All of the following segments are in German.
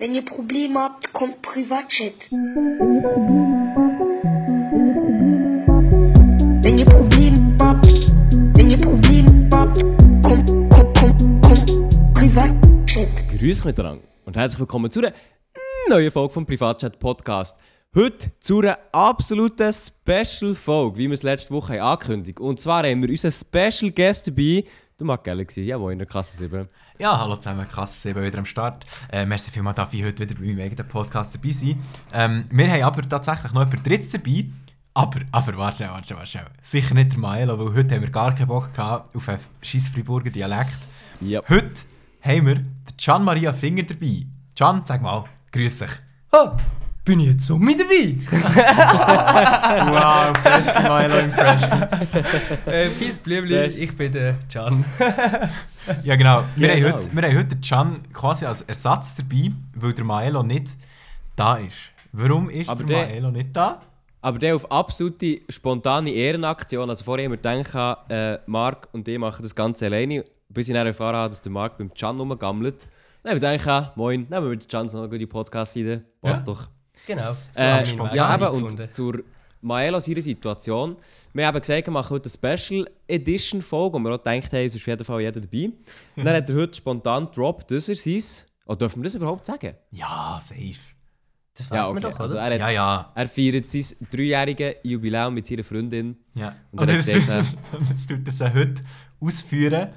Wenn ihr Probleme habt, kommt Privatchat. Wenn ihr Probleme habt, wenn ihr Probleme habt, kommt, kommt, kommt, kommt Privatchat. Grüß miteinander und herzlich willkommen zu einer neuen Folge vom Privatchat Podcast. Heute zu einer absoluten Special-Folge, wie wir es letzte Woche haben angekündigt Und zwar haben wir unseren Special Guest dabei, der Marc Galaxy. Ja, moin, in der Kasse 7. Ja, hallo zusammen, Kasse 7 wieder am Start. Äh, merci vielmals, darf ich heute wieder bei meinem eigenen Podcast dabei sein. Ähm, wir haben aber tatsächlich noch jemanden drittes dabei. Aber, aber, warte warte warte. Sicher nicht der Maelo, weil heute haben wir gar keinen Bock gehabt auf einen scheiß Friburger Dialekt. Ja. Heute haben wir den Gian Maria Finger dabei. Gian, sag mal, grüß dich. Oh, bin ich jetzt so mit dabei? Wow, beste Maelo-Impression. äh, Peace, Blümli, Best. ich bin der Can. Ja, genau. Wir, Genau. Haben heute, wir haben heute den Can quasi als Ersatz dabei, weil der Maelo nicht da ist. Warum ist Aber der der- Maelo nicht da? Aber der auf absolute spontane Ehrenaktion. Also vorher haben wir gedacht, äh, Marc und ich machen das Ganze alleine, bis ich dann erfahren habe, dass der Marc beim Can rumgammelt. Dann haben wir gedacht, moin, nehmen wir den Can noch eine gute Podcast-Idee. Passt Ja. doch. Genau. So Äh, ja, gefunden. und zur Maelo seiner Situation. Wir haben gesagt, wir machen heute eine Special Edition Folge, und wir auch gedacht haben, es ist auf jeden Fall jeder dabei. Und dann hat er heute spontan gedroppt, dass er sein. Oh, dürfen wir das überhaupt sagen? Ja, safe. Das Ja, weiß man okay. doch, oder? Also er, hat, Ja, ja. er feiert sein dreijähriges Jubiläum mit seiner Freundin. ja. Und Und, jetzt, er gesagt, und jetzt tut er sie heute ausführen,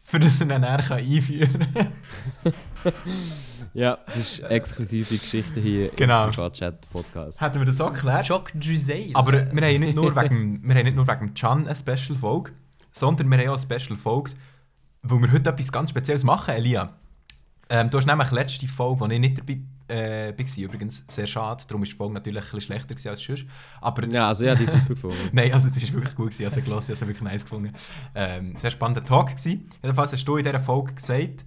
für dass er ihn dann einführen kann. Ja, das ist exklusive Geschichte hier Genau. im Privatchat Podcast. Hätten wir das auch geklärt? Jock Giselle. Aber wir haben nicht nur wegen, wir haben nicht nur wegen Can eine Special-Folge, sondern wir haben auch eine Special-Folge, wo wir heute etwas ganz Spezielles machen, Elia. Ähm, du hast nämlich letzte Folge, wo ich nicht dabei äh, war, übrigens sehr schade, darum war die Folge natürlich ein bisschen schlechter als sonst. Aber Ja, also ja, die super gefunden. Nein, also es war wirklich gut, gewesen, also ich habe es wirklich nice gefunden. Ähm, sehr spannender Talk gewesen. Jedenfalls hast du in dieser Folge gesagt,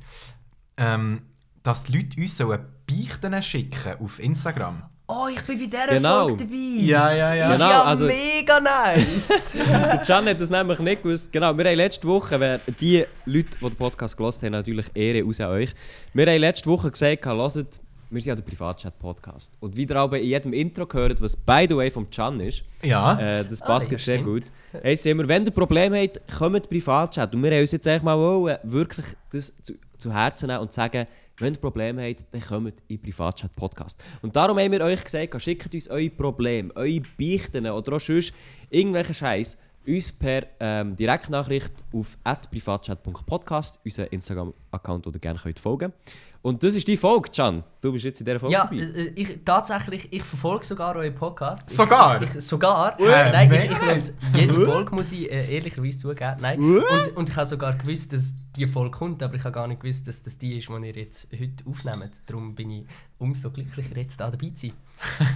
ähm, dass die Leute uns sollen Beichten schicken auf Instagram. oh, ich bin bei dieser Genau. Folge dabei. Ja, ja, ja. Ist Genau, ja also- mega nice. Der Can hat das nämlich nicht gewusst. Genau, wir haben letzte Woche, wer die Leute, die den Podcast gelost haben, natürlich Ehre aus an euch. Wir haben letzte Woche gesagt, hört, wir sind ja der Privatchat-Podcast. Und wie ihr aber in jedem Intro gehört, was by the way vom Can ist, Ja. äh, das Ah, passt ja, sehr stimmt. gut. Hey, sehen wir, wenn ihr Probleme habt, kommt Privatchat. Und wir haben uns jetzt eigentlich mal wirklich das zu, zu Herzen nehmen und sagen, wenn ihr Probleme habt, dann kommt in Privatchat-Podcast. Und darum haben wir euch gesagt, schickt uns eure Probleme, eure Beichten oder auch sonst irgendwelchen Scheiß uns per ähm, Direktnachricht auf privatchat.podcast, unseren Instagram-Account, wo ihr gerne könnt folgen Und das ist die Folge, Can. Du bist jetzt in dieser Folge ja, dabei. äh, ich, tatsächlich, ich verfolge sogar euren Podcast. Sogar? Ich, ich, sogar? Äh, Nein, ich, ich höre jede Folge, muss ich äh, ehrlicherweise zugeben. Nein. Und, und ich habe sogar gewusst, dass die Folge kommt, aber ich habe gar nicht gewusst, dass das die ist, die ihr jetzt heute aufnehmt. Darum bin ich umso glücklicher, jetzt da dabei zu sein.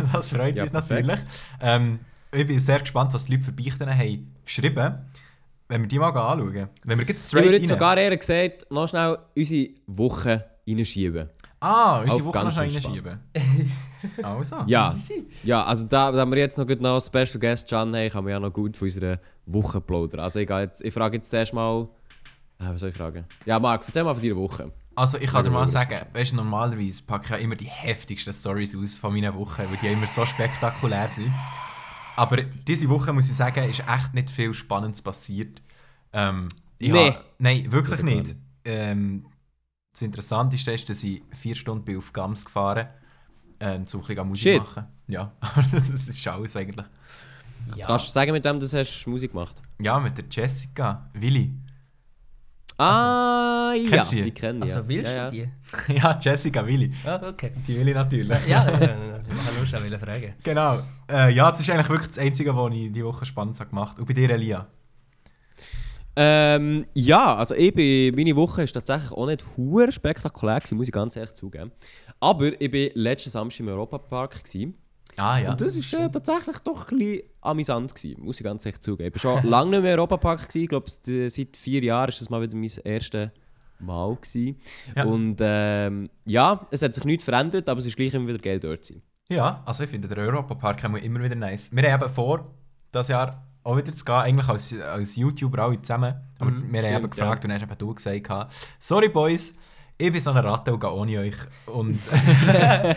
Das freut Ja, uns natürlich. Ähm, ich bin sehr gespannt, was die Leute für Beichten haben geschrieben. Wenn wir die mal anschauen. Wenn wir jetzt Ich straight würde jetzt rein- sogar eher gesagt, noch schnell unsere Woche reinschieben. Ah, unsere auf Woche ganz noch reinschieben. also. Ja, ja also da, da wir jetzt noch gut noch einen Special Guest Can haben, kann man ja noch gut von unserer Woche plaudern. Also ich, jetzt, ich frage jetzt zuerst mal... Äh, was soll ich fragen? Ja, Marc, erzähl mal von deiner Woche. Also ich kann dir Ja, mal ja, sagen, weißt, du, normalerweise packe ich ja immer die heftigsten Stories aus von meiner Woche, weil die immer so spektakulär sind. Aber diese Woche muss ich sagen, ist echt nicht viel Spannendes passiert. Ähm, Nee. ha- nein, wirklich nicht. Ähm, das Interessanteste ist, dass ich vier Stunden bin auf Gams gefahren ähm, um ein Musik Shit. machen. Ja, aber das ist alles eigentlich. Ja. Kannst du sagen, mit dem du hast Musik gemacht Ja, mit der Jessica, Willi. Ah, ja, kennst du die? die kenne ich. Also ja. willst ja, du ja. die? ja, Jessica Willi. Ah, okay. Die Willi natürlich. Ja, ich kann nur schon wollen fragen. Genau. Äh, ja, das ist eigentlich wirklich das Einzige, was ich diese Woche spannend habe gemacht habe. Und bei dir, Elia? Ähm, ja, also ich bin, meine Woche ist tatsächlich auch nicht hure spektakulär gewesen, muss ich ganz ehrlich zugeben. Aber ich war letzten Samstag im Europapark. Gewesen. Ah ja. Und das war äh, tatsächlich doch ein bisschen amüsant, gewesen, muss ich ganz ehrlich zugeben. Ich war schon lange nicht mehr im Europapark. Gewesen. Ich glaube, d- seit vier Jahren ist das mal wieder mein erstes Mal. Gewesen. Ja. Und ähm, ja, es hat sich nichts verändert, aber es ist gleich immer wieder geil dort sein. Ja, also ich finde, der Europapark haben wir immer wieder nice. Wir haben eben vor, das Jahr auch wieder zu gehen, eigentlich als, als YouTuber alle zusammen. Aber Mhm, wir haben stimmt, eben gefragt und dann hast eben du gesagt, sorry Boys, ich bin so eine Ratte und gehe ohne euch. Und Ja,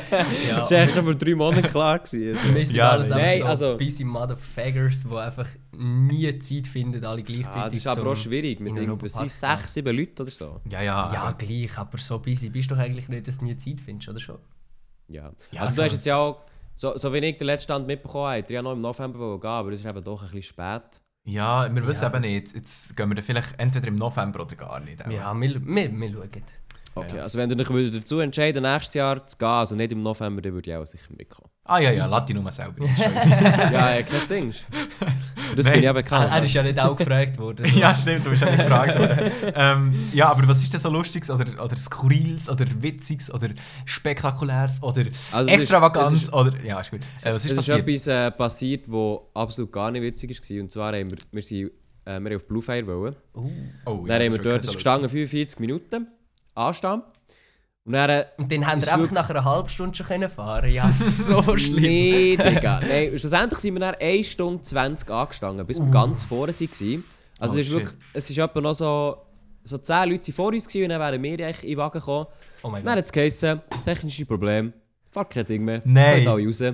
Das war eigentlich schon vor drei Monaten klar. Gewesen. wir sind Ja, alles nein, so also- busy Motherfuckers, die einfach nie Zeit finden, alle gleichzeitig Ah, das ist aber auch schwierig. Mit es sind sechs, sieben Leute oder so. ja, ja. Ja, aber- gleich, aber so busy bist du doch eigentlich nicht, dass du nie Zeit findest, oder schon? Ja. Ja, also so du hast jetzt ja auch, so, so wie ich den letzten Stand mitbekommen habe, ja noch im November gehen, aber es ist eben doch ein bisschen spät. ja, wir wissen Ja. eben nicht. Jetzt gehen wir dann vielleicht entweder im November oder gar nicht. auch. Ja, wir, wir, wir schauen. Okay, Ja. also wenn du dich würdet dazu entscheiden nächstes Jahr zu gehen, also nicht im November, dann würde ich auch sicher mitkommen. Ah ja, ja, lass dich nur selber ja, ja, kein Ding. Für das Nein. bin ich Er, bekannt. er ist ja nicht auch gefragt worden. ja, stimmt, du bist ja nicht gefragt worden. ähm, ja, aber was ist denn so Lustiges oder, oder Skurriles oder Witziges oder Spektakuläres oder Also es ist- Extravaganz es ist- oder... Ja, ist gut. Äh, was ist es ist passiert? etwas äh, passiert, was absolut gar nicht witzig war. Und zwar haben wir, wir, sind, äh, wir auf Bluefire wollen. Uh. Oh, dann haben wir das ist dort wirklich ist gestanden 45 Minuten anstehen. Und dann... Äh, Und dann haben wir einfach nach einer halben Stunde schon können fahren Ja, so schlimm. Nee, Digga. Nein, schlussendlich sind wir dann 1 Stunde 20 angestanden, bis wir ganz vorne waren. Also Oh, es ist shit. wirklich, es ist etwa noch so, so 10 Leute vor uns gewesen, und dann wären wir eigentlich in den Wagen gekommen. Oh mein Dann hat Gott. es geheißen, technische Probleme, fuck kein Ding mehr, Nein. alle raus.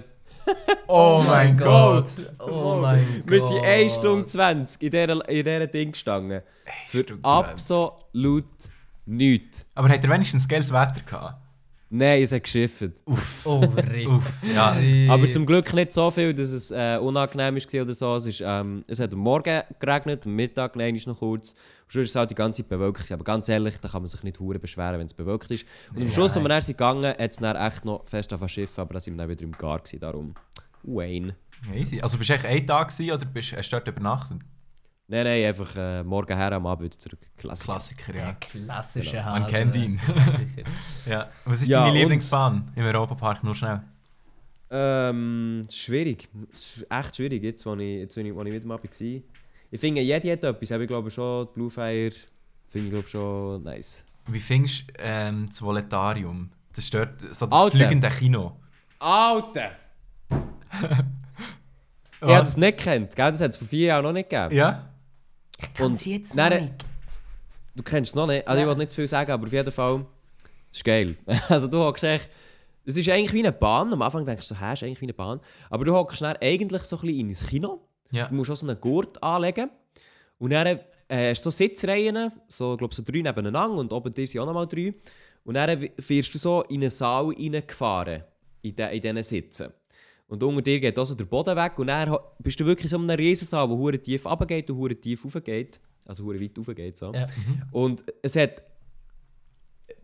Oh mein Gott! Oh mein Gott. Wir sind 1 Stunde 20 in dieser, in dieser Ding gestanden. Für Stunde 20. absolut nichts. Aber hat er wenigstens geiles Wetter gehabt? Nein, es hat geschifft. Oh, Rick. Uff, ja. Aber zum Glück nicht so viel, dass es äh, unangenehm war oder so. Es, ist, ähm, es hat am Morgen geregnet, am Mittag nein, ist noch kurz. Und sonst ist es halt die ganze Zeit bewölkt. Aber ganz ehrlich, da kann man sich nicht hure beschweren, wenn es bewölkt ist. Und am Schluss, als wir dann sind gegangen, hat es dann echt noch fest auf Schiff, aber da sind wir dann wieder im Gar gewesen, darum. Wayne. Easy. Also bist du echt ein Tag gewesen, oder bist, hast du dort übernachtet? Nein, nein, einfach äh, morgen her, am Abend wieder zurück. Klassiker. Klassiker, ja. klassischer Genau. Hase. Man kennt ihn. Ja. Was ist Ja, deine Lieblingsbahn im Europapark? Nur schnell. Ähm, schwierig. Echt schwierig, jetzt, wo ich, jetzt, wo ich, wo ich wieder mal war. Ich finde, jede hat etwas. Aber ich glaube schon, die Blue Fire finde ich glaube schon nice. Wie findest du ähm, das Voletarium? Das ist dort so das Alter. fliegende Kino. Alter! Ich hätte es nicht gekannt, gell? Das hat es vor vier Jahren noch nicht gegeben. Ja? Kann Und sie jetzt dann- noch nicht. Du kennst es noch nicht, also ich Nein. will nicht zu viel sagen, aber auf jeden Fall, es ist geil. Also du hockst echt, es ist eigentlich wie eine Bahn, am Anfang denkst du hä, ist eigentlich wie eine Bahn, aber du hockst dann eigentlich so ein bisschen ins Kino, Ja. du musst auch so einen Gurt anlegen und dann äh, hast du so Sitzreihen, so, ich glaube so drei nebeneinander und oben dir sind auch nochmal drei und dann wirst du so in einen Saal reingefahren, in, de, in diesen Sitzen. Und unter dir geht auch so der Boden weg und dann bist du wirklich in so einem Riesensaal, der hure tief runtergeht und hure tief raufgeht. Also hure weit raufgeht. So. Ja. Und es hat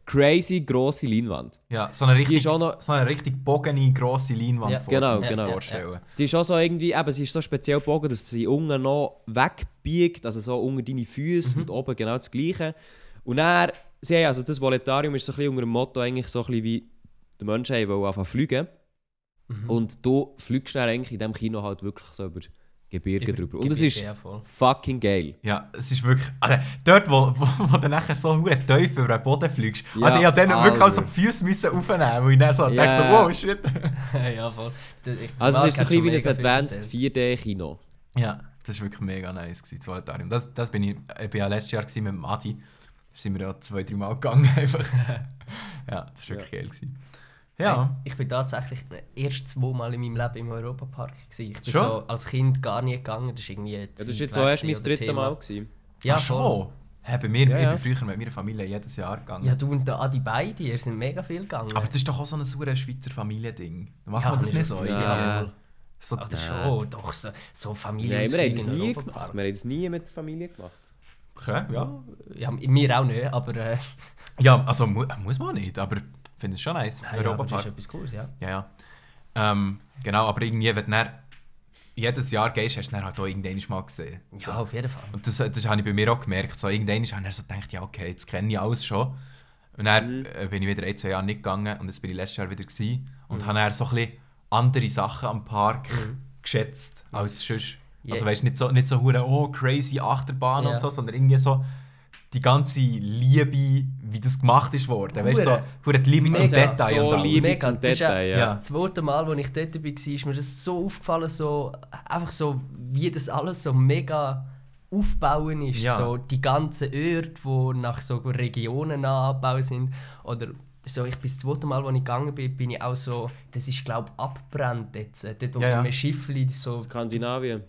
crazy grosse Leinwand. Ja, so eine Die richtig, ist auch noch, so eine richtig bogene, grosse Leinwand Ja. vor Genau, dir genau. vorstellen. die ist auch so irgendwie, eben, sie ist so speziell gebogen, dass sie unten noch wegbiegt, also so unter deine Füße und oben genau das Gleiche. Und dann, sie haben, also das Voletarium ist so ein bisschen unter dem Motto eigentlich so ein bisschen wie der Mensch wollte anfangen zu fliegen. Mhm. Und du fliegst dann eigentlich in diesem Kino halt wirklich so über Gebirge Über drüber. Und es ist ja, fucking geil. Ja, es ist wirklich... Also, dort, wo, wo, wo du nachher so hure tief über den Boden fliegst, Ja, ja, ich dann wirklich also Alter. die Füße müssen aufnehmen weil ich dann so Ja. dachte, so, wow, shit. ja, voll. Ich- Also es ist so ein bisschen wie ein Advanced erzählt. 4D-Kino. Ja, das war wirklich mega nice, gewesen, das Voletarium. Das, das bin ich, ich bin ja letztes Jahr mit dem Adi. Da sind wir ja zwei, drei Mal gegangen einfach. ja, das war wirklich geil. Gewesen. Ja. Ich bin tatsächlich erst zweimal in meinem Leben im Europapark. gewesen. Ich bin Schon? so als Kind gar nie gegangen. Das ist irgendwie Ja, das war jetzt auch erst mein drittes. Mal. Gewesen. Ja, Ach schon. Hey, bei mir, Ja, ja. ich bin früher mit meiner Familie jedes Jahr gegangen. Ja, du und der Adi beide, ihr sind mega viel gegangen. Aber das ist doch auch so ein saure Schweizer Familiending. Macht Ja, man das nicht so? Ja. So, Oder schon, doch, so, so Familie. Nein, wir haben das nie gemacht. Wir haben das nie mit der Familie gemacht. okay, ja. Ja, mir auch nicht, aber. Äh, Ja, also mu muss man nicht, aber finde es schon nice. ja, aber das Europapark. ist etwas Cooles, ja. Ja, ja. Ähm, genau, aber irgendwie, wenn du jedes Jahr gehst, hast du dann halt auch irgendwann mal gesehen. So. Ja, auf jeden Fall. Und das, das habe ich bei mir auch gemerkt. So, irgendwann habe ich so gedacht, ja okay, jetzt kenne ich alles schon. Und dann Mhm. äh, bin ich wieder ein, zwei Jahre nicht gegangen und jetzt bin ich letztes Jahr wieder gewesen und Mhm. habe dann so ein bisschen andere Sachen am Park geschätzt als sonst. Ja. Also weißt nicht so, nicht so hure, oh crazy Achterbahn Ja. und so, sondern irgendwie so die ganze Liebe, wie das gemacht ist worden. Weißt du, so Hure. die Liebe zum Mega, Detail so und alles. Liebe Mega, zum ja- Detail, ja. Das zweite Mal, als ich dort war, ist mir das so aufgefallen, so, einfach so, wie das alles so mega aufbauen ist. Ja. So die ganzen Orte, die nach so Regionen angebaut sind. Oder so, ich bin das zweite Mal, als ich gegangen bin, bin ich auch so, das ist glaube ich abbrennt jetzt. äh, Dort, wo Ja, ja, mit Schiffli so... Skandinavien.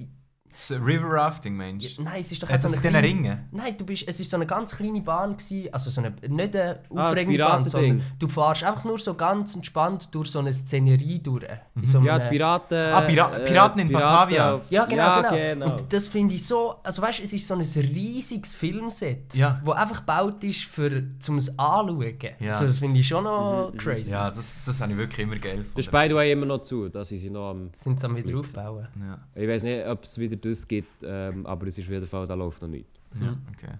Das River Rafting, Mensch. Nein, es ist doch Hat so es eine kleine- Ringe? Nein, du bist, es ist so eine ganz kleine Bahn gewesen, also so eine, nicht eine Ah, aufregende das Bahn, sondern du fährst einfach nur so ganz entspannt durch so eine Szenerie durch. In so Ja, die Piraten. Ah, Pira- Piraten in Batavia. auf- Ja, genau, ja, genau. genau. Und das finde ich so, also weißt du, es ist so ein riesiges Filmset, Ja. wo einfach gebaut ist, für, zum es anschauen. Ja. So, das finde ich schon noch crazy. Ja, das, das habe ich wirklich immer geil Das ist by the way immer noch zu, dass sie sie noch am... Sind sie am wieder aufbauen. Ja, Ich weiß nicht, ob es wieder das gibt, ähm, aber es ist auf jeden Fall, da läuft noch nichts. ja, okay.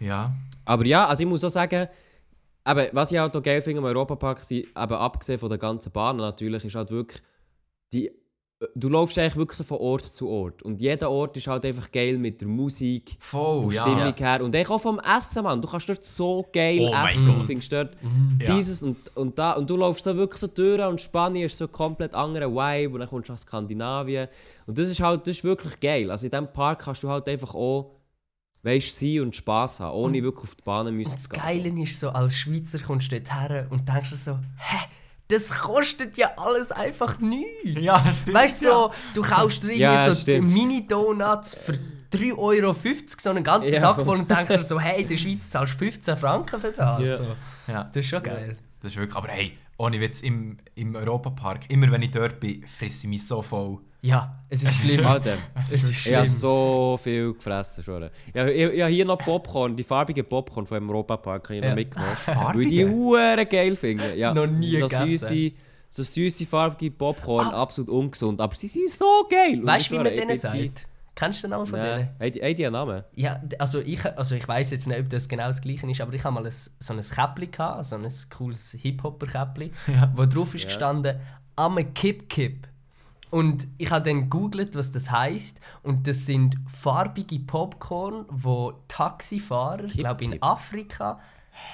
Ja, Aber ja, also ich muss auch sagen, eben, was ich halt auch geil finde am Europapark, sind, eben abgesehen von der ganzen Bahn natürlich, ist halt wirklich, die, du läufst eigentlich wirklich so von Ort zu Ort. Und jeder Ort ist halt einfach geil mit der Musik, voll, von ja. Stimmung her. Und eigentlich auch vom Essen, Mann. Du kannst dort so geil Oh essen. Du findest dort Ja. dieses und, und da. Und du läufst so wirklich so durch und Spanien ist so komplett anderer Vibe. Und dann kommst du nach Skandinavien. Und das ist halt, das ist wirklich geil. Also in diesem Park kannst du halt einfach auch, weißt sein und Spass haben, ohne wirklich auf die Bahnen müssen das zu gehen. Geile ist so, als Schweizer kommst du dort her und denkst dir so, hä, das kostet ja alles einfach nichts. Ja, das stimmt. Weißt du, so, du kaufst irgendwie Ja, so. Mini-Donuts für 3,50 Euro, so einen ganzen Ja, Sack voll. und denkst dir so, hey, in der Schweiz zahlst du 15 Franken für das. Ja. So. Ja, Das ist schon geil. das ist wirklich. Aber hey, ohne Witz, im, im Europapark, immer wenn ich dort bin, fresse ich mich so voll. Ja, es ist schlimm. Alter, es ist ich schlimm. habe so viel gefressen schon. Ja, ich, ich habe hier noch Popcorn, die farbige Popcorn vom Europapark, habe ich Ja. noch mitgenommen. Farbige? Weil die Huren geil finden. Ja, Noch nie so gegessen. süße, so süße farbige Popcorn, absolut ungesund. Aber sie sind so geil. Ah. Weißt ich du, wie man ich denen die- sagt? Kennst du den Namen von denen? Nein, haben die, haben die einen Namen? Ja, also ich, also ich weiß jetzt nicht, ob das genau das gleiche ist, aber ich habe mal ein, so ein Käppli gehabt, so ein cooles Hip-Hopper-Käppli, wo drauf ist Ja. gestanden «Am Kip Kip». Und ich habe dann gegoogelt, was das heißt und das sind farbige Popcorn, wo Taxifahrer, ich glaube in. Afrika,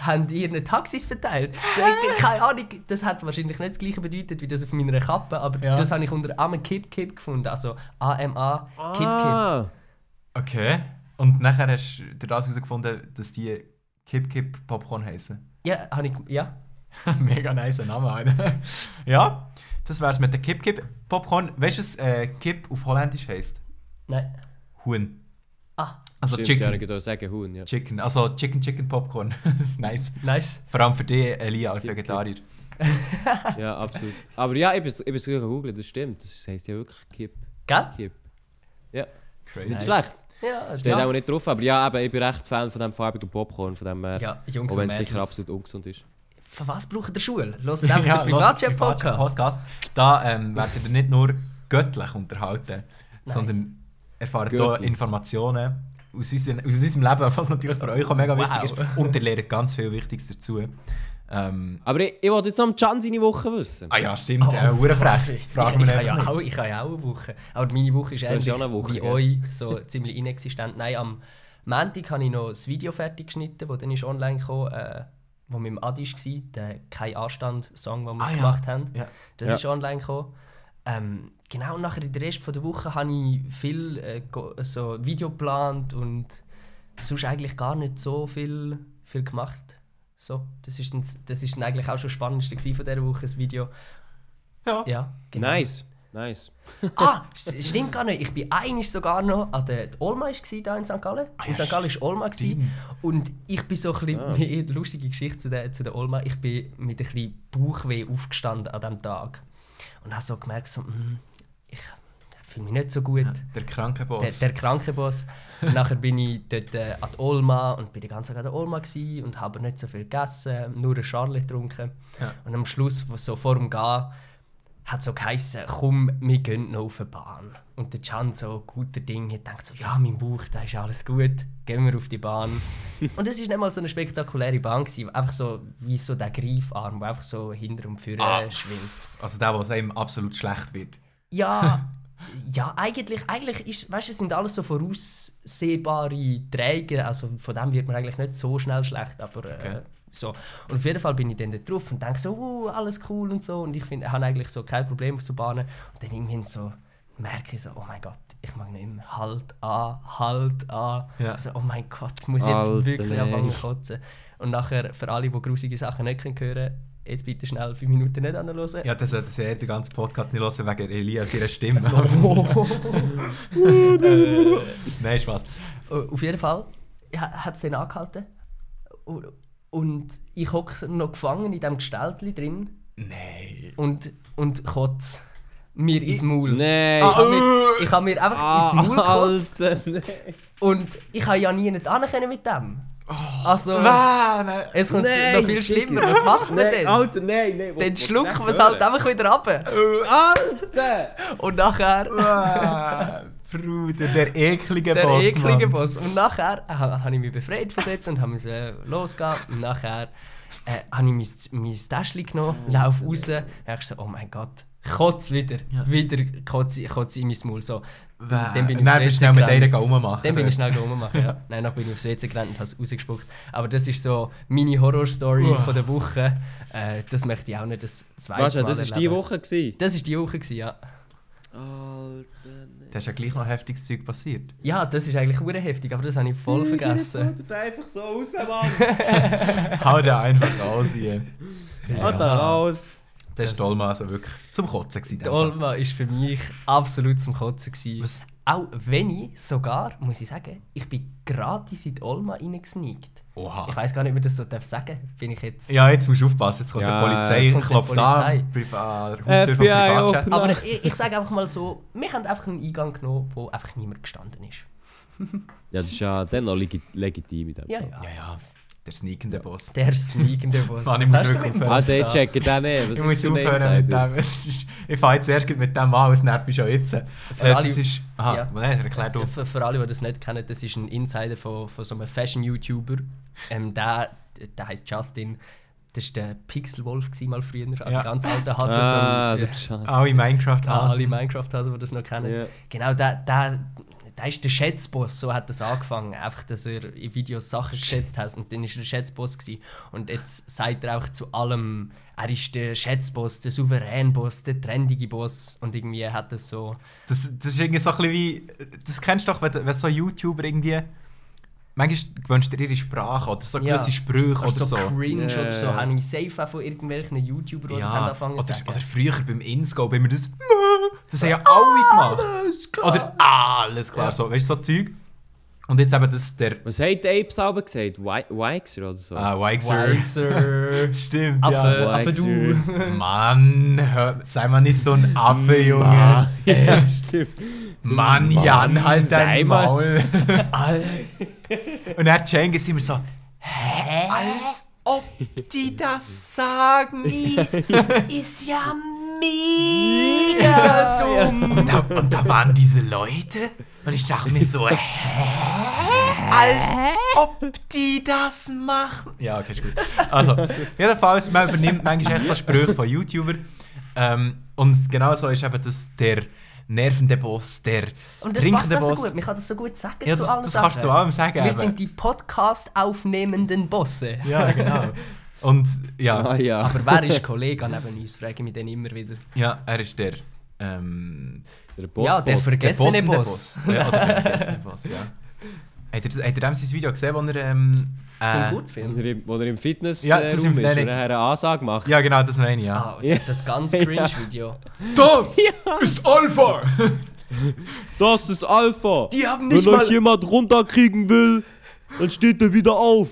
haben ihren Taxis verteilt. Ich, keine Ahnung, das hat wahrscheinlich nicht das gleiche bedeutet wie das auf meiner Kappe, aber Ja. das habe ich unter «Am Kip Kip» gefunden, also A-M-A Kip Kip. Ah, Okay. Und nachher hast du das herausgefunden, dass die Kip Kip Popcorn heißen. Ja, habe ich, ja. Mega nice Name, Alter. ja, das wär's mit der Kip Kip Popcorn. Weißt du, was äh, Kip auf Holländisch heisst? Nein. Huhn. Ah, Also stimmt, Chicken. Ja, ich würde sagen Huhn, ja. Chicken. Also Chicken Chicken Popcorn. nice. nice. Vor allem für dich, Elia, als Kip, Vegetarier. ja, absolut. Aber ja, ich bin ich bin es gegoogelt, das stimmt. Das heisst ja wirklich Kip. Gell? Kip. Ja, Crazy. nicht schlecht. Ja, Steht ja. auch nicht drauf, aber ja, eben, ich bin recht Fan von dem farbigen Popcorn, von dem, äh, ja, Jungs auch wenn es sicher absolut ungesund ist. Für was braucht der Schule? Hört einfach Ja, den hört Privatchat-Podcast. Podcast. Da ähm, werdet ihr nicht nur göttlich unterhalten, sondern erfahrt hier. Informationen aus, unseren, aus unserem Leben, was natürlich für euch auch mega Wow. wichtig ist. Und ihr lernt ganz viel Wichtiges dazu. Ähm, Aber ich, ich wollte jetzt noch am Can seine Woche wissen. ah ja, stimmt. Äh, oh, frech. Fragen ich, wir ich, habe ja auch, ich habe ja auch eine Woche. Aber meine Woche ist ja auch eine Woche, wie gell? euch, so ziemlich inexistent. Nein, am Montag habe ich noch das Video fertig geschnitten, das dann ist online kam, äh, wo mit dem Adi war, der «Kein Anstand»-Song, den wir Ah, ja. gemacht haben. Ja. Das Ja. ist online gekommen. Ähm, genau und nachher in der Rest von der Woche habe ich viel äh, so Video geplant und sonst eigentlich gar nicht so viel, viel gemacht. So, das ist, dann, das ist dann eigentlich auch schon das Spannendste von dieser Woche, das Video. Ja. Ja, genau. Nice, nice. Ah, st- stimmt gar nicht. Ich bin eigentlich sogar noch an der Olma da in St. Gallen. In ja, St. Gallen ist Olma stimmt. und ich bin so ein bisschen Ah. eine lustige Geschichte zu der, zu der Olma. Ich bin mit ein bisschen Bauchweh aufgestanden an diesem Tag und habe so gemerkt, so, mm, ich fühle mich nicht so gut. Der kranke Der, Boss. der kranke Boss. Und nachher bin ich dort äh, an die Olma und bin die ganze Zeit an der Olma und habe nicht so viel gegessen, nur eine Schale getrunken. Ja. Und am Schluss, wo so vor dem Gehen, hat so geheißen, komm, wir gehen noch auf die Bahn. Und der Can so, guter Ding, hat gedacht so, ja, mein Bauch, da ist alles gut, gehen wir auf die Bahn. und es war nicht mal so eine spektakuläre Bahn, gewesen, einfach so wie so der Greifarm, der einfach so hinter und vorne Ah. schwingt. Also der, was einem absolut schlecht wird. Ja, ja, eigentlich, eigentlich ist, weißt, es sind alles so voraussehbare Träger, also von dem wird man eigentlich nicht so schnell schlecht, aber äh, Okay. So. Und auf jeden Fall bin ich dann da drauf und denke so, uh, alles cool und so und ich finde, habe eigentlich so kein Problem auf so Bahnen und dann irgendwann so merke ich so, oh mein Gott, ich mag nicht mehr. Halt an, halt an. Ja. So, oh mein Gott, ich muss jetzt Alter, wirklich anfangen zu kotzen. Und nachher, für alle, die grusige Sachen nicht können hören jetzt bitte schnell 5 Minuten nicht anhören. Ja, das sollte sehr den ganzen Podcast nicht hören wegen Elias ihrer Stimme. Äh, Nein, Spaß. Auf jeden Fall hat es den angehalten. Und, ich hocke noch gefangen in diesem Gestelltli drin Nein. und, und kotze mir ins Maul. Nein. Ich habe mir, ich hab mir einfach ins Maul gekotzt. Alter, nein. Und ich habe ja nie nicht können mit dem. Also, Ah, nein. jetzt kommt es noch viel schlimmer. Was macht man Nein, denn? Alter, nein, nein. Dann schluckt man es halt einfach wieder ab. Alter! Und nachher, Ah, Bruder, der eklige der Boss, eklige Mann. Boss. Und nachher äh, habe ich mich befreit von dort und habe müssen losgehen. Und nachher äh, habe ich mein, mein Täschchen genommen, laufe raus. Und ich so, oh mein Gott, kotz wieder. Wieder kotze kotz in mein Maul. So. Wäh. Dann bin ich Nein, bist schnell mit einer rummachen. Dann bin ich schnell rummachen, ja. Nein, dann bin ich aufs WC gerannt und habe es rausgespuckt. Aber das ist so meine Horrorstory von der Woche. Äh, das möchte ich auch nicht das zweite Weißt du, Mal das war die erleben. Woche. Gewesen. Das war die Woche, gewesen, ja. Alter, Da ist ja gleich noch heftiges Zeug passiert. Ja, das ist eigentlich hure heftig, aber das habe ich voll vergessen. Schaut einfach so raus, Mann. Hau den einfach raus hier. Hau da raus. Das war Dolma also wirklich zum Kotzen. Gewesen, in Die dem Fall. Olma war für mich absolut zum Kotzen. Gewesen. Was? Auch wenn ich sogar, muss ich sagen, ich bin gratis in die Olma reingesneakt. Oha. Ich weiß gar nicht, ob ich das so darf sagen Bin ich jetzt... Ja, jetzt musst du aufpassen. Jetzt kommt Ja, der Polizei, jetzt kommt die klopft Polizei. an. Privat, Haustür FBI Privatchat. open. Aber ich, ich sage einfach mal so, wir haben einfach einen Eingang genommen, wo einfach niemand gestanden ist. Ja, das ist ja dann noch legi legitim in dem Ja, Fall. ja. Ja, ja. Der sneakende Boss. Der sneakende Boss. Mann, ich Was muss wirklich aufhören. Ah, der da? checkt den nicht. Was ich muss aufhören mit dem. Ist, ich fange jetzt erst mit dem an, es nervt mich schon jetzt. Äh, Für das alle- ist... Aha, Ja. nein, erklär du. Für, für alle, die das nicht kennen, das ist ein Insider von, von so einem Fashion-YouTuber. Ähm, der, der heißt Justin. Das war der Pixelwolf mal früher. Ja. Ja. Ganz alten Hasen. Ah, so, der Schatz. Alle minecraft Ah, alle hasen Minecraft-Hasen, die das noch kennen. Ja. Genau, der, der, der ist der Schätzboss, so hat das angefangen. Einfach, dass er in Videos Sachen geschätzt hat und dann ist er der Schätzboss gewesen. Und jetzt sagt er auch zu allem, er ist der Schätzboss, der Souveränboss, der trendige Boss. Und irgendwie hat das so... Das, das ist irgendwie so ein bisschen wie... Das kennst du doch, wenn, wenn so YouTuber irgendwie... Manchmal gewünscht dir ihre Sprache oder so Ja. gewisse Sprüche oder so, so. cringe Ja, oder so, ja. habe ich safe auch von irgendwelchen YouTubern, die das haben Ja, angefangen oder, zu sagen. oder früher beim Inscope immer das... Das haben ja alle gemacht. Alles klar. Oder alles klar, Ja. so, weißt du, so Zeug. Und jetzt eben das der... Was hat der Ape selber gesagt? Wixer oder so? Ah, Wixer. Wixer. Stimmt, Affe, ja. Affe du. Mann, hör, sei mal nicht so ein Affe, Junge. Ja, stimmt. Mann, Jan, halt sei dein mal. Maul. Und dann Cengiz immer so, hä? Als ob die das sagen. ist ja mega dumm. Und da, und da waren diese Leute und ich dachte mir so, hä? Als ob die das machen. Ja, okay, ist gut. Also, jedenfalls, man übernimmt manchmal echt so Sprüche von YouTubern. Ähm, und genau so ist eben das der nervende Boss, der Und das passt trinkende auch so Boss. gut. Man kann das so gut sagen Ja, zu das, allen das kannst du zu allem sagen. Wir eben. sind die Podcast-aufnehmenden Bosse. Ja, genau. Und ja, Ah, ja. Aber wer ist Kollege neben uns? Frage ich mich dann immer wieder. ja, er ist der. Ähm, Der Boss. Ja, der Boss. Verge- Vergessene bossende Boss. Ja, oder der vergessene Boss, ja. Habt ihr dem sein Video gesehen, wo er. Ähm, So ein äh, gutes Wo Film. er im, wo er im Fitness Ja, äh, Raum ist nein, er eine Ansage macht. ja, genau, das meine ich, ja. Ah, Ja. das ganz. Cringe-Video. Das ist Alpha! Das ist Alpha! Die haben Wenn nicht euch mal. jemand runterkriegen will, dann steht er wieder auf.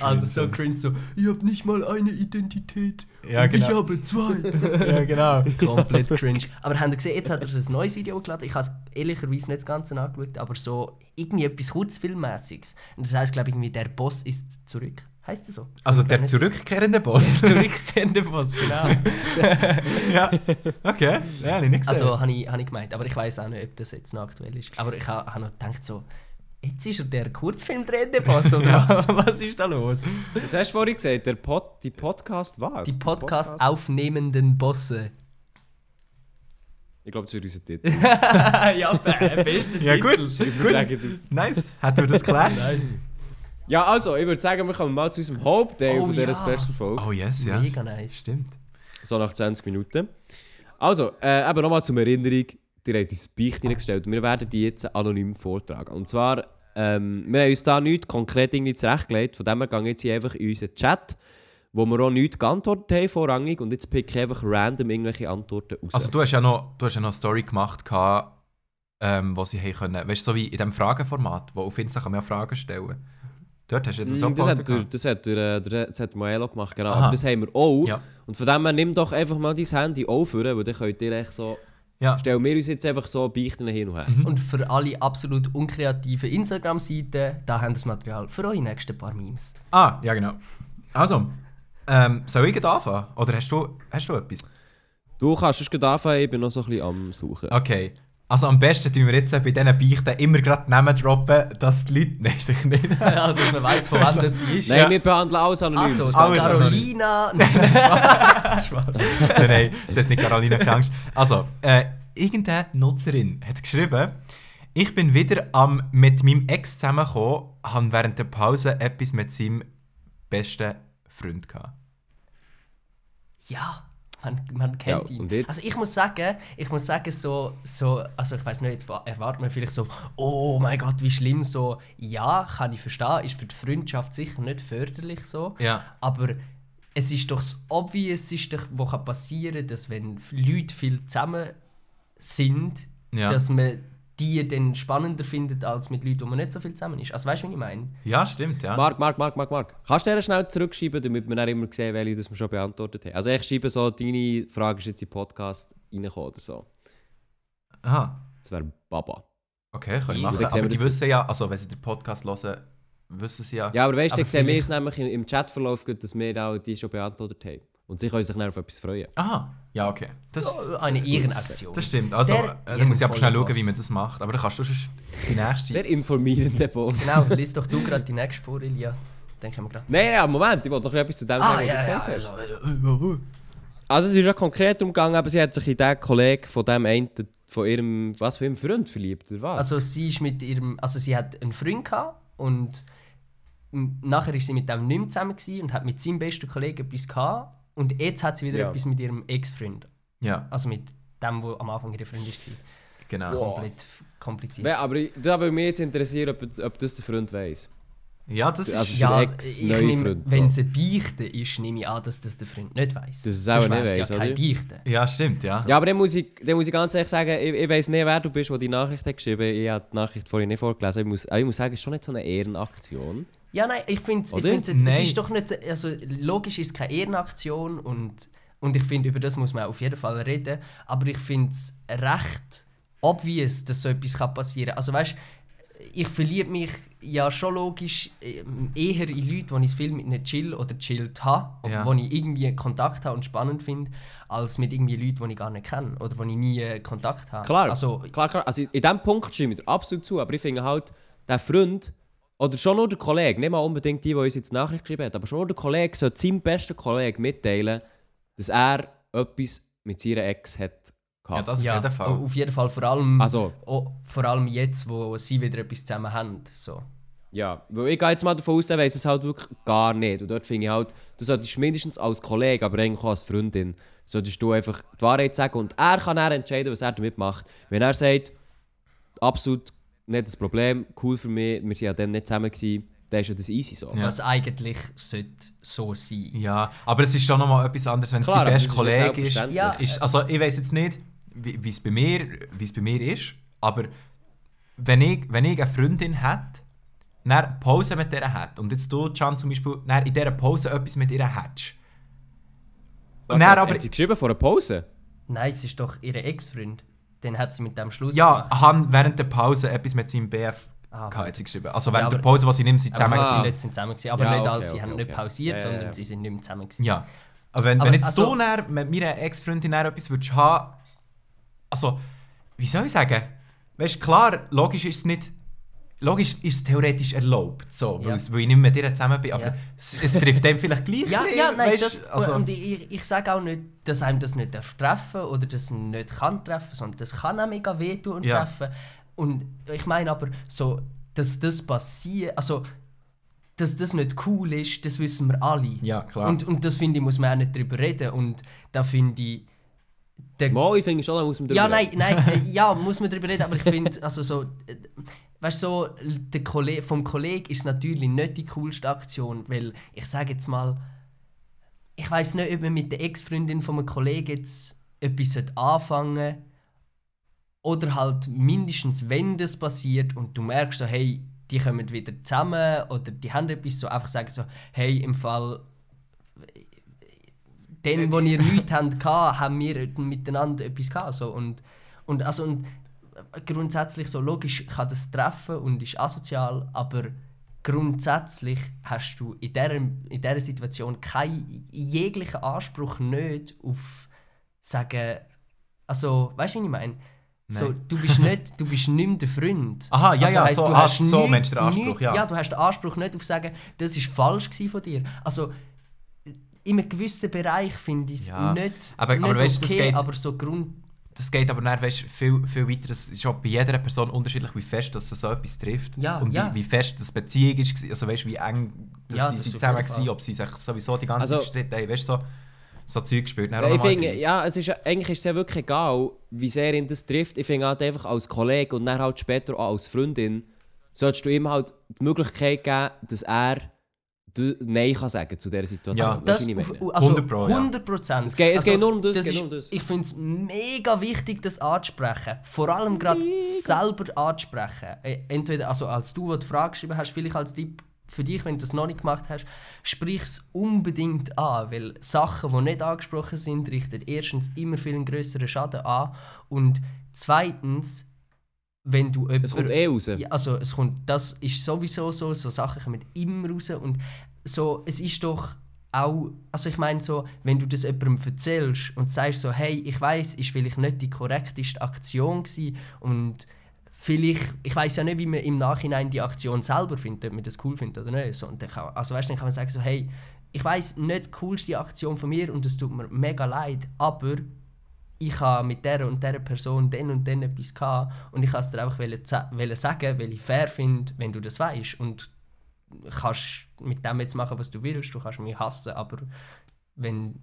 Also so cringe, so, ihr habt nicht mal eine Identität. Ja, und genau. Ich habe zwei. Ja, genau. Komplett cringe. Aber habt ihr gesehen, jetzt hat er ein neues Video hochgeladen. Ich habe es ehrlicherweise nicht das Ganze angeschaut, aber so irgendwie etwas Kurzfilmmäßiges. Und das heisst, glaube ich, irgendwie, der Boss ist zurück. Heißt das so? Also Ich der zurückkehrende Boss. Zurückkehrende Boss, genau. ja. Okay. Ja, habe ich nicht gesehen. Also habe ich, hab ich gemeint. Aber ich weiß auch nicht, ob das jetzt noch aktuell ist. Aber ich habe hab noch gedacht, so, jetzt ist er der Kurzfilmdrehende Boss, oder was ist da los? Was hast du vorhin gesagt? Der Pod, die Podcast was? Die Podcast aufnehmenden Bosse. Ich glaube, das wird unser Titel. ja, bester ja, gut. Überlegen. Nice. Hat er das geklärt? Nice. Ja, also, ich würde sagen, wir kommen mal zu unserem Hauptteil Oh von dieser ja. Special-Folge. Oh yes, ja. Mega nice. Stimmt. So nach 20 Minuten. Also, äh, eben nochmal zur Erinnerung. ihr habt uns Beichte reingestellt und wir werden die jetzt anonym vortragen. Und zwar, ähm, wir haben uns da nichts konkret irgendwie zurechtgelegt, von dem her gehen jetzt hier einfach in unseren Chat, wo wir auch nichts geantwortet haben vorrangig und jetzt pick ich einfach random irgendwelche Antworten raus. Also du hast ja noch, du hast ja noch eine Story gemacht, gehabt, ähm, wo sie haben können, weißt du, so wie in diesem Fragenformat, wo auf Insta kann man ja Fragen stellen. Dort hast du jetzt so Mm, das, hat der, gehabt. das, hat der, äh, der, das hat Moelo gemacht, genau. Aha. Aber das haben wir auch. Ja. Und von dem her, nimm doch einfach mal dein Handy auf, weil dann könnt ihr echt so... Ja. Stellen wir uns jetzt einfach so Beichten hin und her. Mhm. Und für alle absolut unkreativen Instagram-Seiten, da haben wir das Material für eure nächsten paar Memes. Ah, ja genau. Also, ähm, soll ich anfangen? Oder hast du, hast du etwas? Du kannst gleich anfangen, ich bin noch so ein bisschen am Suchen. Okay. Also am besten tun wir jetzt bei diesen Beichten immer gerade Namen droppen, dass die Leute... Nein, sicher nicht. ja, dass man weiß, von wann das sie ist. Nein, Ja. wir behandeln alles anonym. Also, Alles Carolina. Spaß. nein, nein, das heißt nicht Carolina Klangst. Also, äh, irgendeine Nutzerin hat geschrieben, ich bin wieder am mit meinem Ex zusammengekommen, habe während der Pause etwas mit seinem besten Freund gehabt. Ja, man, man kennt Ja, ihn. Also ich muss sagen, ich muss sagen, so, so also ich weiß nicht, jetzt erwartet man vielleicht so, oh mein Gott, wie schlimm so. Ja, kann ich verstehen, ist für die Freundschaft sicher nicht förderlich so. Ja. Aber es ist doch das Obvious, ist doch, was kann passieren, dass wenn Leute viel zusammen sind, Ja. dass man die dann spannender findet als mit Leuten, wo man nicht so viel zusammen ist. Also weißt du, was ich meine? Ja, stimmt, ja. Marc, Marc, Marc, Marc, Marc. Kannst du dir schnell zurückschreiben, damit wir dann immer sehen, welche das wir schon beantwortet haben? Also ich schreibe so, deine Frage ist jetzt in den Podcast reingekommen oder so. Aha. Das wäre Baba. Okay, können wir Ja, machen. Aber die wissen ja, also wenn sie den Podcast hören, wissen sie ja. Ja, aber weißt du, dann sehen wir es nämlich im, im Chatverlauf, gut, dass wir auch die schon beantwortet haben. Und sie können sich dann auf etwas freuen. Aha, ja, okay. Das, Eine Ehrenaktion. das stimmt. Also, Der äh, dann muss ich aber schnell schauen, wie man das macht. Aber dann kannst du sonst die nächste... Der informierende Boss. Genau, lies doch du gerade die nächste vor, Ilja. Dann können wir gerade Nein, nein, Moment, ich wollte noch etwas zu dem Ah, sagen, ja, was du ja, gesagt hast. also, Also es ist ja konkret umgegangen, aber sie hat sich in den Kollegen von dem einen, von ihrem, was für ihrem Freund verliebt, oder was? also sie ist mit ihrem, also sie hat einen Freund gehabt und nachher ist sie mit dem nicht mehr zusammen und hat mit seinem besten Kollegen etwas gehabt und jetzt hat sie wieder Ja. etwas mit ihrem Ex-Freund, Ja, also mit dem, wo am Anfang ihre Freund war. genau. Komplett kompliziert. Ja, aber da würde mich jetzt interessieren, ob, ob das der Freund weiss. Ja, das ist... Also- ja, der Ex- ich neue nehme, Freund, wenn so. es eine Beichte ist, nehme ich an, dass das der Freund nicht weiß. Dass es auch nicht weiss, ja oder? keine Beichte. ja, stimmt, ja. Ja, aber dann muss ich, dann muss ich ganz ehrlich sagen, ich, ich weiss nicht, wer du bist, der die Nachricht hat geschrieben Ich habe die Nachricht vorhin nicht vorgelesen. Ich muss, aber ich muss sagen, es ist schon nicht so eine Ehrenaktion. Ja, nein, ich finde find's jetzt, es ist doch nicht, also logisch ist es keine Ehrenaktion und, und ich finde, über das muss man auf jeden Fall reden, aber ich finde es recht obvious, dass so etwas kann passieren kann. Also weißt ich verliebe mich ja schon logisch ähm, eher in Leute, die ich viel mit ihnen chill oder chillt habe, Ja. wo ich irgendwie Kontakt habe und spannend finde, als mit irgendwie Leuten, die ich gar nicht kenne oder wo ich nie äh, Kontakt habe. Klar, Also, klar, klar. Also in diesem Punkt stimme ich dir absolut zu, aber ich finde halt, der Freund, oder schon nur der Kollege, nicht mal unbedingt die, die uns jetzt die Nachricht geschrieben hat, aber schon nur der Kollege sollte seinem besten Kollegen mitteilen, dass er etwas mit seiner Ex hat Ja, gehabt. das auf ja, jeden Fall. auf jeden Fall vor allem, Also, oh, vor allem jetzt, wo sie wieder etwas zusammen haben. So. ja, weil ich gehe jetzt mal davon aus, er weiss es halt wirklich gar nicht. Und dort finde ich halt, du solltest mindestens als Kollege, aber eigentlich auch als Freundin, solltest du einfach die Wahrheit sagen und er kann dann entscheiden, was er damit macht. Wenn er sagt, absolut nicht das Problem, cool für mich, wir waren ja dann nicht zusammen, gewesen, dann ist ja das easy so. Ja. Was eigentlich sollte so sein. Ja, aber es ist schon nochmal etwas anderes, wenn es Klar, dein aber bester Kollege ist. Ja. ist. Also ich weiß jetzt nicht, wie es bei mir, wie es bei mir ist, aber wenn ich, wenn ich eine Freundin hätte, dann Pause mit der hat und jetzt du, Can, zum Beispiel, dann in dieser Pause etwas mit ihr hättest. Und Was dann hat, aber, hat sie geschrieben vor einer Pause? Nein, es ist doch ihr Ex-Freund. Dann hat sie mit dem Schluss ja, gemacht. han während der Pause etwas mit seinem BF Ah, hat sie geschrieben. Also Ja, während der aber- Pause, was sie nimmt, sie Aber zusammen Ah. sie nicht sind zusammen gewesen. Aber Ja, nicht okay, als sie okay, haben nicht pausiert, Ja, ja, sondern ja. sie sind nicht mehr zusammen gewesen. Ja. Aber wenn, Aber wenn jetzt also- du dann mit meiner Ex-Freundin etwas würdest haben, also, wie soll ich sagen? Weißt du, klar, logisch ist es nicht, logisch ist es theoretisch erlaubt, so, weil, Ja. weil ich nicht mehr mit dir zusammen bin, aber Ja. es, es trifft dem vielleicht gleich Ja, ja, nein, weisst, das, also, und ich, ich sage auch nicht, dass einem das nicht darf treffen oder das nicht kann treffen, sondern das kann auch mega wehtun und Ja. treffen. Und ich meine aber, so, dass das passiert, also, dass das nicht cool ist, das wissen wir alle. Ja, klar. Und, und das finde ich, muss man auch nicht drüber reden. Und da finde ich, der, Mal, ich finde schon, da muss man ja, drüber nein, reden. nein, äh, ja, muss man darüber reden, aber ich finde, also so, äh, weißt du, so, der Kollege, vom Kollegen ist natürlich nicht die coolste Aktion, weil ich sage jetzt mal, ich weiß nicht, ob man mit der Ex-Freundin von einem Kollegen jetzt etwas sollte anfangen oder halt mindestens, wenn das passiert und du merkst so, hey, die kommen wieder zusammen oder die haben etwas, so einfach sagen so, hey, im Fall den, wo ihr nichts habt, haben wir miteinander etwas gehabt. So. Und, und, also, und grundsätzlich so logisch kann das treffen und ist asozial, aber grundsätzlich hast du in dieser, in dieser Situation keinen jeglichen Anspruch nicht auf sagen, also, weißt du, was ich meine? So, Nein. du bist nicht, du bist nicht mehr der Freund. Aha, ja, ja, heisst, so- du ah, hast so nicht- meinst du den Anspruch, nicht- ja. Ja, du hast den Anspruch nicht auf sagen, das ist falsch von dir. Also, in einem gewissen Bereich finde ich es Ja, nicht, aber- nicht aber weißt du, das okay, geht- aber so Grund... Das geht aber dann, weißt, viel, viel weiter. Das ist auch bei jeder Person unterschiedlich, wie fest dass es so etwas trifft. Ja, und ja. Wie, wie fest das Beziehung ist. Also weißt, wie eng dass Ja, sie, das sie zusammen waren, ob sie sich sowieso die ganze Also- Zeit gestritten haben. Weißt du, so, so Zeug. Dann Ja, auch ich finde, ja, es ist, eigentlich ist es ja wirklich egal, wie sehr ihn das trifft. Ich finde halt einfach als Kollege und dann halt später auch als Freundin, solltest du ihm halt die Möglichkeit geben, dass er Nein kann sagen zu dieser Situation. Ja, Das, ich meine? also 100 Pro, ja. 100 Prozent. Es geht- es geht nur um das, ist, um. Ich finde es mega wichtig, das anzusprechen. Vor allem gerade selber anzusprechen. Äh, Entweder also als du, die Frage geschrieben hast, vielleicht als Tipp für dich, wenn du das noch nicht gemacht hast, sprich es unbedingt an, weil Sachen, die nicht angesprochen sind, richten erstens immer viel einen größeren Schaden an und zweitens, wenn du Es kommt eh raus. ja, also es kommt, das ist sowieso so, so Sachen kommen immer raus und so, es ist doch auch, also ich meine so, wenn du das jemandem erzählst und sagst so, hey, ich weiß, ist vielleicht nicht die korrekteste Aktion gewesen und vielleicht, ich weiß ja nicht, wie man im Nachhinein die Aktion selber findet, ob man das cool findet oder nicht. So, und dann kann, also weißt, du, dann kann man sagen so, hey, ich weiß nicht die coolste Aktion von mir und es tut mir mega leid, aber ich habe mit der und der Person den und den etwas gehabt und ich wollte es dir einfach wollen sagen, weil ich fair finde, wenn du das weißt und kannst mit dem jetzt machen, was du willst, du kannst mich hassen, aber wenn,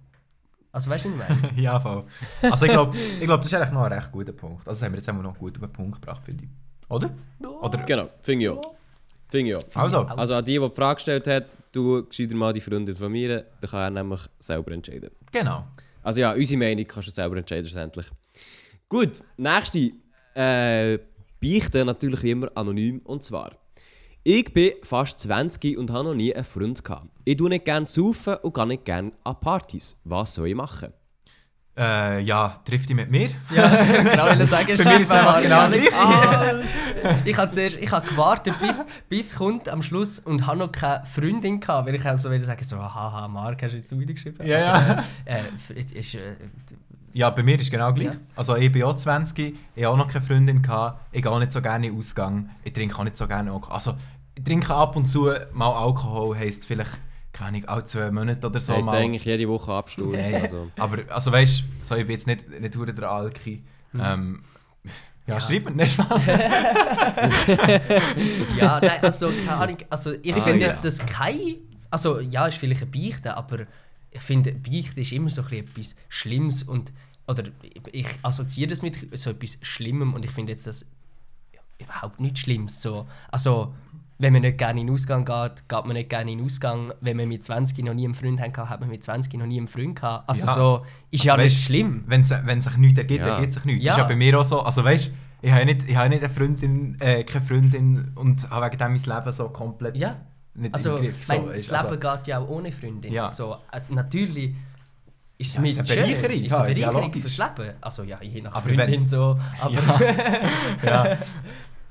also weißt du, was ich meine? ja, voll. Also ich glaube, ich glaub, das ist eigentlich noch ein recht guter Punkt. Also das haben wir jetzt einmal noch gut auf den Punkt gebracht, finde ich. Oder? Oder? Genau, finde ich auch. Finde ich auch. Also, Also an die, die die Frage gestellt hat, du gescheiter mal die Freundin von mir, dann kann er nämlich selber entscheiden. genau. Also ja, unsere Meinung kannst du selber entscheiden schlussendlich. Gut, nächste äh, Beichte natürlich wie immer anonym und zwar ich bin fast 20 und habe noch nie einen Freund gehabt. Ich tue nicht gerne saufen und gehe nicht gerne an Partys. Was soll ich machen? Äh, ja, trifft die mit mir? Ja, genau, will sagen, Für mich ist einfach genau gleich. Ah, ich habe zuerst, ich habe gewartet, bis, bis kommt am Schluss und habe noch keine Freundin gehabt, weil ich auch so will sagen, so, haha, Marc, hast du jetzt wieder geschrieben? Ja, ja. Äh, es ist, äh, Ja, bei mir ist es genau gleich. Ja. Also ich bin auch 20, ich habe auch noch keine Freundin gehabt, ich gehe nicht so gerne in Ausgang, ich trinke auch nicht so gerne Alkohol. Also ich trinke ab und zu mal Alkohol, heisst vielleicht, keine Ahnung, alle zwei Monate oder so heisst mal. eigentlich jede Woche Absturz. Ja. Also. Aber also weißt du, so, ich bin jetzt nicht, nicht hure der Alki. Ähm, ja, Ja. schreib mir, nicht Spaß. ja, nein, also keine Ahnung, also ich Ah, finde ja. jetzt das kein, also ja, ist vielleicht eine Beichte, aber ich finde, Beichte ist immer so ein bisschen etwas Schlimmes und, oder ich assoziiere das mit so etwas Schlimmem und ich finde jetzt das überhaupt nicht Schlimmes, so, also wenn man nicht gerne in den Ausgang geht, geht man nicht gerne in den Ausgang. Wenn man mit 20 noch nie einen Freund hatte, hat man mit 20 noch nie einen Freund gehabt. Also Ja. so, ist Also ja nicht weisst, schlimm. Wenn sich nichts ergibt, Ja. ergibt sich nichts. Ja. Das ist ja bei mir auch so. Also weißt ich habe nicht, ich habe nicht eine Freundin, äh, keine Freundin und habe wegen dem mein Leben so komplett Ja. nicht Also, im Griff. mein, So, das ist- Leben also, geht ja auch ohne Freundin. Ja. So, äh, natürlich ist es Ja, mit ist eine Bereicherung, ist eine ja, ja, Bereicherung logisch. fürs Leben. Also ja, je nach Aber Freundin wenn- so. Aber ja, ja,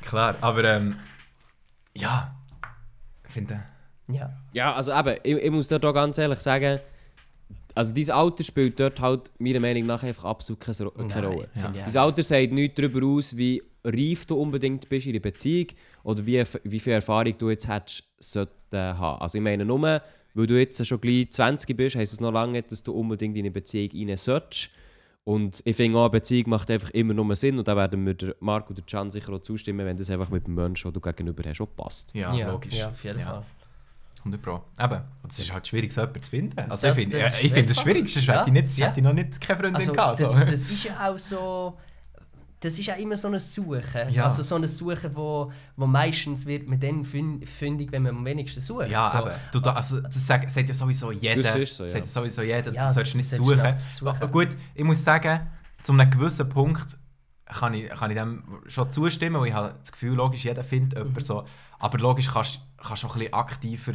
klar. Aber ähm, ja, ich finde... ja. Ja, also eben, ich, ich muss dir da ganz ehrlich sagen, also dein Alter spielt dort halt meiner Meinung nach einfach absolut keine, keine Rolle. Nein, ich Dein. Alter sagt nichts darüber aus, wie reif du unbedingt bist in der Beziehung oder wie, wie viel Erfahrung du jetzt hättest sollten haben. Also ich meine nur, weil du jetzt schon gleich 20 bist, heisst es noch lange nicht, dass du unbedingt in eine Beziehung rein solltest. Und ich finde auch, eine Beziehung macht einfach immer nur Sinn und da werden mir der Marc oder der Can sicher auch zustimmen, wenn das einfach mit dem Menschen, den du gegenüber hast, auch passt. Ja, logisch. Ja, auf jeden Ja. Fall. 100 Pro. Eben. Und es ist halt schwierig, so jemanden zu finden. Also Das- ich finde das ist ich finde es einfach- schwierig, sonst Ja, hätte ich, nicht, ja. hätte ich noch nicht keine Freundin Also, gehabt. das, So. das ist ja auch so. Das ist ja immer so ein Suchen. Ja. Also so ein Suchen, wo, wo meistens wird man dann fün- fündig, wenn man am wenigsten sucht. Ja, so. eben. Du, da, also, das sagt, sagt ja sowieso jeder. Das ist so, ja. Sagt ja sowieso jeder, Ja, du nicht solltest du suchen. nicht suchen. Aber Gut, ich muss sagen, zu einem gewissen Punkt kann ich, kann ich dem schon zustimmen, weil ich habe das Gefühl, logisch, jeder findet Mhm. jemanden so. Aber logisch kannst du auch ein bisschen aktiver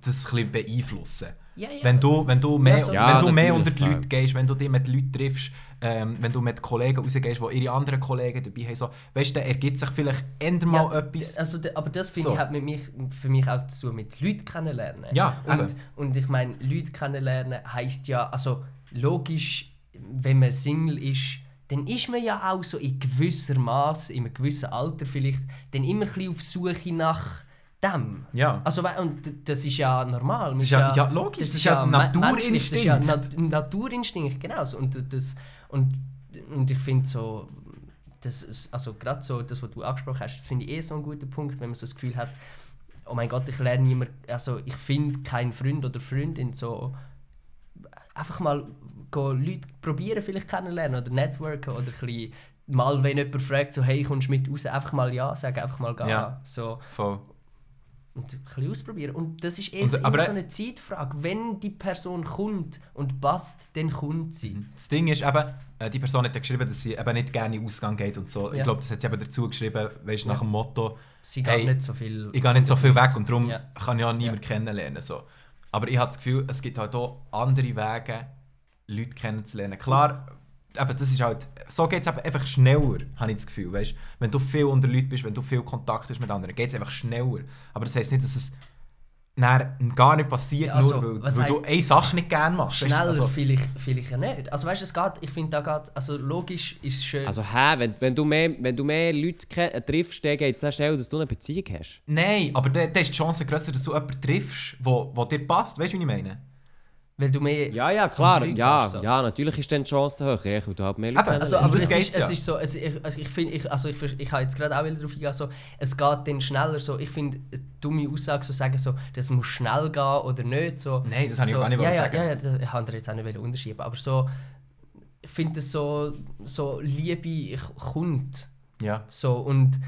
das ein bisschen beeinflussen. Ja, ja. Wenn du, wenn du mehr, so- Ja, wenn du mehr unter die. Leute gehst, wenn du dich mit Leuten triffst, ähm, wenn du mit Kollegen rausgehst, die ihre anderen Kollegen dabei haben, so, weißt du, ergibt sich vielleicht mal Ja, etwas. Also, aber das finde So. ich hat mit mich, für mich auch zu tun mit Leuten kennenlernen. Ja, eben. und, und ich meine, Leute kennenlernen heisst ja, also logisch, wenn man Single ist, dann ist man ja auch so in gewisser Maß, in einem gewissen Alter vielleicht, dann immer ein bisschen auf Suche nach dem. Ja. Also, und das ist ja normal. Das ist ja- ja, logisch, Das das ist ja ja menschlich, Das ist ja Naturinstinkt. Nat Naturinstinkt, genau. Und, das, und, und ich finde so, das, ist- also gerade so, das, was du angesprochen hast, finde ich eh so ein guter Punkt, wenn man so das Gefühl hat, oh mein Gott, ich lerne niemand, also ich finde keinen Freund oder Freundin so, einfach mal Leute probieren vielleicht kennenlernen oder networken oder ein mal wenn jemand fragt, so hey, kommst du mit raus, einfach mal ja sagen, einfach mal gehen. Ja. So, Voll. und ein bisschen ausprobieren. Und das ist eh Und- so- aber- eine Zeitfrage. Wenn die Person kommt und passt, dann kommt sie. Das Ding ist eben, äh, die Person hat ja geschrieben, dass sie eben nicht gerne in den Ausgang geht und so. Ich Ja. glaube, das hat sie eben dazu geschrieben, weißt, Ja. nach dem Motto, Sie geht Hey, nicht so viel. ich gehe nicht so viel weg und darum Ja. kann ich auch niemanden Ja. kennenlernen. So. Aber ich habe das Gefühl, es gibt halt auch andere Wege, Leute kennenzulernen. Klar, eben, das ist halt, so geht es einfach schneller, habe ich das Gefühl. Weißt? Wenn du viel unter Leuten bist, wenn du viel Kontakt hast mit anderen, geht es einfach schneller. Aber das heisst nicht, dass es dann gar nicht passiert, Ja, also, nur weil, weil du eine Sache nicht gerne machst. Schneller Also, vielleicht, vielleicht ja nicht. Also weißt du, es geht, ich finde da geht, also logisch ist es schön. Also, hä, wenn, wenn, du mehr, wenn du mehr Leute äh, triffst, dann geht es dann schnell, dass du eine Beziehung hast. Nein, aber dann dann ist die Chance grösser, dass du jemanden triffst, wo, wo dir passt. Weißt du, wie ich meine? Weil du mehr... Ja, ja, klar. Ja, hast, so. ja, natürlich ist dann die Chance höher, weil du halt mehr Leute Eben, Also, aber es ist, es ja. ist so, es, ich, also ich finde, ich, also ich, ich habe jetzt gerade auch wieder darauf eingegangen, so, es geht dann schneller, so, ich finde, eine dumme Aussage so sagen, so, das muss schnell gehen oder nicht, so. Nein, das habe ich so, gar nicht ja, sagen. Ja, ja, das ich wollte jetzt auch nicht unterschieben, aber so, ich finde das so, so Liebe kommt, Ja. so, und,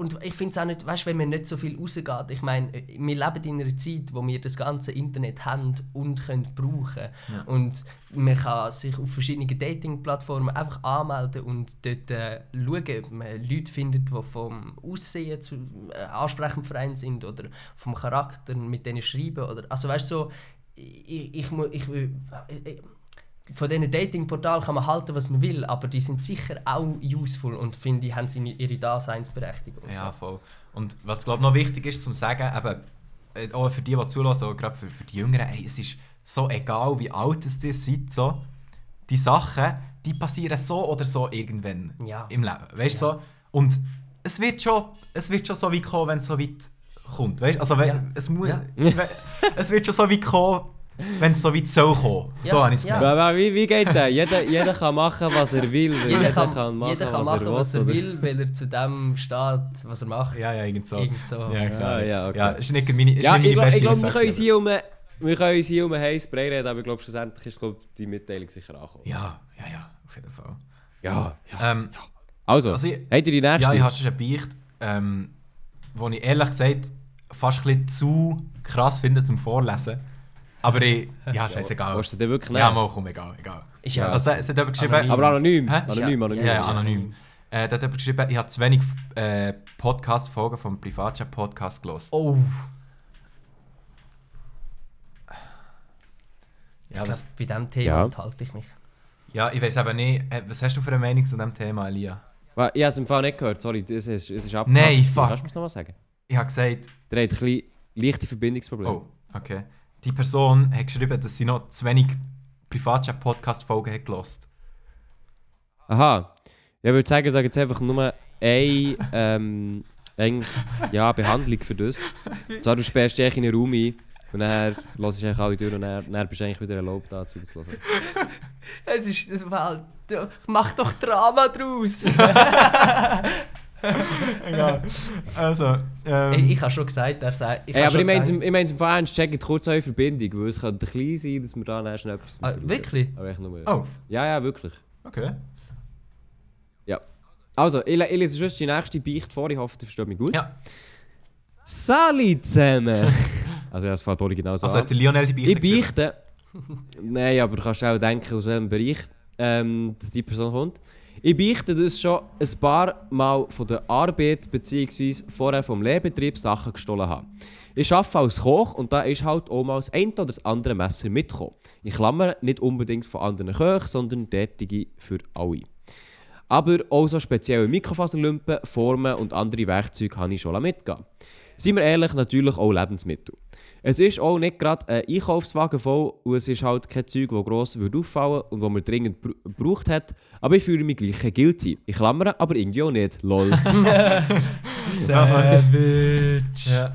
und ich finde es auch nicht, weißt du, wenn man nicht so viel rausgeht, ich meine, wir leben in einer Zeit, wo wir das ganze Internet haben und können brauchen Ja. und man kann sich auf verschiedene Dating-Plattformen einfach anmelden und dort äh, schauen, ob man Leute findet, die vom Aussehen zu, äh, ansprechend für einen sind oder vom Charakter mit denen schreiben oder, also weißt du, so, ich, ich, ich, ich, ich von diesen Dating-Portalen kann man halten, was man will, aber die sind sicher auch useful und finde ich, haben sie ihre Daseinsberechtigung. Ja, so. voll. Und was glaube noch wichtig ist zum sagen, eben, äh, auch für die, die zulassen, auch gerade für, für die Jüngeren, ey, es ist so egal, wie alt es ihr seid, so, die Sachen, die passieren so oder so irgendwann Ja. im Leben, weißt du so? Und es wird schon, es wird schon so weit kommen, wenn es so weit kommt, weißt? Also wenn, Ja. es muss, Ja. es wird schon so weit kommen, wenn es so weit soll kommen. Ja, So habe ich es ja. Wie, wie geht das? Jeder, jeder kann machen, was er will. weil Jeder, kann, machen, jeder kann machen, was er will, weil er zu dem steht, was er macht. Ja, ja, irgend so. Irgend so. Ja, klar. Ja, ja, okay. ja, ist nicht meine, ist Ja, nicht ich, meine glaube, wir können uns hier um, wir können uns hier um einen heißen Brei reden, aber ich glaube, schlussendlich ist glaub, die Mitteilung sicher angekommen. Ja, ja, ja, auf jeden Fall. ja. ja. Ähm, Also, Also ich- habt ihr die nächste? Ja, ich habe schon einen Beicht, ähm, wo ich ehrlich gesagt fast ein bisschen zu krass finde zum Vorlesen. Aber ich, ja, scheißegal. Willst du dir wirklich Ja, nehmen? mal, komm, egal, egal. Ist ja, Also, es hat jemand geschrieben... Anonym. Aber anonym. Hä? Anonym, Ja, anonym. Ja, ja, anonym. Äh, da hat jemand geschrieben, ich habe zu wenig äh, Podcast-Folgen vom Privatchat-Podcast gelost. Oh, ja, ich glaub, bei diesem Thema Ja. enthalte ich mich. ja, ich weiß aber nicht, äh, was hast du für eine Meinung zu diesem Thema, Elia? Ich habe es im Fall nicht gehört, sorry, es ist, es ist abgehakt. Nein, fuck. Kannst du mir nochmal sagen? Ich habe gesagt, Der hat ein bisschen leichte Verbindungsprobleme. oh, okay. Die Person hat geschrieben, dass sie noch zu wenig Privatchat-Podcast-Folgen hat gelost. Aha. Ja, ich würde sagen, da gibt es einfach nur eine ähm, ja, Behandlung für das. Und zwar, du sperrst dich in einen Raum ein und dann hörst du eigentlich alle durch und dann, dann bist du eigentlich wieder erlaubt, da zu hören. Es ist, mach doch Drama draus. Egal. Also, ähm, Ey, ich habe schon gesagt, er sagt. Ey, habe aber schon ich meine es ich mein's im Fall checkt kurz eure Verbindung, weil es könnte klein sein, dass wir da dann schnell etwas Ah, wirklich? Aber echt nur... Oh, Ja, ja, wirklich. okay. Ja. Also, ich, ich lese sonst die nächste Beicht vor, ich hoffe, ihr versteht mich gut. Ja. Sali zusammen! also, ja, das fällt original so Also an. hat der Lionel die Beichte Ich beichte. Nein, aber du kannst auch denken, aus welchem Bereich ähm, dass die Person kommt. Ich beichte, ich schon ein paar Mal von der Arbeit bzw. vorher vom Lehrbetrieb Sachen gestohlen habe. Ich arbeite als Koch und da ist halt auch mal das eine oder das andere Messer mitgekommen. Ich klammer nicht unbedingt von anderen Köchen, sondern derartige für alle. Aber auch so spezielle Mikrofaserlümpen, Formen und andere Werkzeuge habe ich schon mitgegeben. Seien wir ehrlich, natürlich auch Lebensmittel. Es ist auch nicht gerade ein Einkaufswagen voll und es ist halt kein Zeug, das gross würde auffallen und das man dringend br- gebraucht hat. Aber ich fühle mich gleich guilty. Ich klammere, aber irgendwie auch nicht. Lol. Savage. Ja.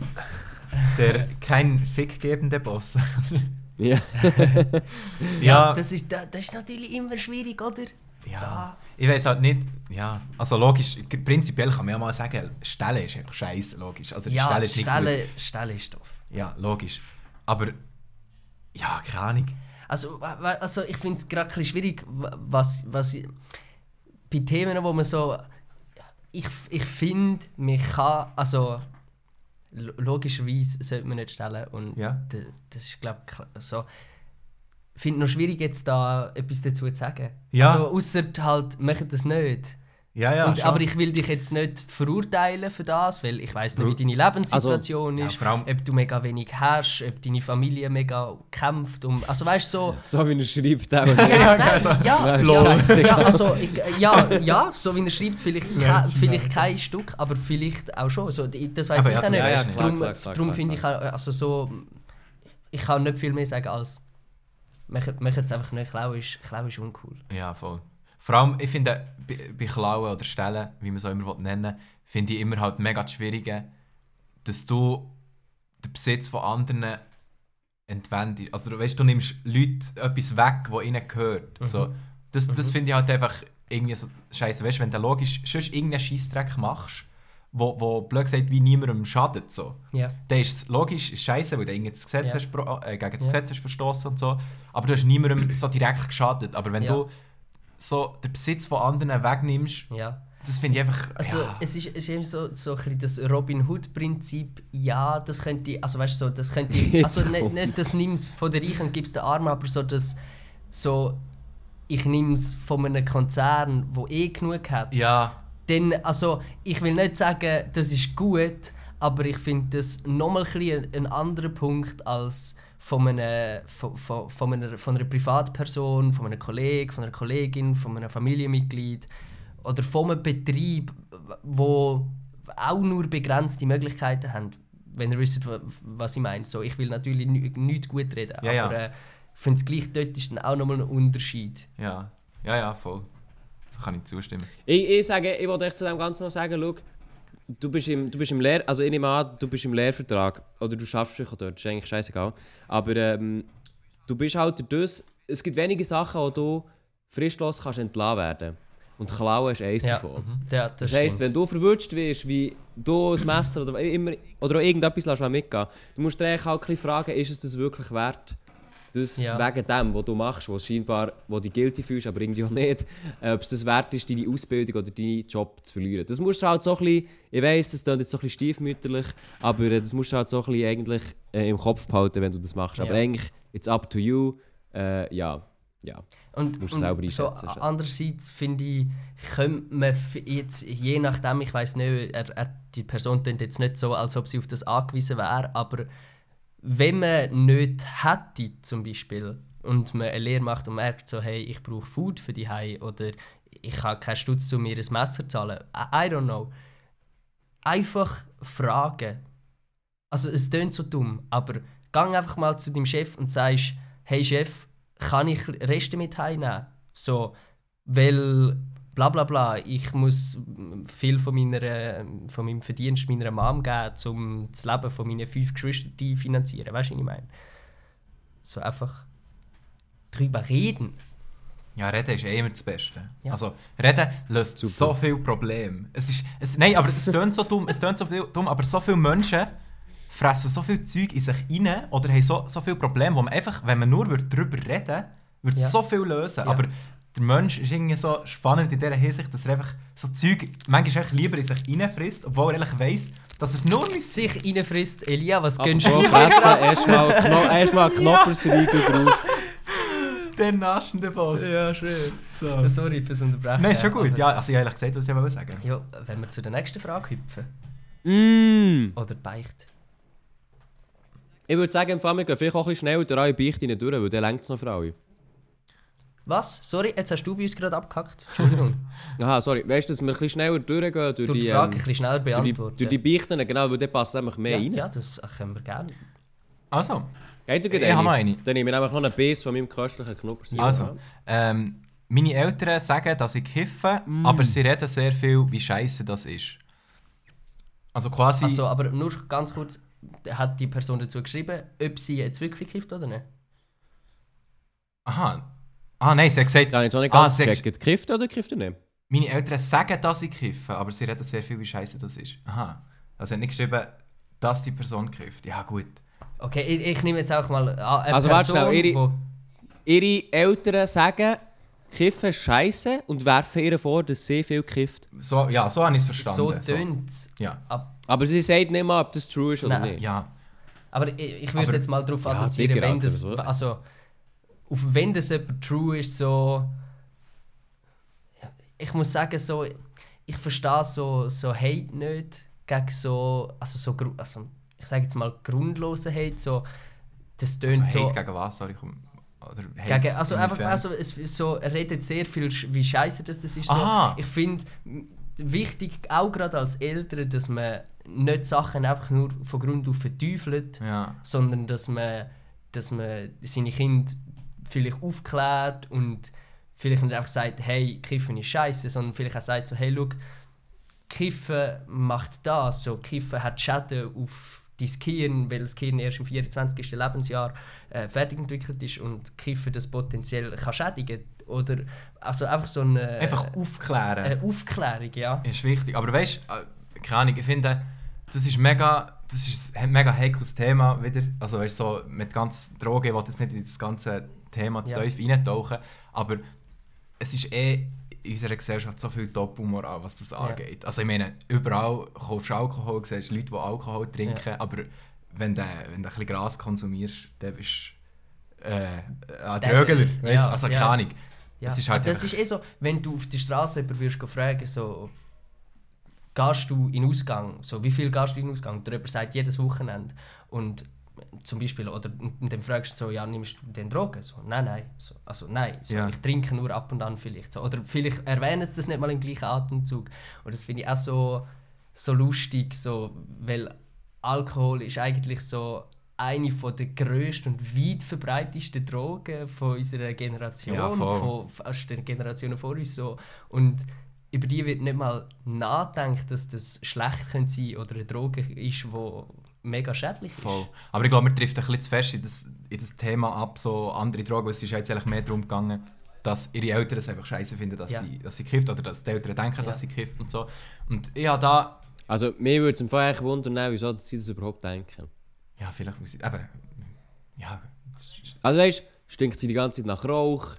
Der kein Fick gebende Boss. ja. Ja, das ist, da- das ist natürlich immer schwierig, oder? Ja, ich weiß halt nicht. Ja, also logisch, prinzipiell kann man ja mal sagen, Stelle ist einfach scheiße, logisch. Also Ja, Stelle ist nicht Stelle, Stelle ist doof. gut. Ja, logisch. Aber ja, keine Ahnung. Also, also ich finde es gerade ein bisschen schwierig, wa- was, was bei Themen, wo man so. Ich, ich finde, man kann. Also, lo- logischerweise sollte man nicht stellen. Und Ja. d- das ist, glaube ich, so. Ich finde es noch schwierig, jetzt da etwas dazu zu sagen. Ja. Also, außer halt, machen das nicht. Ja, ja. und, aber ich will dich jetzt nicht verurteilen für das, weil ich weiß nicht, wie deine Lebenssituation ja, ist, allem- ob du mega wenig hast, ob deine Familie mega kämpft. Um, also weißt du, so. So wie er schreibt auch. Ja, Nein, also, ja, ja, scheißegal. ja, also, ich, ja, ja, so wie er schreibt, vielleicht, Ja, ke, vielleicht kein Stück, aber vielleicht auch schon. So, die- das weiß ich ja, auch das nicht. nicht. Darum, finde ich, also so, ich kann nicht viel mehr sagen als, machen machen es einfach nicht, Klau ist, Klau ist uncool. Ja, voll. Vor allem, ich finde, bei, bei Klauen oder Stellen, wie man es auch immer nennen finde ich immer halt mega das Schwierige, dass du den Besitz von anderen entwendest. Also weißt, du nimmst Leute etwas weg, was ihnen gehört. So, das das finde ich halt einfach irgendwie so scheiße. Weißt du, wenn du logisch sonst irgendeinen Scheißdreck machst, wo, wo blöd gesagt wie niemandem schadet, so, Ja. dann ist es logisch ist scheiße, weil du irgendwie das Gesetz Ja. hast, äh, gegen das. Gesetz hast verstoßen und so. Aber du hast niemandem so direkt geschadet. Aber wenn du so den Besitz von anderen wegnimmst, das finde ich einfach. Also ja. es ist, es ist eben so, so ein das Robin Hood Prinzip. Ja, das könnte, also weißt du so, das könnte, also nicht, nicht das nimm's von der Reichen und gib's den Armen, aber so das, so ich nehme es von einem Konzern, wo eh genug hat. ja, Dann, also ich will nicht sagen, das ist gut, aber ich finde das nochmal ein, ein anderer Punkt als von einer, von, von, von, einer, von einer Privatperson, von einem Kollegen, von einer Kollegin, von einem Familienmitglied oder von einem Betrieb, wo auch nur begrenzte Möglichkeiten haben. Wenn ihr wisst, wa- was ich meine. So, ich will natürlich ni- nichts gut reden, Ja, ja. aber äh, ich finde es gleich dort ist dann auch nochmal ein Unterschied. ja, ja, ja, voll. Kann ich zustimmen. Ich, ich sage, ich wollte euch zu dem Ganzen noch sagen, schau, du bist im, du bist im Lehr... Also ich nehme an, du bist im Lehrvertrag. Oder du schaffst dich auch dort, ist eigentlich scheißegal. Aber ähm, du bist halt das... Es gibt wenige Sachen, wo du fristlos kannst entlassen werden. Und Klauen ist eins Ja. davon. Ja, Das, heisst, wenn du verwünscht wirst, wie du ein Messer oder, immer, oder auch irgendetwas lässt mitgehen, du musst dir eigentlich halt ein bisschen fragen, ist es das wirklich wert? Das Ja. wegen dem, was du machst, was scheinbar, wo du guilty fühlst, aber irgendwie auch nicht, äh, ob es das wert ist, deine Ausbildung oder deinen Job zu verlieren. Das musst du halt so ein bisschen, ich weiss, das klingt jetzt so ein bisschen stiefmütterlich, aber äh, das musst du halt so ein bisschen eigentlich äh, im Kopf behalten, wenn du das machst. Aber Ja. eigentlich, it's up to you, äh, ja, ja. Und, Musst du und selber so einschätzen, schon. andererseits finde ich, könnte man jetzt, je nachdem, ich weiß nicht, er, er, die Person klingt jetzt nicht so, als ob sie auf das angewiesen wäre, aber wenn man nicht hätte, zum Beispiel, und man eine Lehre macht und merkt so, hey, ich brauche Food für die Hause oder ich habe keinen Stutz, um mir ein Messer zu zahlen, I, I don't know. Einfach fragen. Also es klingt so dumm, aber gang einfach mal zu deinem Chef und sagst, hey Chef, kann ich Reste mit heimnehmen? So, weil bla bla bla, ich muss viel von, meiner, von meinem Verdienst meiner Mom geben, um das Leben von meinen fünf Geschwistern zu finanzieren. Weißt du, was ich meine? So einfach drüber reden. Ja, reden ist eh immer das Beste. Ja. Also, reden löst Super. so viele Probleme. Es ist, es, nein, aber es tönt so dumm, es tönt so viel, dumm, aber so viele Menschen fressen so viel Zeug in sich rein oder haben so, so viele Probleme, wo man einfach, wenn man nur würd drüber reden würde, Ja. so viel lösen. Ja. Aber der Mensch ist irgendwie so spannend in dieser Hinsicht, dass er einfach so Zeug manchmal lieber in sich reinfrisst, obwohl er eigentlich weiss, dass es nur mein Sich reinfrisst, Elia, was gönnst du fressen, erstmal Kno erstmal Knoppersriegel drauf. der naschende Boss. Ja, schön. So. Sorry fürs Unterbrechen. Nein, ist schon gut. Ja, also ich habe eigentlich gesagt, was ich wollte sagen. Ja, wenn wir zu der nächsten Frage hüpfen. Mm. Oder beicht. Ich würde sagen, im Fall, wir gehen vielleicht auch ein bisschen schneller durch alle Beichten durch, weil dann längt es noch für alle. Was? Sorry, jetzt hast du bei uns gerade abgehackt. Entschuldigung. Aha, sorry. Weißt du, dass wir ein bisschen schneller durchgehen durch Durch die, die Frage ein ähm, bisschen schneller durch die, beantworten. durch die Beichten, genau, weil dann passt nämlich mehr ja, rein. ja, das können wir gerne. Also, Hey, du Ich habe eine. Dann nehme ich nämlich noch einen Biss von meinem köstlichen Knoppersriegel. Also, ähm, meine Eltern sagen, dass ich kiffe, aber sie reden sehr viel, wie scheiße das ist. Also quasi. Also, aber nur ganz kurz, hat die Person dazu geschrieben, ob sie jetzt wirklich kifft oder nicht? aha. Ah, nein, sie hat gesagt, Ich habe jetzt auch nicht Ah, ganz gecheckt. Kifft oder kifft er nicht? meine Eltern sagen, dass ich kiffe, aber sie reden sehr viel, wie scheiße das ist. Aha. Also, sie hat nicht geschrieben, dass die Person kifft. Ja, gut. Okay, ich, ich nehme jetzt auch mal eine Also, warte Person, schnell, ihre-. Ihre Eltern sagen, Kiffen ist scheiße und werfen ihr vor, dass sie viel kifft. So, ja, so habe ich es So verstanden. tönt es. Ja. Aber sie sagt nicht mal, ob das true ist oder Nein. nicht. Ja. Aber ich, ich würde Aber- jetzt mal darauf Ja, assoziieren, wenn das, also, auf wenn das jemand true ist, so, ja, ich muss sagen, so, ich verstehe so, so Hate nicht gegen so, also so, also, ich sage jetzt mal grundlose Hate, so, das tönt Also, so, Hate gegen was? Sorry, komm. Oder Hate gegen, also einfach, also es so, er redet sehr viel, wie scheiße das, das ist. So. Ich finde wichtig, auch gerade als Eltern, dass man nicht Sachen einfach nur von Grund auf verteufelt, Ja. sondern dass man, dass man seine Kinder vielleicht aufklärt und vielleicht nicht einfach sagt, hey, Kiffen ist scheiße, sondern vielleicht auch sagt so, hey, schau, Kiffen macht das, so, Kiffen hat Schäden auf dein Gehirn, weil das Gehirn erst im 24. Lebensjahr äh, fertig entwickelt ist und Kiffen das potenziell kann schädigen oder also einfach so eine, Einfach aufklären. eine Aufklärung, ja. ist wichtig. Aber weißt du, keine Ahnung, ich finde, das ist mega, das ist ein mega heikles Thema wieder. Also weißt du, so mit ganz Drogen, ich will jetzt nicht in das ganze Thema zu Ja. tief reintauchen, aber es ist eh in unserer Gesellschaft so viel Doppelmoral, was das angeht. Also ich meine, überall kaufst du Alkohol, siehst Leute, die Alkohol trinken, aber wenn du, wenn du ein bisschen Gras konsumierst, dann bist du äh, ein Drögler, weißt ja? Also ja. keine Ahnung. Ja. Es ist halt das ist eh so, wenn du auf der Straße jemanden fragen, so, gehst du in Ausgang, so, wie viel gehst du in den Ausgang? Der jemand sagt jedes Wochenende. Und zum Beispiel, oder dann fragst du so, ja, nimmst du denn Drogen? So, nein, nein. So, also nein, so, Ja. ich trinke nur ab und an vielleicht. So, oder vielleicht erwähnen sie das nicht mal im gleichen Atemzug. Und das finde ich auch so, so lustig, so, weil Alkohol ist eigentlich so eine von der grössten und weit verbreitetsten Drogen von unserer Generation, Ja, von, aus den Generationen vor uns. So. Und über die wird nicht mal nachgedacht, dass das schlecht könnte sein oder eine Droge ist, die mega schädlich ist. Voll. Aber ich glaube, man trifft ein bisschen zu fest in das, in das Thema ab, so andere Drogen. Es ist jetzt eigentlich mehr darum gegangen, dass ihre Eltern es einfach scheiße finden, dass, Ja. sie, dass sie kifft oder dass die Eltern denken, dass Ja. sie kifft und so. Und ich habe da, Also, mir würde es im Fall wundern, wieso dass sie das überhaupt denken. ja, vielleicht muss ich, eben, ja, ist- Also weißt du, stinkt sie die ganze Zeit nach Rauch,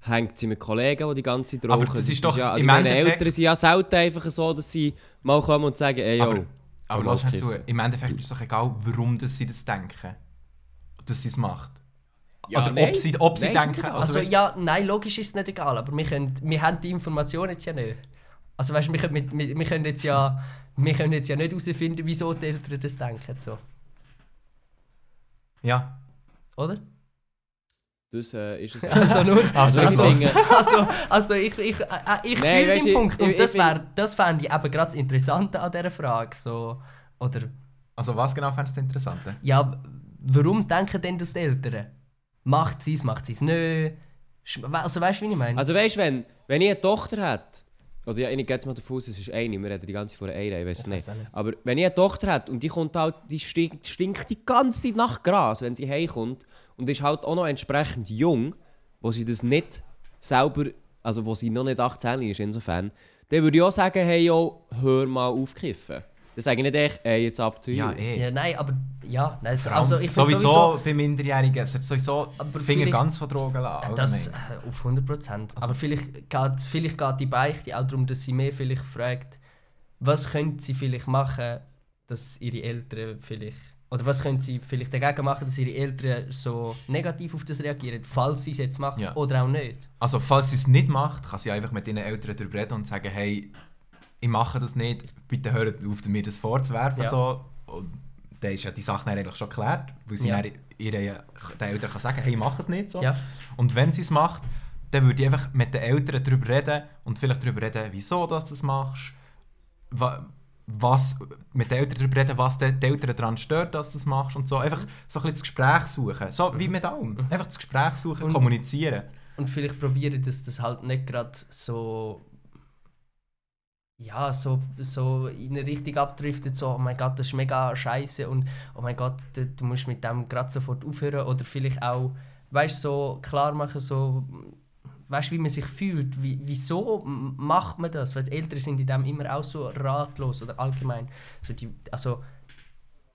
hängt sie mit Kollegen, die die ganze Zeit rauchen. Aber das ist doch ja, also im meine Endeffekt- Eltern sind ja selten einfach so, dass sie mal kommen und sagen, ey, yo, aber, lass mir zu, im Endeffekt ist es doch egal, warum dass sie das denken. Dass sie es macht. Ja, oder nein. ob sie, ob sie Nein, ist denken. Also, Also ja, nein, logisch ist es nicht egal, aber wir, können, wir haben die Information jetzt ja nicht. Also weißt du, wir, können- wir, wir, können jetzt ja, wir können jetzt ja nicht herausfinden, wieso die Eltern das denken, so, ja. oder? Das äh, ist es. Also nur, Also, also, ich finde- also, also ich, ich, äh, ich Nein, fühle den du, Punkt ich- und ich das, wär, das fände ich eben gerade das Interessante an dieser Frage. So, oder, Also was genau fändest du interessant? ja, warum denken denn das die Eltern? Macht sie es, macht sie es nicht? Also weißt du, wie ich meine? Also weißt du, wenn, wenn ich eine Tochter hätte, oder ja, ich gehe jetzt mal davon aus, es ist eine, wir reden die ganze Zeit von einer, ich weiß es Ich nicht. Aber wenn ich eine Tochter hätte und die kommt halt, die stinkt, stinkt die ganze Zeit nach Gras, wenn sie heimkommt und ist halt auch noch entsprechend jung, wo sie das nicht selber, also wo sie noch nicht 18 ist, insofern, dann würde ich auch sagen, hey, yo, hör mal auf kiffen. Dann sage ich nicht echt, ey, jetzt ab zu Ja, eh. Ja, nein, aber ja, nein, allem also ich sowieso, sowieso bei Minderjährigen, sowieso Aber Finger ganz von Drogen lassen. das äh, auf 100 Prozent. Also- aber vielleicht geht, vielleicht geht die Beichte auch darum, dass sie mehr vielleicht fragt, was könnte sie vielleicht machen, dass ihre Eltern vielleicht oder was können sie vielleicht dagegen machen, dass ihre Eltern so negativ auf das reagieren, falls sie es jetzt machen Ja. oder auch nicht. Also, falls sie es nicht macht, kann sie einfach mit ihren Eltern darüber reden und sagen, hey, ich mache das nicht, bitte hört auf, mir das vorzuwerfen. Ja. So. Und dann ist ja die Sache eigentlich schon geklärt, weil sie Ja. ihren den Eltern kann sagen, hey, ich mache es nicht so. Ja. Und wenn sie es macht, dann würde ich einfach mit den Eltern darüber reden und vielleicht darüber reden, wieso du das machst, was, mit den Eltern darüber reden, was die Eltern daran stört, dass du das machst und so. Einfach so ein bisschen das Gespräch suchen. So wie mit allem. Einfach das Gespräch suchen, Und- kommunizieren. Und vielleicht probieren, dass das halt nicht gerade so. Ja, so, so in eine Richtung abdriftet, so, oh mein Gott, das ist mega scheiße und oh mein Gott, du, du musst mit dem gerade sofort aufhören. Oder vielleicht auch, weißt du, so klar machen, so, weißt du, wie man sich fühlt, wie, wieso macht man das? Weil Eltern sind in dem immer auch so ratlos oder allgemein. So die, also,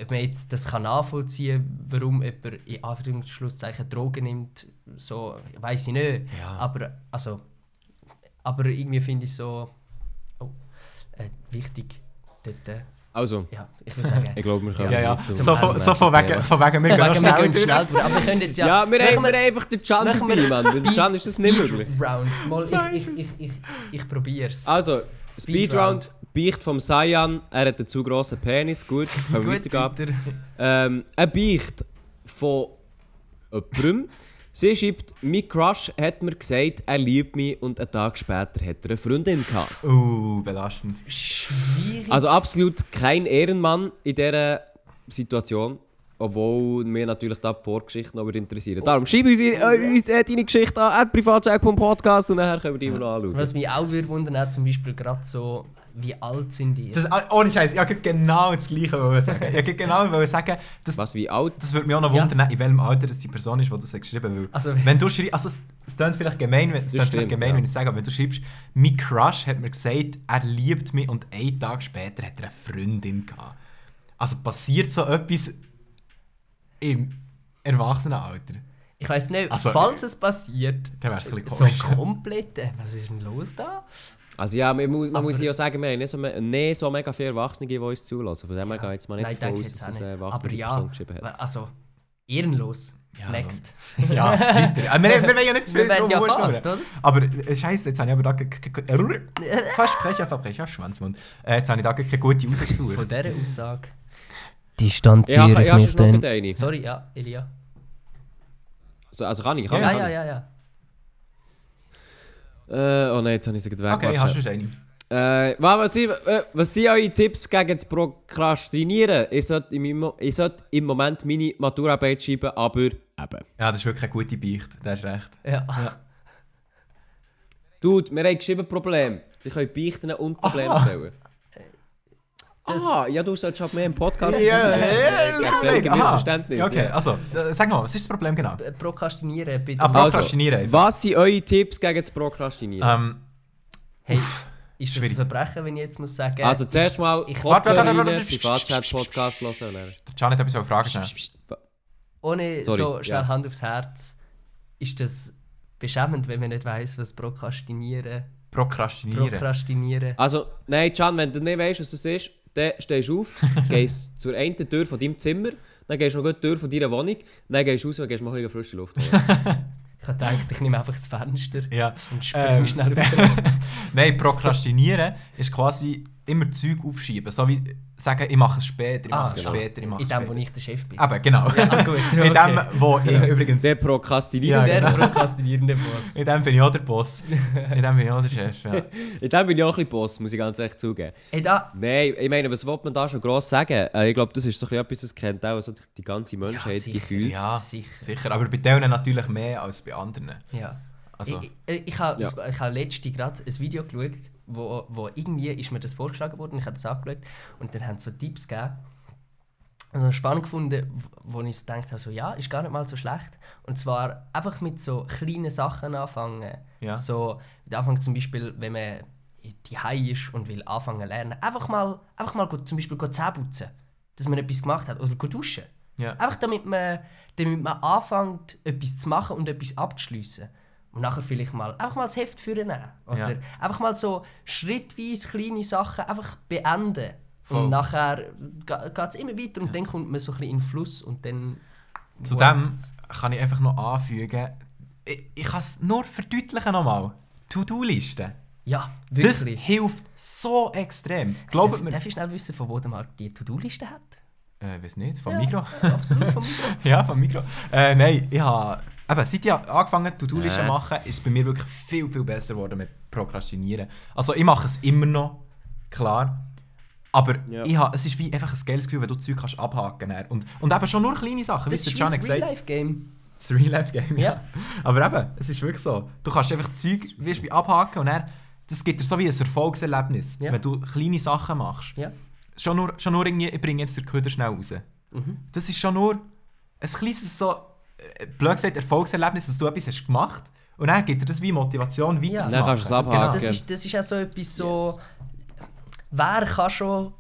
ob man jetzt das kann nachvollziehen warum jemand in Anführungsschlusszeichen Drogen nimmt, so, weiß ich nicht. Ja. Aber, also, aber irgendwie finde ich so oh, äh, wichtig, dort, äh, Also, ja, ich würde sagen, ich glaube, wir können Ja, ja. So, von, so von, wegen, von wegen, wir gehen schnell durch. schnell durch. Aber wir können jetzt ja... Ja, wir machen haben wir einfach den Can dabei, Mann. Mit dem Can ist das nicht möglich. Rounds. Mal, ich, ich, ich, ich, ich probiere es. Also, Speedround. Speedround, Beicht vom Sayan, er hat einen zu grossen Penis, gut, können wir weitergehen. Ähm, ein Beicht von jemandem. Sie schreibt, mein Crush hat mir gesagt, er liebt mich und einen Tag später hat er eine Freundin gehabt. Uh, belastend. Schwierig. Also absolut kein Ehrenmann in dieser Situation. Obwohl mir natürlich da die Vorgeschichte noch interessieren. Darum schreib uns, äh, uns äh, deine Geschichte an, at privatcheck.podcast und nachher können wir die immer noch anschauen. Was mich auch würde wundern, zum Beispiel gerade so, wie alt sind die? Das, ah, ohne Scheiß, ich wollte genau das Gleiche wollen sagen. Ich wollte genau wollen sagen, das, Was, wie alt? das würde mich auch noch Ja. wundern, in welchem Alter das die Person ist, die das geschrieben hat. Also- Wenn du schreibst, also es, es klingt vielleicht gemein, wenn, es stimmt, vielleicht gemein ja. wenn ich sage, aber wenn du schreibst, mein Crush hat mir gesagt, er liebt mich und einen Tag später hat er eine Freundin gehabt. Also passiert so etwas im Erwachsenenalter? Ich weiß nicht, Also, falls es passiert, Dann wäre es ein bisschen so komplett, äh, was ist denn los da? Also ja, man, muss- man Aber- muss ja sagen, wir haben nicht so, me- nicht so mega viele Erwachsene, die uns zulassen. Von dem her gehe ich jetzt mal nicht Nein, davon aus, dass es eine erwachsene Aber ja, Person geschrieben hat. also, ehrenlos. Ja, Next. Ja, weiter. Ah, wir, wir wollen ja nicht zu viel werden ja drum fast, oder? Aber äh, Scheiße, jetzt habe ich aber da ge- Versprecher, Verbrecher, Schwanzmund. Äh, jetzt habe ich da keine gute Von rausgesucht. dieser Aussage Ja, distanziere ja, ich ja, mich ist noch dann. eine. Sorry, ja, Elia. So, also kann ich, kann Ja, ich. ja, ja, ja. Äh, oh nein, jetzt habe ich sie gerade weg. Okay, hast du eine? Äh, wa- was, sind, äh, was sind eure Tipps gegen das Prokrastinieren? Ich sollte im, ich sollte im Moment meine Maturarbeit schreiben, aber eben. Ja, das ist wirklich eine gute Beicht. Du hast recht. ja. Dude, wir haben geschrieben Problem. Sie können beichten und Probleme stellen. Das- ah, ja, du solltest halt mehr im Podcast Ja, ja, ja, Aha. Missverständnisse. Ja, okay, also, äh, sag mal, was ist das Problem genau? Äh, Prokrastinieren bitte. Ah, nicht. Prokrastinieren einfach. Was sind eure Tipps gegen das Prokrastinieren? Ähm, Hey, ist das schwierig. ein Verbrechen, wenn ich jetzt muss sagen... also zuerst mal ich- Kopfhörer Warte, warte, warte, rein, warte. Privatchat-Podcast hören. der Can hat etwas eine Frage stellen. ohne Sorry, so schnell ja. Hand aufs Herz, ist das beschämend, wenn man nicht weiß, was Prokrastinieren, Prokrastinieren. Prokrastinieren... Also, nein, Can, wenn du nicht weißt, was das ist, dann stehst du auf, gehst zur einen Tür von deinem Zimmer, dann gehst du noch gut die Tür von deiner Wohnung, dann gehst du raus und gehst mal ein bisschen frische Luft holen. Ich habe gedacht, ich nehme einfach das Fenster Ja. und springe Ähm, schnell raus. Nein, Prokrastinieren ist quasi immer Zeug aufschieben. So wie sagen, ich mache es später, ich Ah, mache es genau. später, ich mache In es dem, später. wo ich der Chef bin. Eben, genau. Ah, gut, In dem, wo ich übrigens... Der Prokrastinieren. Ja, Der genau. prokrastinierende Boss. In dem bin ich auch der Boss. In dem bin ich auch der Chef, ja. In dem bin ich auch ein bisschen Boss, muss ich ganz ehrlich zugeben. Hey, da... Nein, ich meine, was will man da schon gross sagen? Äh, ich glaube, das ist so ein bisschen etwas, das kennt auch so die ganze Menschheit sicher. gefühlt. Ja, Sicher. sicher. Aber bei denen natürlich mehr als bei anderen. Ja. Also, Ich, ich, ich habe Ja. ich hab letztens gerade ein Video geschaut, wo, wo irgendwie ist mir das vorgeschlagen worden, ich habe das angeschaut und dann haben sie so Tipps gegeben, also spannend gefunden, wo ich so gedacht habe, so, ja, ist gar nicht mal so schlecht. Und zwar einfach mit so kleinen Sachen anfangen. Ja. So, mit Anfang zum Beispiel, wenn man die ist und will anfangen zu lernen, einfach mal, einfach mal zum Beispiel Zähne putzen, dass man etwas gemacht hat oder duschen. Ja. Einfach damit man, damit man anfängt, etwas zu machen und etwas abzuschliessen. Und nachher vielleicht mal, einfach mal das Heft führen Oder Ja. einfach mal so schrittweise kleine Sachen einfach beenden. Voll. Und nachher geht es immer weiter und dann kommt man so ein bisschen in den Fluss und dann... Zudem workt's. kann ich einfach noch anfügen, ich, ich kann es nur verdeutlichen nochmal. To-Do-Listen. Ja, Das wirklich. hilft so extrem. Glaubt mir. darf ich schnell wissen, von wo der Marc die To-Do-Liste hat? Äh, weiß nicht, vom Ja, Mikro. ja, absolut vom Mikro. ja, vom Mikro. Äh, nein, ich habe. Eben, seit ich angefangen habe, To-Do-Listen Äh. zu machen, ist es bei mir wirklich viel, viel besser geworden mit Prokrastinieren. Also, ich mache es immer noch, klar. Aber Ja. ich habe, es ist wie einfach ein geiles Gefühl, wenn du Zeug kannst abhaken kannst. Und, und eben schon nur kleine Sachen, Das der wie hat ein gesagt Real-Life-Game. Das Real-Life-Game, ja. Ja. Aber eben, es ist wirklich so. Du kannst einfach Zeug wirst wie abhaken und dann, das gibt dir so wie ein Erfolgserlebnis, Ja. wenn du kleine Sachen machst. Ja. Schon nur, schon nur irgendwie, ich bringe jetzt den Köder schnell raus. Mhm. Das ist schon nur ein kleines, so, blöd gesagt, Erfolgserlebnis, dass du etwas hast gemacht und dann gibt dir das wie Motivation, weiterzumachen. Dann kannst du es abhaken. Das ist, das ist auch so etwas so... Wer kann schon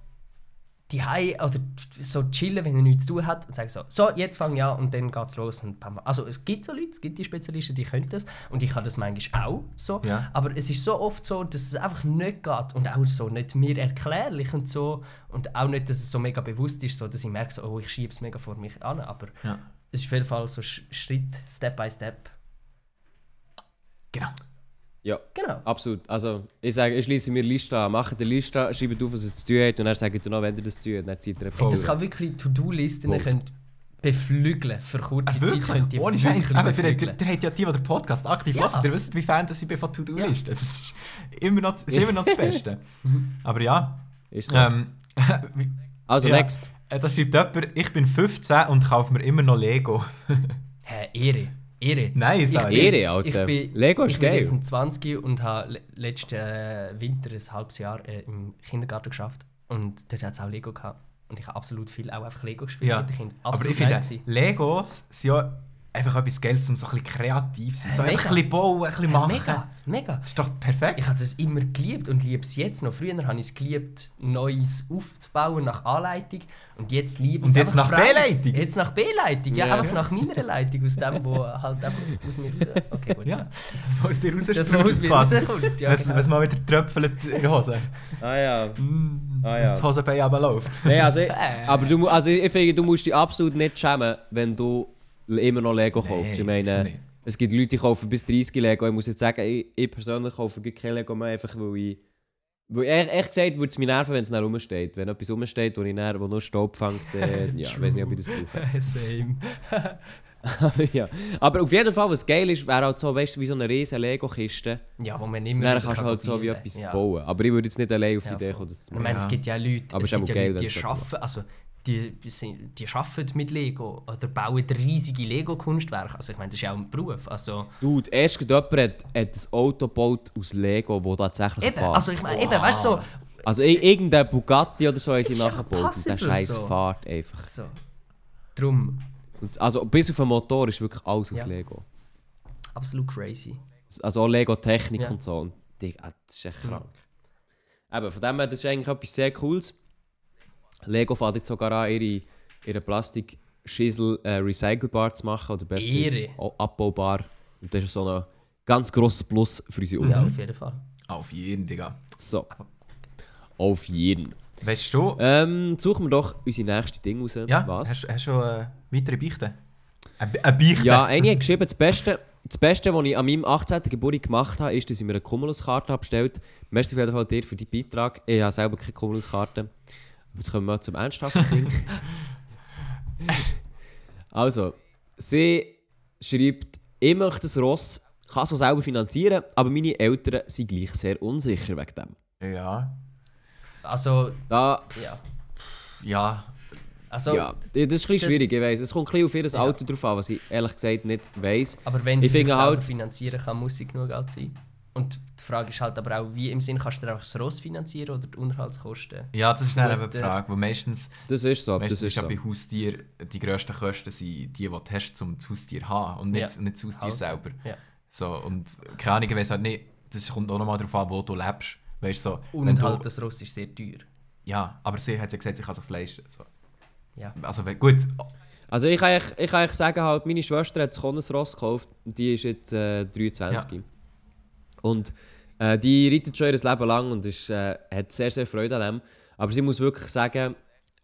die oder so chillen, wenn er nichts zu tun hat und sagen so, so, jetzt fange ich an und dann geht's los. Und bam. also es gibt so Leute, es gibt die Spezialisten, die können das und ich kann das manchmal auch so. Ja. Aber es ist so oft so, dass es einfach nicht geht und auch so nicht mir erklärlich und so und auch nicht, dass es so mega bewusst ist, so dass ich merke, so, oh, ich schiebe es mega vor mich an, aber Ja. Es ist auf jeden Fall so Sch- Schritt, Step by Step. Genau. Ja, Genau. absolut. Also, ich sage, ich schließe mir Liste an. Macht eine Liste, schreibt auf, was es zu tun hat und dann sagt ihr noch, wenn ihr das zu tun hat. Dann zieht ihr Voll. Das kann wirklich To-Do-Listen beflügeln. Für kurze Ah, Zeit könnt ihr Ohne Scheiß. ihr, ihr, ihr habt ja die, die den Podcast aktiv Ja. hören. Ihr wisst, wie Fan das ich bin von To-Do-Listen. Das ist immer noch, ist immer noch das Beste. Aber ja. Ist so. Ähm, also, ja. next. Äh, Da schreibt jemand, ich bin 15 und kaufe mir immer noch Lego. Hä, Ehre. Ehre. Nein, Ich sag bin- ich. Ehre, Alter. Ich bin, Lego ist ich bin geil. jetzt ein 20 und habe le letzten äh, Winter ein halbes Jahr äh, im Kindergarten geschafft. Und dort hat es auch Lego gehabt. Und ich habe absolut viel auch einfach Lego gespielt Ja. mit den Kindern. Aber Absolut ich finde. Legos sind ja einfach etwas Geiles, um so ein bisschen kreativ zu sein. So Mega. einfach ein bisschen bauen, ein bisschen Ja, machen. mega, mega. Das ist doch perfekt. Ich habe das immer geliebt und liebe es jetzt noch. Früher habe ich es geliebt, Neues aufzubauen nach A-Leitung. Und jetzt liebe ich Und es jetzt einfach nach. B-Leitung? Jetzt nach B-Leitung, ja, Ja. einfach nach meiner Leitung, aus dem, wo halt einfach aus mir raus... Okay, gut. Ja, das, was aus dir Das, raussprüht. was aus mir rauskommt. Ja, Was, genau. was mal wieder tröpfelt in die Hose. Ah ja. Mm, Ah, ja. die Hosenbein runterläuft. Nein, also, ich, Äh. aber du, also ich finde, du musst dich absolut nicht schämen, wenn du immer noch Lego Nee, kaufst. Ich meine, es gibt Leute, die kaufen bis 30 Lego. Ich muss jetzt sagen, ich, ich persönlich kaufe kein Lego mehr, einfach weil ich... Weil ehrlich, ehrlich gesagt würde es mich nerven, wenn es dann rumsteht. Wenn etwas rumsteht, wo, ich dann, wo nur Staub fängt, äh, ja, ich weiß nicht, ob ich das brauche. Same. ja. Aber auf jeden Fall, was geil ist, wäre halt so, weißt du, wie so eine riesen Lego-Kiste. Ja, wo man immer Dann kannst du halt so wie etwas ja. bauen. Aber ich würde jetzt nicht allein auf die Ja, Idee kommen, das zu Ich meine, machen. es gibt ja Leute, Aber es es gibt ja Leute, die arbeiten, also die, die, sind- die arbeiten mit Lego oder bauen riesige Lego-Kunstwerke. Also ich meine, das ist ja auch ein Beruf. Also, Dude, erst jemand hat, hat ein Auto gebaut aus Lego, das tatsächlich eben, fährt. also ich meine, eben, weißt du, so, Also irgendein Bugatti oder so haben sie nachgebaut und der Scheiß so. fährt einfach. so. Drum, Und also bis auf den Motor ist wirklich alles aus Ja. Lego. absolut crazy. Also auch Lego-Technik Ja. und so. Und die, ah, das ist echt krank. Eben, von dem her, das ist eigentlich etwas sehr Cooles. Lego fährt jetzt sogar an, ihre, ihre Plastikschüssel äh, recycelbar zu machen oder besser Ehre. abbaubar. Und das ist so ein ganz grosses Plus für unsere Ja, Umwelt. auf jeden Fall. Auf jeden, Digga. So. Auf jeden. Weißt du, Ähm, suchen wir doch unsere nächste Ding raus. ja, Was? hast hast du schon äh, weitere Beichten? Eine Be- eine Beichte? Ja, eine hat geschrieben, das Beste, das Beste, was ich an meinem 18. Geburtstag gemacht habe, ist, dass ich mir eine Cumulus-Karte habe bestellt Merci auf jeden Fall dir für deinen Beitrag. Ich habe selber keine Cumulus-Karte. Jetzt kommen wir zum ernsthaften Ding. also, sie schreibt, ich möchte das Ross, kann es auch selber finanzieren, aber meine Eltern sind gleich sehr unsicher wegen dem. Ja. Also, Da, ja. Ja. Also, ja, das ist ein bisschen das- schwierig, ich weiss. Es kommt ein bisschen auf ihr Ja. Alter drauf an, was ich ehrlich gesagt nicht weiss. aber wenn Ich sie sich halt- finanzieren kann, muss sie genug Geld sein. Und die Frage ist halt aber auch, wie im Sinn kannst du dir einfach das Ross finanzieren oder die Unterhaltskosten? Ja, das ist dann Gut, eben die äh, Frage, weil meistens, Das ist so, meistens das ist ja so. bei Haustieren die grössten Kosten sind die, die du hast, um das Haustier zu haben und nicht, Ja. nicht das Haustier Halt. selber. Ja. So, und keine Ahnung, ich weiss halt nicht, das kommt auch nochmal darauf an, wo du lebst. Weißt du, so, wenn Und du, halt, das Ross ist sehr teuer. Ja, aber sie hat ja gesagt, sie kann sich leisten. So. Ja. Also gut, Also ich kann eigentlich, ich kann eigentlich sagen, halt, meine Schwester hat sich auch ein Ross gekauft und die ist jetzt äh, 23. Und äh, die reitet schon ihr Leben lang und ist, äh, hat sehr, sehr Freude an dem. Aber sie muss wirklich sagen,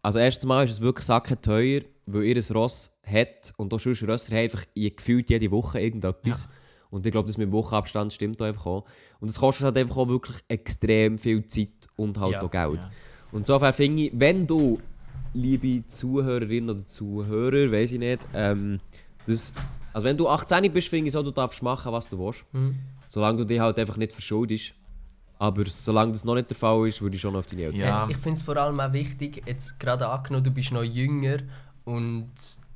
also erstens mal ist es wirklich sacken teuer, weil ihr ein Ross hat und auch sonst Rösser haben einfach gefühlt jede Woche irgendetwas. Und ich glaube, das mit dem Wochenabstand stimmt auch einfach auch. Und es kostet halt einfach auch wirklich extrem viel Zeit und halt Ja. auch Geld. Ja. Und insofern finde ich, wenn du, liebe Zuhörerinnen oder Zuhörer, weiß ich nicht, ähm, das, also wenn du 18 bist, finde ich so, du darfst machen, was du willst. Hm. Solange du dich halt einfach nicht verschuldest. Aber solange das noch nicht der Fall ist, würde ich schon auf deine Eltern. Ja. Ich finde es vor allem auch wichtig, jetzt gerade angenommen, du bist noch jünger und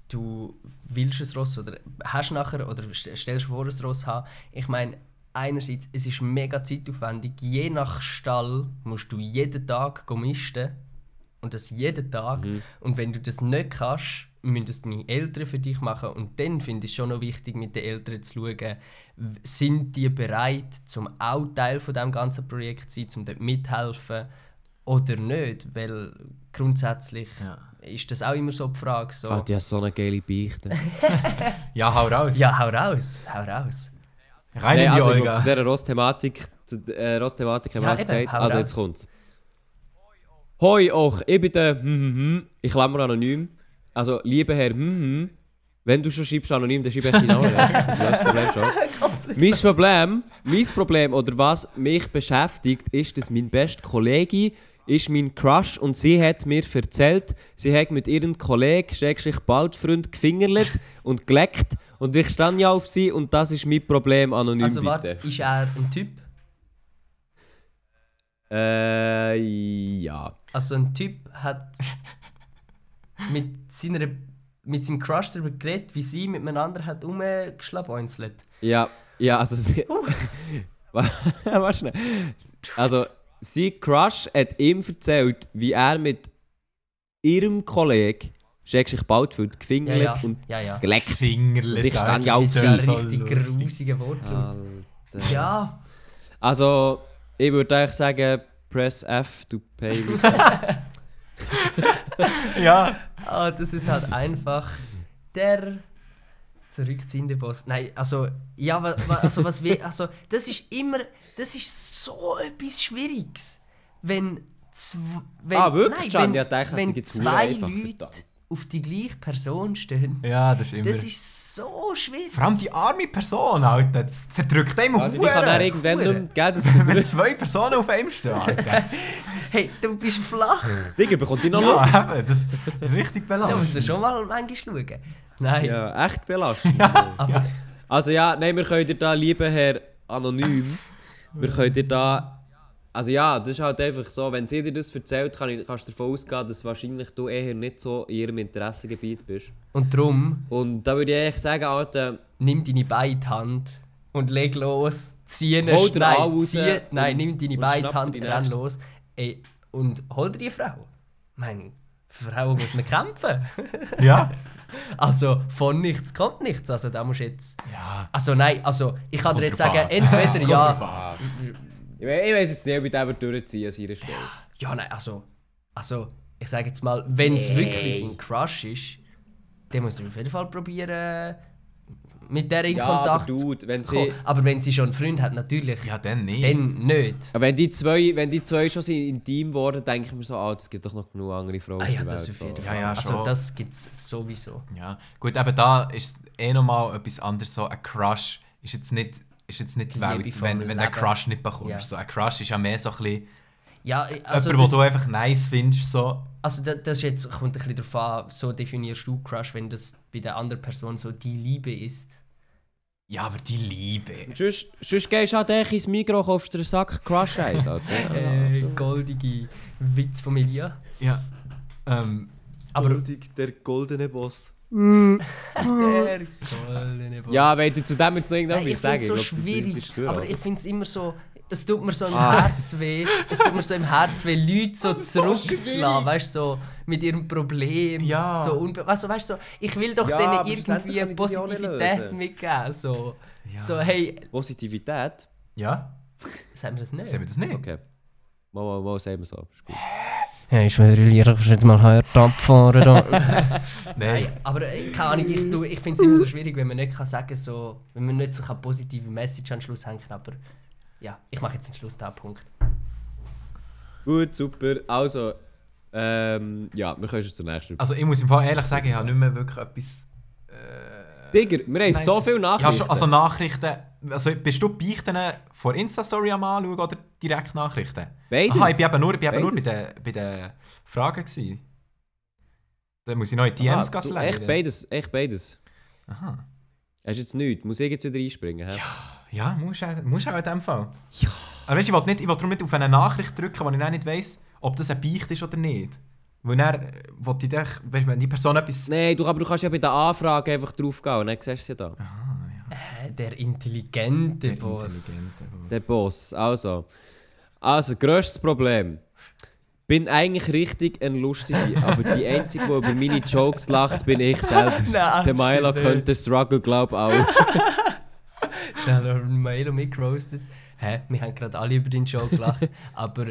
du willst ein Ross oder hast nachher oder st- stellst vor, ein Ross haben. Ich meine, einerseits, es ist mega zeitaufwendig. Je nach Stall musst du jeden Tag go misten. Und das jeden Tag. Und wenn du das nicht kannst, müssen das deine Eltern für dich machen. Und dann finde ich es schon noch wichtig, mit den Eltern zu schauen, sind die bereit, zum auch Teil von dem ganzen Projekt zu sein, um dort mithelfen oder nicht. Weil grundsätzlich Ja. ist das auch immer so die Frage. So, Ah, die hat so eine geile Beichte. ja, hau raus. ja, hau raus, hau raus. Rein Nein, in die also Olga. zu dieser Ross-Thematik, der äh, Ross-Thematik haben wir Ja, alles eben, gesagt. hau Also raus. jetzt kommt's. Hoi auch, ich bin der hm, hm. ich klammer anonym. Also, lieber Herr hm, hm, wenn du schon schreibst anonym, dann schreib ich deinen Namen. weg. Das löst das Problem schon. mein Problem, mein Problem oder was mich beschäftigt, ist, dass mein bester Kollege ist mein Crush und sie hat mir erzählt, sie hat mit ihrem Kollegen, Schrägstrich Baldfreund, gefingerlet und geleckt und ich stand ja auf sie und das ist mein Problem, anonym Also bitte. warte, ist er ein Typ? Äh, ja. Also ein Typ hat mit, seiner, mit seinem Crush darüber geredet, wie sie miteinander hat rumgeschlabonzelt. Ja, ja, also sie... Warte schnell. Also, sie Crush hat ihm erzählt, wie er mit ihrem Kollegen, Schrägstrich Baldfeld, Ja, gefingert ja, und ja, ja. geleckt. Und ich stand ja gibt's auf Das sie. ist ein richtig grusiger Wortlaut. Alter. Ja, Also, ich würde eigentlich sagen, press F to pay respect. Ja. ah, das ist halt einfach der zurückziehende Boss. Nein, also, ja, also, was wir, also, das ist immer, das ist so etwas Schwieriges. Wenn, wenn Ah, wirklich, nein, Can? wenn, Ich dachte, wenn zwei Leute. Auf die gleiche Person stehen, Ja, das ist immer... das ist so schwierig. Vor allem die arme Person, Alter. Das zerdrückt einem Ja, die kann dann irgendwann nicht mehr dass Wenn zwei Personen auf einem stehen, Alter. Hey, du bist flach. Digga, bekommt die noch Luft? ja, eben, das ist richtig Da belastend. musst du schon mal manchmal schauen. Nein, Ja, echt belastend. aber Also ja, nein, wir können dir da, lieber Herr Anonym, wir können dir da... Also ja, das ist halt einfach so, wenn sie dir das erzählt, kann ich, kannst du davon ausgehen, dass wahrscheinlich du eher nicht so in ihrem Interessengebiet bist. und darum Und da würde ich eigentlich sagen, Alter, nimm deine beide Hand und leg los. Zieh ihn Hol raus zieh, nein, und- nimm deine und beide Hand, die renn los. Ey, und hol dir die Frau. Mein, für Frauen muss man kämpfen. Ja. Also von nichts kommt nichts. Also da musst du jetzt. Ja. Also nein, also ich kann dir jetzt sagen, entweder ja. Ich, we- ich weiß jetzt nicht, ob ich den würde durchziehen an seiner Stelle. Ja, nein, also. Also, ich sage jetzt mal, wenn es Nee. wirklich sein Crush ist, dann musst du auf jeden Fall probieren, mit der in Ja, aber Kontakt zu Dude, wenn kommen. sie... Aber wenn sie schon einen Freund hat, natürlich. Ja, dann nicht. Dann nicht. Aber wenn die zwei, wenn die zwei schon sind intim geworden, denke ich mir so, ah, es gibt doch noch genug andere Frauen Ah ja, das auf jeden so. Ja, Fall. ja, also schon. das gibt es sowieso. Ja, gut, eben da ist eh nochmal etwas anderes. So ein Crush ist jetzt nicht, ist jetzt nicht die Die Welt, wenn, wenn du einen. Crush nicht bekommst. Ja. So ein Crush ist ja mehr so ein bisschen Ja, also, jemand, das, du einfach nice findest. So. also das, das ist jetzt, kommt ein bisschen darauf an, so definierst du Crush, wenn das bei der anderen Person so die Liebe ist. Ja, aber die Liebe. Sonst, sonst gehst du halt echt ins Mikro, kaufst dir einen Sack Crush Eis. Äh, so. goldige Witzfamilie. Ja. Ähm, Aber der goldene Boss. Der goldene Boss. Ja, wenn du zu dem jetzt noch Nein, irgendwas ich sagen finde es so glaub, schwierig. ist durch, aber ich finde es immer so. es tut mir so im Ah. Herz weh, es tut mir so im Herz weh, Leute so zurückzulassen, weißt du, so mit ihrem Problem. Ja. So, unbe du, weißt du, so, ich will doch Ja, denen schlussendlich irgendwie auch nicht Positivität lösen. mitgeben. So, Ja. so hey, Positivität? Ja, sagen wir das nicht? sehen wir das nicht? Okay. Mal, mal, mal, sagen wir so. Ist gut. Hey, ich will jetzt mal hart abfahren. Nein. Nein, aber äh, keine Ahnung, ich, tu- ich finde es immer so schwierig, wenn man nicht kann sagen so, wenn man nicht so eine positive Message an den Schluss hängen kann, aber ja, ich mache jetzt den Schluss da Punkt. Gut, super. Also, ähm, ja, wir können schon zur nächsten. Also ich muss im Fall ehrlich sagen, ich habe nicht mehr wirklich etwas... Äh, Digga, wir haben so viele Nachrichten. Ja, also Nachrichten... Also bist du Beichten vor Insta-Story am anschauen oder direkt Nachrichten? Beides. Aha, ich bin eben nur, ich bin eben nur bei, den, bei den Fragen gewesen. Dann muss ich noch in die DMs Aha, du. Echt beides, echt beides. Aha. Hast du jetzt nichts? Muss ich jetzt wieder einspringen? hä? Ja, musst du musst auch in dem Fall. Ja. Aber weißt, ich will nicht, ich will darum nicht auf eine Nachricht drücken, wo ich nicht weiss, ob das ein Beicht ist oder nicht. Weil dann äh, will ich dich, weißt, wenn die Person etwas... Nein, du, aber du kannst ja bei der Anfrage einfach draufgehen und dann siehst du sie da. Äh, der intelligente Der Boss. intelligente Boss. Der Boss. Also. Also, grösstes Problem. Bin eigentlich richtig ein Lustige, aber die Einzige, die über meine Jokes lacht, bin ich selber. Nein, Der Milo könnte Struggle, glaub auch. Schnell Milo mitgerostet. Hä? Wir haben gerade alle über den Show gelacht, aber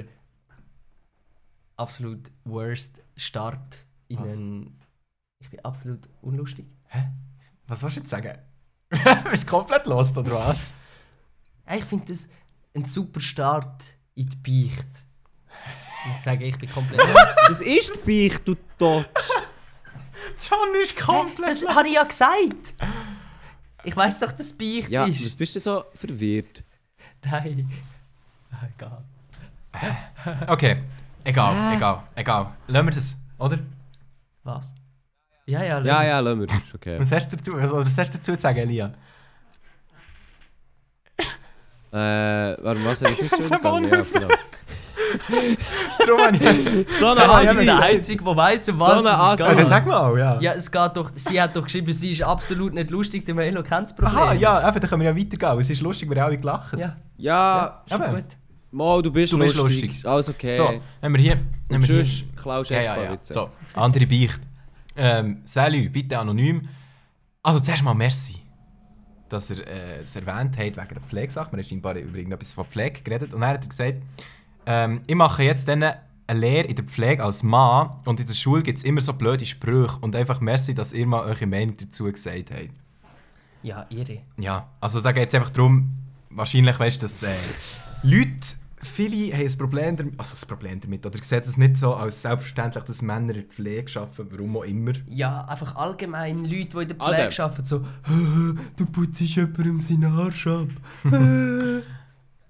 absolut worst Start in Was? einen. Ich bin absolut unlustig. Was willst du jetzt sagen? Bist du komplett lost, oder was? Ich finde das ein super Start in die Beicht. Ich sage, ich bin komplett. Das ist die Ficht, du Totsch. John ist komplett das habe ich ja gesagt! Ich weiß doch, dass es Beicht Ja, was ist. bist du so verwirrt? Nein. Ah, egal. Okay, egal, egal, egal. Lassen wir das, oder? Was? Ja, ja, Ja, ja, lassen wir. Ist okay. Was hast du dazu, also, was hast du dazu zu sagen, Elia? Äh, warte, was ist das weiß schon aber gegangen? nicht Ja, genau. Darum habe ich... So eine Ja, Ich ja, bin ja. der Einzige, der weiss, um was So eine es Assi. Ja, sag mal, ja. Ja, es geht doch, sie hat doch geschrieben, sie ist absolut nicht lustig, der Melo kennt das Problem. Aha, ja, eben, dann können wir ja weitergehen. Es ist lustig, wir haben alle gelacht. Ja, Ja, ist doch eben. gut. Mal, du bist Du bist lustig. lustig. Alles okay. So, haben wir hier... Und haben wir hier- klaust du Ja, ja, ja. So, andere Beicht. Ähm, Salü, bitte anonym. Also zuerst mal merci, dass er äh, es erwähnt hat wegen der Pflegesache. Wir haben scheinbar über irgendetwas von Pflege geredet. Und dann hat er gesagt, ähm, ich mache jetzt dann eine Lehre in der Pflege als Mann und in der Schule gibt es immer so blöde Sprüche. Und einfach merci, dass ihr mal eure Meinung dazu gesagt habt. Ja, ihre. Ja, also da geht es einfach darum, wahrscheinlich weißt du, dass äh, Leute, viele haben ein Problem damit, also ein Problem damit, oder sehen es nicht so als selbstverständlich, dass Männer in der Pflege arbeiten, warum auch immer. Ja, einfach allgemein Leute, die in der Alter. Pflege arbeiten, so «Du putzt jemandem seinen Arsch ab.»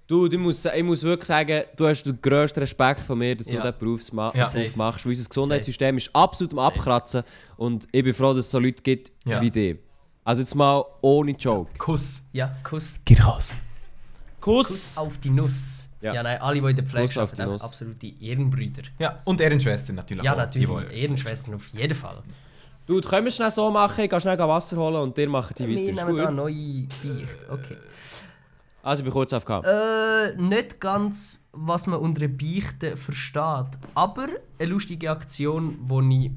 Du, ich muss, ich muss wirklich sagen, du hast den grössten Respekt von mir, dass Ja. du diesen Berufsberuf Ja. machst. Weil unser Gesundheitssystem ist absolut am Abkratzen und ich bin froh, dass es so Leute gibt Ja. wie dich. Also jetzt mal ohne Joke. Kuss. Ja, Kuss. Geh raus. Kuss Kuss! auf die Nuss. Ja. Ja, nein, alle, die in der Pflege arbeiten, Nuss. absolute Ehrenbrüder. Ja, und Ehrenschwester natürlich Ja, auch. natürlich. Die, Ehrenschwestern auf jeden Fall. Du, können wir schnell so machen, ich gehe schnell Wasser holen und dir machen die Wir weiter. Ist nehmen da neue Beicht. Okay. Also ich bin kurz aufgehauen. Äh, nicht ganz, was man unter einer Beichte versteht. Aber eine lustige Aktion, die ich,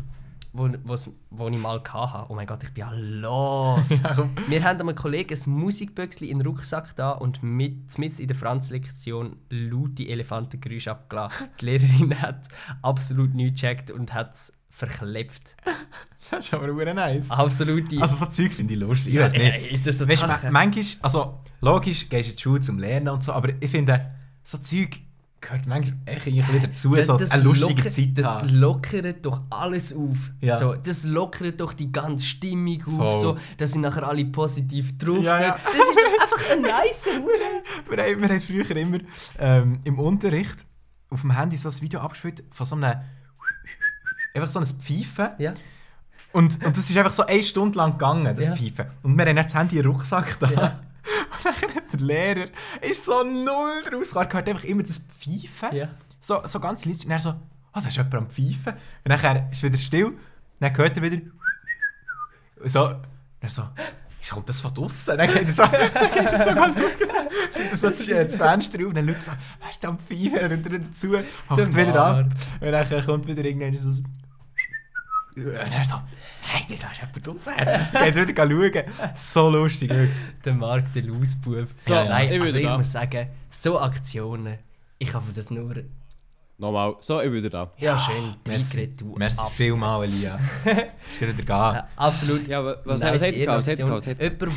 wo, wo's- wo ich mal hatte. Oh mein Gott, ich bin ja lost. Komm. Wir haben einem Kollegen ein Musikböckchen in den Rucksack da und mit, mit in der Franz-Lektion laute Elefantengeräusche abgelassen. Die Lehrerin hat absolut nichts gecheckt und hat es verklebt. Das ist aber verdammt nice. Absolute. Also so Zeug finde ich lustig. Ich weiß nicht. Ey, das so Weißt manchmal, also logisch gehst du in die Schule zum Lernen und so, aber ich finde, so Zeug gehört manchmal echt irgendwie wieder dazu, Das- so das eine lustige locker- Zeit Das haben. lockert doch alles auf. Ja. So, das lockert doch die ganze Stimmung auf, Voll. so, dass sie nachher alle positiv drauf Ja, ja. Das ist doch einfach ein nice wir, haben, wir haben früher immer ähm, im Unterricht auf dem Handy so ein Video abgespielt von so einem einfach so ein Pfeifen. Ja. Und, und das ist einfach so eine Stunde lang gegangen, das Ja. Pfeifen. Und wir haben dann das Handy in den Rucksack da. Ja. Und dann hat der Lehrer ist so null draus. Er hört einfach immer das Pfeifen. Ja. So, so ganz leise. Und dann so, oh, da ist jemand am Pfeifen. Und dann ist wieder still. Dann hört er wieder. Und so. Und dann so, «Ist- kommt das von draussen? Dann geht er so, dann geht er so mal schauen, er so das, äh, das Fenster auf, dann schaut er so, weißt du, am Pfeifer, und dann dazu, Der wieder ab. Und dann kommt wieder irgendwann so... Und er so, hey, da ist jemand draussen. Geht wieder schauen. So lustig. Der Marc, der Lausbub. So, Nein, ich also ich muss sagen, so Aktionen, ich habe das nur... Nochmal. So, ich bin wieder da. Ja, schön, Merci, merci vielmals, Elia. Ist wieder gehen. Ja, absolut. Ja, wa- was- nice hat er gehabt? Was hat Jemand,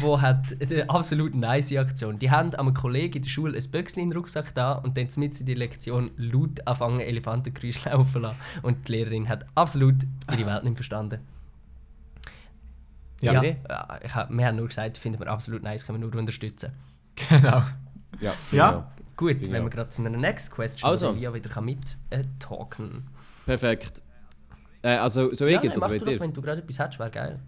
der hat eine absolut nice Aktion. Die haben einem Kollegen in der Schule ein Böckchen in den Rucksack da und dann mit in die Lektion laut anfangen Elefantengeräusche laufen lassen. Und die Lehrerin hat absolut ihre Welt nicht verstanden. Ja. Ja, ja ich hab, wir haben nur gesagt, finden wir absolut nice, können wir nur unterstützen. Genau. Ja. Ja. Gut, ich wenn wir gerade zu einer Next Question Also. Elia wieder kann mit äh. Perfekt. Äh, also, so ich Ja, nein, oder ihr? wenn du gerade etwas hättest, wäre geil.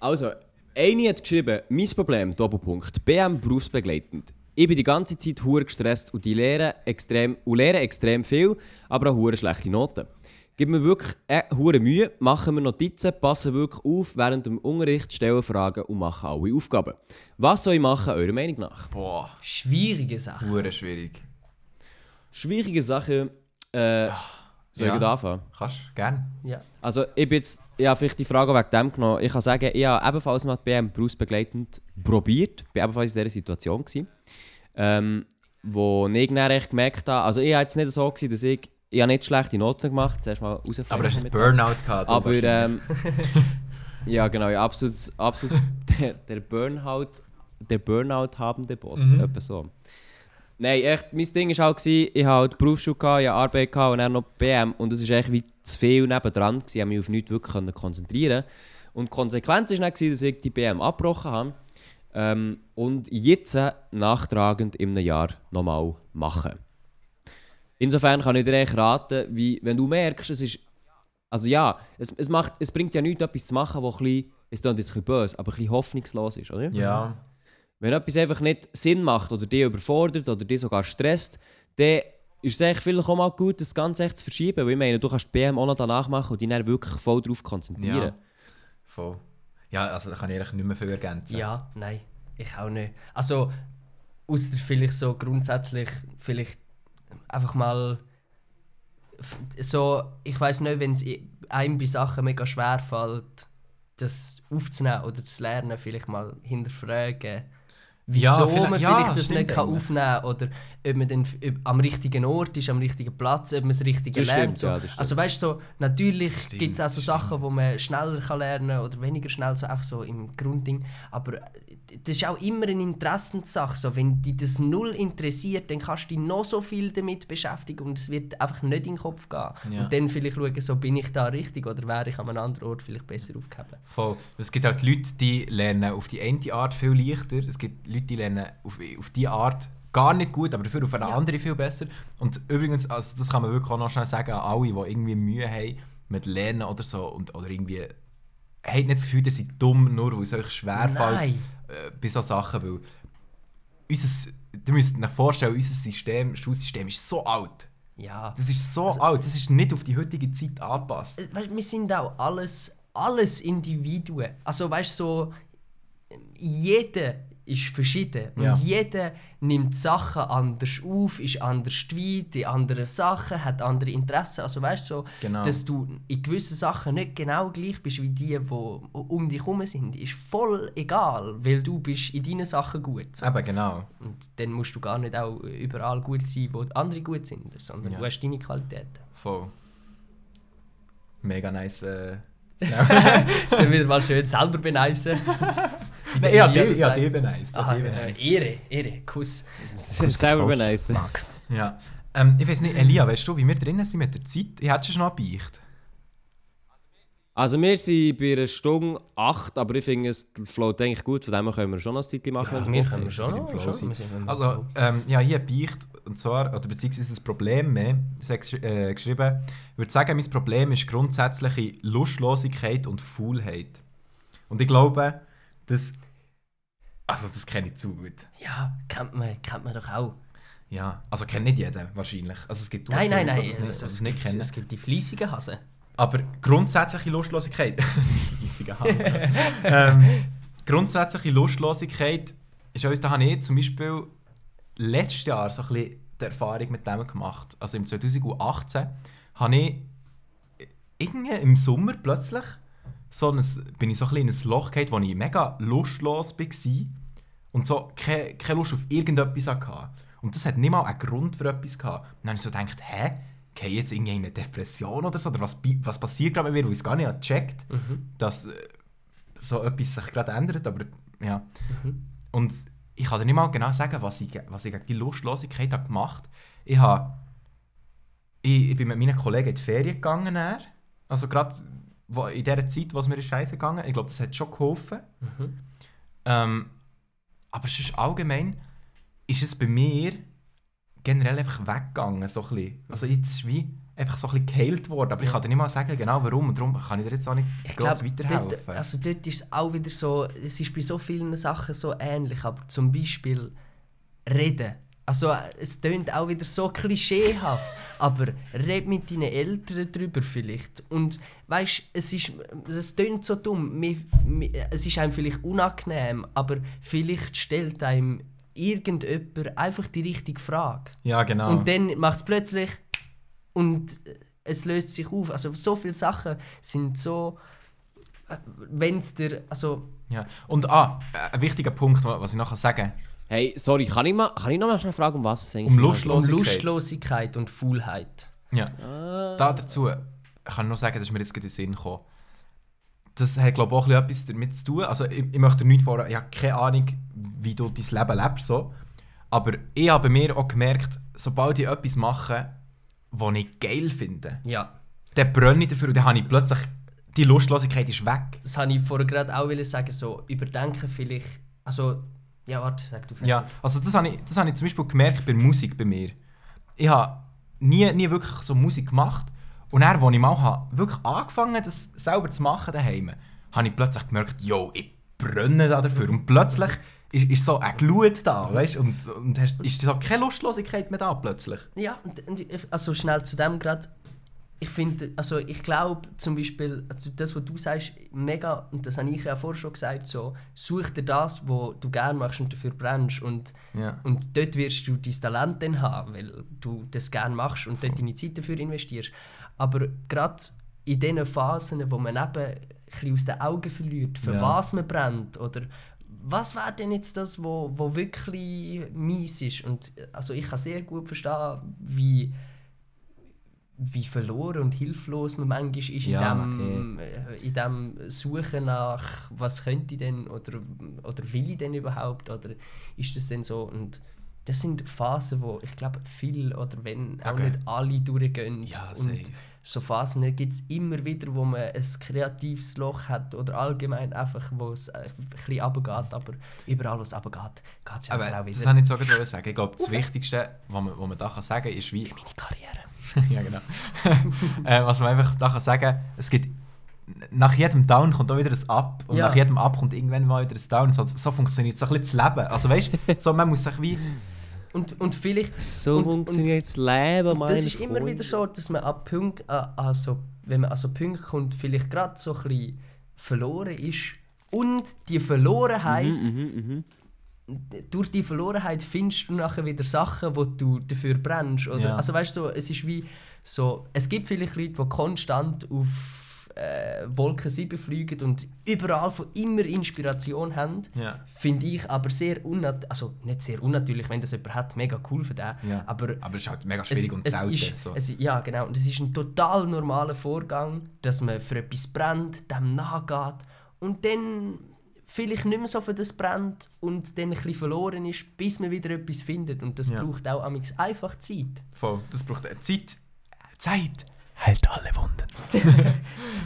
Also, eine hat geschrieben, mein Problem, Doppelpunkt, BM berufsbegleitend. Ich bin die ganze Zeit hure gestresst und die lehre extrem, und lehre extrem viel, aber auch hure schlechte Noten. Gib mir wirklich äh, hure Mühe, machen wir Notizen, passen wirklich auf während dem Unterricht, stellen Fragen und machen alle Aufgaben. Was soll ich machen, eurer Meinung nach? Boah, Schwierige Sache. hure schwierig. Schwierige Sache. Äh, soll Ja. ich anfangen? Kannst du, gerne. Ja. Also ich bin jetzt, ich habe vielleicht die Frage wegen dem genommen. Ich kann sagen, ich habe ebenfalls mal die BM berufsbegleitend probiert. Ich war ebenfalls in dieser Situation. Gewesen, ähm, wo ich dann echt gemerkt habe, also ich war jetzt nicht so, gewesen, dass ich, ich habe nicht schlechte Noten gemacht, zuerst mal rausfallen. Aber hast du ein Burnout gehabt? Aber ähm, ja genau, ja, absolut, absolut der, der Burnout, der Burnout habende Boss, Mhm. etwa so. Nein, echt, mein Ding war halt, ich hatte halt Berufsschule, ich hatte Arbeit und dann noch BM und es war echt wie zu viel nebendran, gewesen, ich konnte mich auf nichts wirklich konzentrieren Und die Konsequenz war dann, dass ich die BM abgebrochen habe ähm, und jetzt nachtragend einem Jahr nochmal machen. Insofern kann ich dir echt raten, wie, wenn du merkst, es ist also ja, es, es, macht, es bringt ja nichts, etwas zu machen, das ein bisschen, es klingt jetzt ein bisschen böse, aber ein bisschen hoffnungslos ist, oder? Ja. Wenn etwas einfach nicht Sinn macht oder dich überfordert oder dich sogar stresst, dann ist es echt vielleicht auch mal gut, das Ganze echt zu verschieben. Weil ich meine, du kannst die BM auch noch danach machen und dich dann wirklich voll darauf konzentrieren. Ja. Voll. Ja, also da kann ich eigentlich nicht mehr viel ergänzen. Ja, nein, ich auch nicht. Also, außer vielleicht so grundsätzlich, vielleicht einfach mal so, ich weiß nicht, wenn es einem bei Sachen mega schwer fällt, das aufzunehmen oder zu lernen, vielleicht mal hinterfragen. Wieso Ja, vielleicht- man ja, vielleicht das stimmt nicht kann aufnehmen oder ob man dann ob am richtigen Ort ist, am richtigen Platz, ob man das Richtige Das lernt. stimmt, so. ja, das. Also weißt du, so, natürlich gibt es auch so das Sachen, wo man schneller kann lernen oder weniger schnell, so einfach so im Grundding. Aber äh, das ist auch immer eine Interessenssache. So, wenn dich das null interessiert, dann kannst du dich noch so viel damit beschäftigen und es wird einfach nicht in den Kopf gehen. Ja. Und dann vielleicht schauen, so bin ich da richtig oder wäre ich an einem anderen Ort vielleicht besser aufgehoben. Voll. Es gibt auch die Leute, die lernen auf die eine Art viel leichter. Es gibt Leute, die lernen auf, auf die Art gar nicht gut, aber dafür auf eine Ja. andere viel besser. Und übrigens, also das kann man wirklich auch noch schnell sagen an alle, die irgendwie Mühe haben mit Lernen oder so und, oder irgendwie habt nicht das Gefühl, dass sie dumm, nur weil es euch schwerfällt äh, bei solchen Sachen, weil unser, ihr müsst euch vorstellen, unser System, Schulsystem ist so alt. Ja. Das ist so alt, das ist nicht auf die heutige Zeit angepasst. Äh, Weißt, wir sind auch alles, alles Individuen. Also weißt du, so, jeder ist verschieden. Ja. Und jeder nimmt Sachen anders auf, ist anders weit, in anderen Sachen, hat andere Interessen. Also weißt du, so, Genau. dass du in gewissen Sachen nicht genau gleich bist wie die, die um dich herum sind, ist voll egal, weil du bist in deinen Sachen gut. So. Eben, genau. Und dann musst du gar nicht auch überall gut sein, wo andere gut sind, sondern Ja. du hast deine Qualitäten. Voll. Mega nice. Äh, Sollen wir wieder mal schön selber beneisen? Nein, ja, die, Elia das ja, sagt. die beneist. Aha. Ehre, Ehre, Kuss. Selber beneisen. Ja. Ähm, ich weiß nicht, Elia, weißt du, wie wir drinnen sind mit der Zeit? Ich hätte schon noch Beicht. Also wir sind bei einer Stunde 8, aber ich finde, es float eigentlich gut, von dem her können wir schon noch ein Zeitchen machen. Ja, wir können Bock schon noch. Flow schon. Wir Also, ähm, ja, hier Beicht, und zwar, oder beziehungsweise ein Problem mehr, ich habe geschri- äh, geschrieben, ich würde sagen, mein Problem ist grundsätzliche Lustlosigkeit und Faulheit. Und ich glaube, das, also das kenne ich zu gut. Ja, kennt man, kennt man doch auch. Ja, also kennt nicht jeder wahrscheinlich. Also es gibt Nein, nein, nein. das nicht, also, es, nicht gibt, es gibt die fleissigen Hasen. Aber grundsätzliche Lustlosigkeit. Riesiger Hase. ähm, grundsätzliche Lustlosigkeit ist uns, da habe ich zum Beispiel letztes Jahr so ein bisschen die Erfahrung mit dem gemacht. Also im 2018 habe ich irgendwie im Sommer plötzlich so ein, bin ich so ein bisschen in ein Loch gefallen, wo ich mega lustlos war und so keine, keine Lust auf irgendetwas hatte. Und das hat nicht mal einen Grund für etwas gehabt. Und dann habe ich so gedacht, hä? Gehe ich jetzt in eine Depression oder so? Oder was, was passiert gerade mit mir, wo ich es gar nicht gecheckt dass äh, so etwas sich gerade ändert. Aber ja. Und ich kann dir nicht mal genau sagen, was ich, was ich gegen die Lustlosigkeit habe gemacht Ich habe ich, ich bin mit meinen Kollegen in die Ferien gegangen. Dann. Also gerade wo- in der Zeit, wo es mir scheiße gegangen Ich glaube, das hat schon geholfen. Ähm, aber ist allgemein, ist es bei mir generell einfach weggegangen. So ein bisschen. Also jetzt ist wie einfach so ein bisschen geheilt worden. Aber ich kann dir nicht mal sagen, genau warum. Und darum kann ich dir jetzt auch nicht Ich groß glaube, weiterhelfen. dort, also dort ist es auch wieder so, es ist bei so vielen Sachen so ähnlich, aber zum Beispiel reden. Also äh, es tönt auch wieder so klischeehaft, aber red mit deinen Eltern drüber vielleicht. Und weißt, es ist, es tönt so dumm. Es ist einem vielleicht unangenehm, aber vielleicht stellt einem irgendjemand einfach die richtige Frage. ja, genau. Und dann macht es plötzlich und äh, es löst sich auf. Also so viele Sachen sind so, wenn es dir, also Ja. Und ah, ein wichtiger Punkt, was ich noch sagen kann. Hey, sorry, kann ich, mal, kann ich noch mal schnell fragen, um was es eigentlich Um geht? Lustlos- um Lustlosigkeit. Lustlosigkeit und Faulheit. Ja. Ah. Da dazu kann ich noch sagen, das ist mir jetzt gerade in den Sinn gekommen. Das hat, glaube ich, auch etwas damit zu tun. Also, ich, ich möchte dir nicht vor, ich habe keine Ahnung, wie du dein Leben lebst. So. Aber ich habe mir auch gemerkt, sobald ich etwas mache, was ich geil finde, Ja, dann brenne ich dafür und dann habe ich plötzlich, die Lustlosigkeit ist weg. das habe ich vorher gerade auch sagen, so überdenken vielleicht, also, ja warte, sag du Ja, also das habe ich, das habe ich zum Beispiel gemerkt bei Musik bei mir. Ich habe nie, nie wirklich so Musik gemacht. Und dann, als ich mal habe, wirklich angefangen das selber zu machen daheim, habe ich plötzlich gemerkt, yo, ich brenne da dafür. Und plötzlich ist, ist so eine Glut da, weißt? Und, und hast, ist so keine Lustlosigkeit mehr da plötzlich. Ja, und, und ich- also schnell zu dem gerade. Ich finde, also ich glaube zum Beispiel, also das, was du sagst, mega, und das habe ich ja vorher schon gesagt, so, such dir das, was du gerne machst und dafür brennst und, Ja. und dort wirst du dein Talent dann haben, weil du das gerne machst und dort deine Zeit dafür investierst. Aber gerade in diesen Phasen, wo man eben ein bisschen aus den Augen verliert, für Ja. was man brennt oder was wäre denn jetzt das, wo, wo wirklich mies ist? Und also ich kann sehr gut verstehen, wie, wie verloren und hilflos man manchmal ist Ja, in, dem, äh, in dem Suchen nach, was könnte ich denn oder, oder will ich denn überhaupt oder ist das denn so? Und das sind Phasen, wo ich glaube viel oder wenn auch Okay. nicht alle durchgehen. Ja, und safe. So Phasen gibt es immer wieder, wo man ein kreatives Loch hat oder allgemein einfach, wo es äh, ein bisschen runtergeht, aber überall, wo es runtergeht, geht es ja Aber auch das wieder. wollte ich jetzt auch gerade sagen. Ich glaube, das Wichtigste, was man, was man da kann sagen kann, ist wie... Meine Karriere. ja, genau. äh, was man einfach da kann sagen es gibt nach jedem Down kommt auch wieder ein Up und Ja. nach jedem Up kommt irgendwann mal wieder ein Down. So, so funktioniert so ein bisschen das Leben. Also weißt du, so, man muss sich wie... Und, und vielleicht So Und- funktioniert das Leben, Und meine das ist immer Freunde. wieder so, dass man an Punkt, also, wenn man an so Punkte kommt, vielleicht gerade so ein bisschen verloren ist. Und die Verlorenheit, Mhm, mhm, durch die Verlorenheit findest du nachher wieder Sachen, wo du dafür brennst. Oder, Ja. Also weißt du, so, es ist wie so, es gibt vielleicht Leute, die konstant auf äh, Wolke 7 fliegen und überall von immer Inspiration haben. Ja. Finde ich aber sehr unnatürlich, also nicht sehr unnatürlich, wenn das jemand hat, mega cool für den. Ja. Aber Aber es ist halt mega schwierig und selten. ist, so. es, ja, genau. Und es ist ein total normaler Vorgang, dass man für etwas brennt, dem nachgeht und dann vielleicht nicht mehr so für das brennt und dann ein bisschen verloren ist, bis man wieder etwas findet. Und das Ja. braucht auch einfach Zeit. Voll. Das braucht äh, Zeit. Zeit heilt alle Wunden.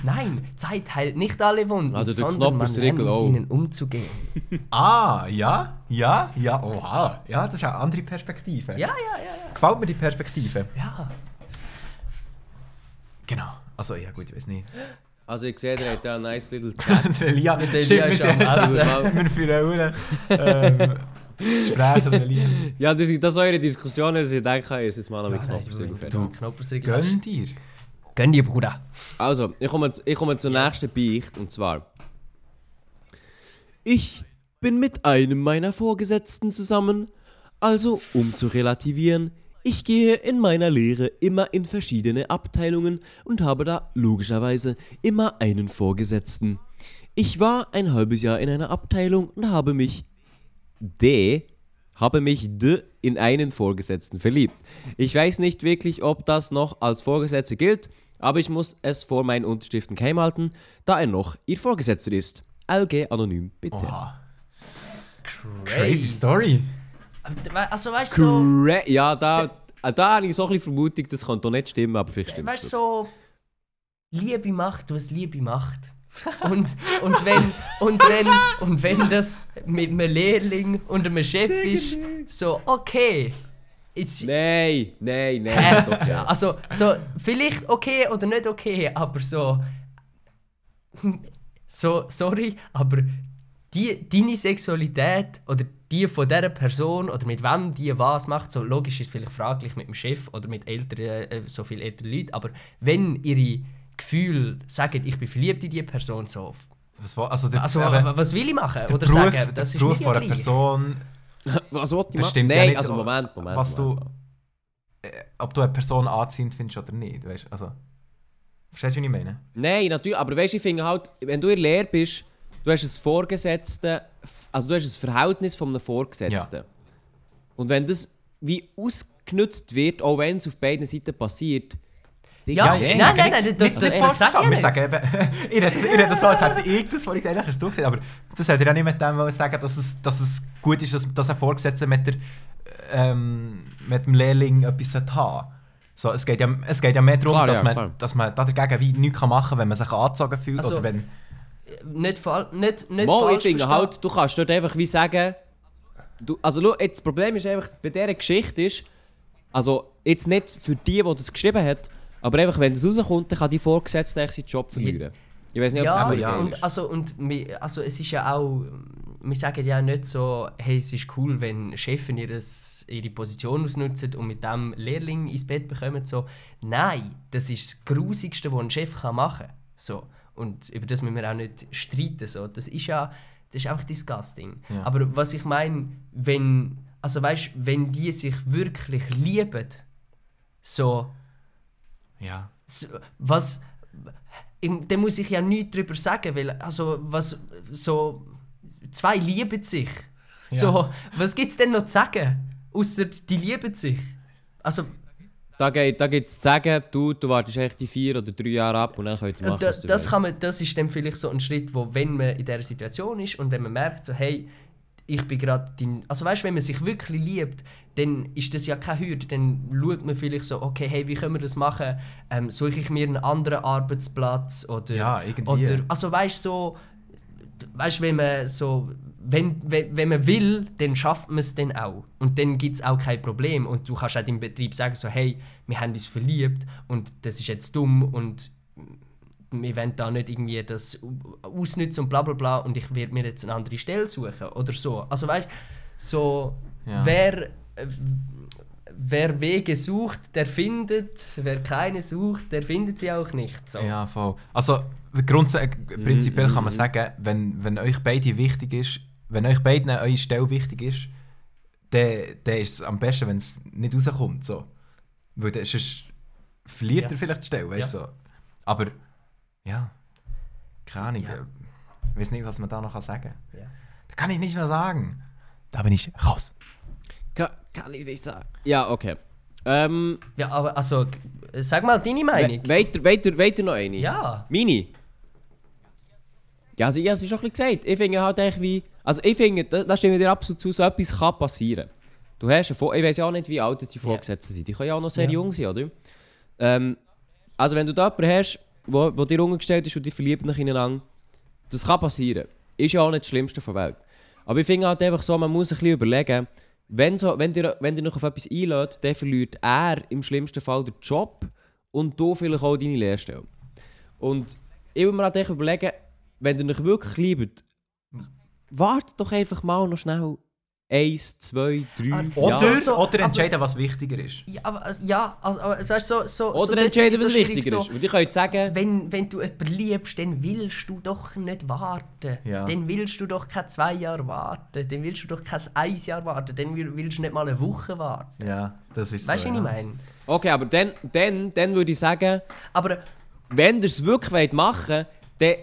Nein, Zeit heilt nicht alle Wunden, der sondern man lernt mit auch. ihnen umzugehen. Ah, ja, ja, ja, oha. Ja, das ist eine andere Perspektive. Ja, ja, ja, Gefällt mir die Perspektive. ja. ja. Genau. Also, ja gut, ich weiß nicht. Also ich sehe, der hat ja ein nice little chat. Elia, der stimmt, Elia wir ist am Essen. wir führen auch ähm, das Gespräch mit Elia. ja, das sind das eure Diskussionen, dass ich denke, ich jetzt mal noch mit Knoppersriegel fertig. Knoppersriegel hast. Gönn dir. Gönn dir, Bruder. Also, ich komme, ich komme zur nächsten Beicht und zwar. Ich bin mit einem meiner Vorgesetzten zusammen. Also, um zu relativieren, ich gehe in meiner Lehre immer in verschiedene Abteilungen und habe da logischerweise immer einen Vorgesetzten. Ich war ein halbes Jahr in einer Abteilung und habe mich D habe mich D in einen Vorgesetzten verliebt. Ich weiß nicht wirklich, ob das noch als Vorgesetzter gilt, aber ich muss es vor meinen Unterschriften geheim halten, da er noch ihr Vorgesetzter ist. LG anonym, bitte. Oha. Crazy Story. Also weißt du, so, Cra ja, da, äh, da habe ich so ein bisschen Vermutung, das kann doch nicht stimmen, aber vielleicht stimmt weißt du, es. so Liebe macht, was Liebe macht. Und, und, wenn, und, wenn, und wenn das mit einem Lehrling und einem Chef ist, so okay. It's, Nein, nein, nein. Nicht okay. Also, so, vielleicht okay oder nicht okay, aber so. So, sorry, aber die, deine Sexualität oder die von dieser Person oder mit wem die was macht, so logisch ist es vielleicht fraglich mit dem Chef oder mit älteren, äh, so viel älteren Leuten, aber wenn ihre Gefühle sagen, ich bin verliebt in diese Person, so. Was also der, Also, wa- was will ich machen? der Oder Beruf, sagen, das der ist Beruf von einer. Person Was wollte ich machen? ja Nein, also Moment, Moment. was Moment. du, äh, ob du eine Person anziehend findest oder nicht. Weißt? Also, verstehst du, was ich meine? Nein, natürlich, aber weißt du, ich finde halt, wenn du in der Lehre bist, du hast ein Vorgesetzte, also du hast ein Verhältnis von einem Vorgesetzten. Und wenn das wie ausgenutzt wird, auch wenn es auf beiden Seiten passiert, Ja, ich nein, sage nein, nicht- nein, das- nicht das- das sag ich sagen eben, ich rede, ich so, als hätte ich das vorhin gesagt, hast du gesehen, aber das hätte ich auch nicht mit dem sagen, dass es, dass es gut ist, dass, dass ein Vorgesetzter mit, der, ähm, mit dem Lehrling etwas haben sollte. so, es, geht ja, es geht ja mehr darum, Klar, dass, ja, man, klar. dass man da dagegen wie nichts machen kann, wenn man sich angezogen fühlt. Also, oder wenn, Nicht, fall, nicht, nicht Mal, ich falsch finde verstehen. halt, du kannst dort einfach wie sagen, du, also schau, jetzt, das Problem ist einfach, bei dieser Geschichte ist, also jetzt nicht für die, die das geschrieben hat, aber einfach, wenn das rauskommt, dann kann die Vorgesetzte eigentlich seinen Job verlieren. Ich weiß nicht, ob Ja, das ja. und, also, und wir, also es ist ja auch, wir sagen ja nicht so, hey, es ist cool, wenn Chefs ihres, ihre Position ausnutzen und mit dem Lehrling ins Bett bekommen. So. Nein, das ist das Grusigste, was ein Chef kann machen kann. So. Und über das müssen wir auch nicht streiten. So. Das ist ja das ist einfach disgusting. Ja. Aber was ich meine, wenn, also weißt, wenn die sich wirklich lieben, so, ja. so, was dann muss ich ja nichts darüber sagen, weil also was so zwei lieben sich. So, was gibt's denn noch zu sagen? Außer die lieben sich. Also Da gibt da gibt's zu sagen, du, du wartest echt die vier oder drei Jahre ab und dann könnt ihr machen, da, das kann man, das ist dann vielleicht so ein Schritt, wo wenn man in dieser Situation ist und wenn man merkt so hey ich bin gerade dein, also weißt, wenn man sich wirklich liebt, dann ist das ja keine Hürde, dann schaut man vielleicht so, okay, hey, wie können wir das machen? Ähm, suche ich mir einen anderen Arbeitsplatz oder Ja, irgendwie. Oder, also weißt so, weißt wenn man so, wenn, wenn, wenn man will, dann schafft man es dann auch. Und dann gibt es auch kein Problem. Und du kannst auch deinem Betrieb sagen, so, hey, wir haben uns verliebt und das ist jetzt dumm und wir wollen da nicht irgendwie das ausnutzen und bla bla bla und ich werde mir jetzt eine andere Stelle suchen oder so. Also weißt so, Ja. wer, äh, wer Wege sucht, der findet, wer keine sucht, der findet sie auch nicht. So. Ja, voll. Also, grundsätzlich, prinzipiell kann man sagen, wenn, wenn euch beide wichtig ist, wenn euch beiden eure Stelle wichtig ist, dann, dann ist es am besten, wenn es nicht rauskommt. So. Weil dann, sonst verliert Ja. er vielleicht die Stelle, weißt du? Ja. So. Aber, ja, keine Ahnung. Ja. Ich weiß nicht, was man da noch sagen kann. Ja. Da kann ich nicht mehr sagen. Da bin ich raus. Kann, kann ich nicht sagen. Ja, okay. Ähm, Ja, aber also, sag mal deine Meinung. we weiter, weiter, weiter noch eine? Ja. Meine? Ja, also ich habe es schon ein bisschen gesagt. Ich finde halt echt wie... Also ich finde, da, da stimme ich dir absolut zu, so etwas kann passieren. Du hast Vor Ich weiß ja auch nicht, wie alt die Vorgesetzten sind. Die können ja auch noch sehr Ja. jung sein, oder? Ähm, also wenn du da jemanden hast, wo, wo dir umgestellt ist und die verliebt nach ineinander, das kann passieren. Ist ja auch nicht das Schlimmste der Welt. Aber ich finde halt einfach so, man muss ein bisschen überlegen, wenn, so, wenn, dir, wenn dir noch auf etwas einlädt, dann verliert er im schlimmsten Fall den Job und du vielleicht auch deine Lehrstelle. Und ich würde mir halt echt überlegen, wenn ihr euch wirklich liebt, wart doch einfach mal noch schnell eins, zwei, drei Oder, Ja. So, oder aber- entscheiden, was wichtiger ist. Ja, aber, also, ja, also, aber, das heißt so, so, so Oder dort entscheiden, was so wichtiger so, ist. Und ich könnte sagen, Wenn, wenn du jemanden liebst, dann willst du doch nicht warten. Ja. Dann willst du doch keine zwei Jahre warten. Dann willst du doch kein ein Jahr warten. Dann will- willst du nicht mal eine Woche warten. Ja, das ist Weißt du, so. was ich meine? okay, aber dann, dann, dann würde ich sagen, Aber wenn ihr es wirklich machen wollt, dann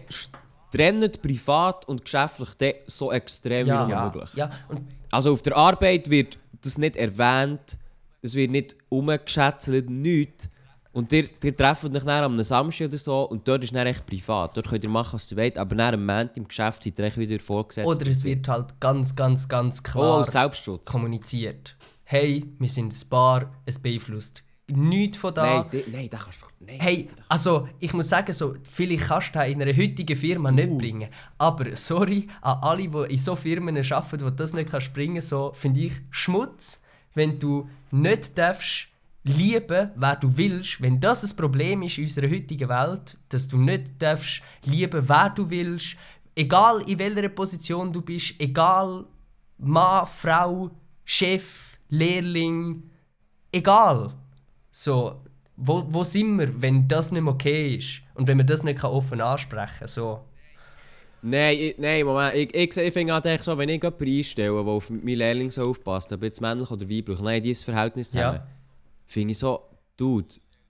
trennt privat und geschäftlich so extrem ja, wie Ja. möglich. ja, und Also auf der Arbeit wird das nicht erwähnt, es wird nicht umgeschätzelt, nichts. Und ihr, ihr trefft euch dann am einem Samstag oder so und dort ist dann echt privat. Dort könnt ihr machen, was ihr wollt, aber dann am Montag im Geschäft seid ihr echt wieder vorgesetzt. oder es wird halt ganz, ganz, ganz Oh, klar Selbstschutz. kommuniziert. Hey, wir sind ein Paar, es beeinflusst nichts von da. Nein, die- nein, das kannst du nicht. Hey, also ich muss sagen, so, vielleicht kannst du das in einer heutigen Firma nicht bringen. Aber sorry an alle, die in so Firmen arbeiten, du das nicht kannst bringen so finde ich Schmutz, wenn du nicht darfst lieben, wer du willst. Wenn das ein Problem ist in unserer heutigen Welt, dass du nicht darfst lieben, wer du willst, egal in welcher Position du bist, egal Mann, Frau, Chef, Lehrling, egal. So, wo, wo sind wir, wenn das nicht okay ist? Und wenn man das nicht offen ansprechen kann? So. Nein, ich, nein, Moment. Ich, ich, ich finde halt echt so, wenn ich jemanden einstelle, der auf meinen Lehrling so aufpasst, ob jetzt männlich oder weiblich, nein, dieses Verhältnis Ja. finde ich so, Dude,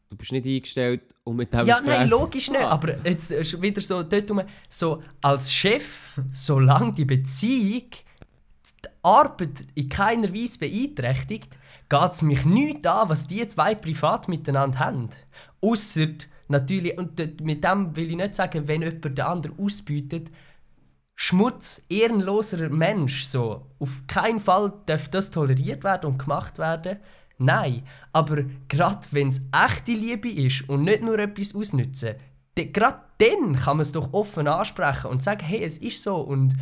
du bist nicht eingestellt, um mit dem Ja, ein nein, logisch nicht. haben. Aber jetzt ist wieder so, dort rum, so als Chef, solange die Beziehung die Arbeit in keiner Weise beeinträchtigt, geht es mich nicht an, was die zwei privat miteinander haben. Ausser natürlich, und mit dem will ich nicht sagen, wenn jemand den anderen ausbietet, Schmutz, ehrenloser Mensch, so. Auf keinen Fall darf das toleriert werden und gemacht werden. Nein, aber gerade wenn es echte Liebe ist und nicht nur etwas ausnützen, gerade dann kann man es doch offen ansprechen und sagen, hey, es ist so und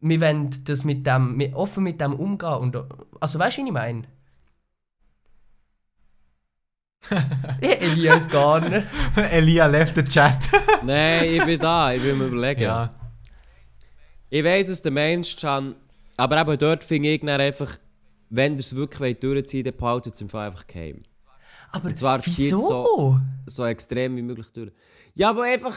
wir wollen das mit dem, offen mit dem umgehen. Und, also weißt du, was ich meine? Elias gar nicht. Elia left the chat. Nein, ich bin da, ich will mir überlegen. ja. Ich weiss, was du meinst, Can, aber eben dort finde ich dann einfach, wenn ihr es wirklich durchziehen wollt, dann behaltet es einfach geheim. Aber Und zwar wieso? so- So extrem wie möglich durch. Ja, wo einfach...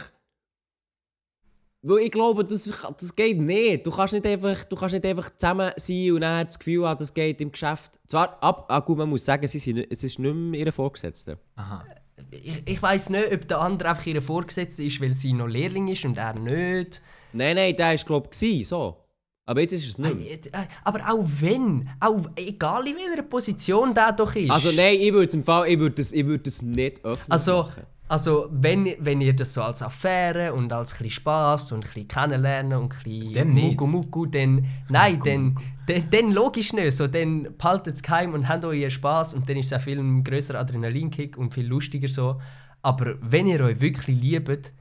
Weil ich glaube, das, das geht nicht. Du kannst nicht, einfach, du kannst nicht einfach zusammen sein und dann das Gefühl haben, das geht im Geschäft. Zwar, ab, ah, gut, man muss sagen, sie sind, es ist nicht mehr ihre Vorgesetzte. Aha. Ich, ich weiß nicht, ob der andere einfach ihr Vorgesetzter ist, weil sie noch Lehrling ist und er nicht. Nein, nein, der war glaube ich, so. Aber jetzt ist es nicht mehr. Aber auch wenn, auch egal in welcher Position der doch ist. Also nein, ich würde im Fall, ich würde das, ich würde nicht öffentlich Also, machen. Also wenn, wenn ihr das so als Affäre und als ein Spass und ein bisschen kennenlernen und ein bisschen Dann. Mugu Mugu, dann, nein, dann, dann, dann logisch nicht. So, dann behaltet es geheim und habt euren Spass und dann ist es auch viel ein grösserer Adrenalinkick und viel lustiger so. Aber wenn ihr euch wirklich liebt,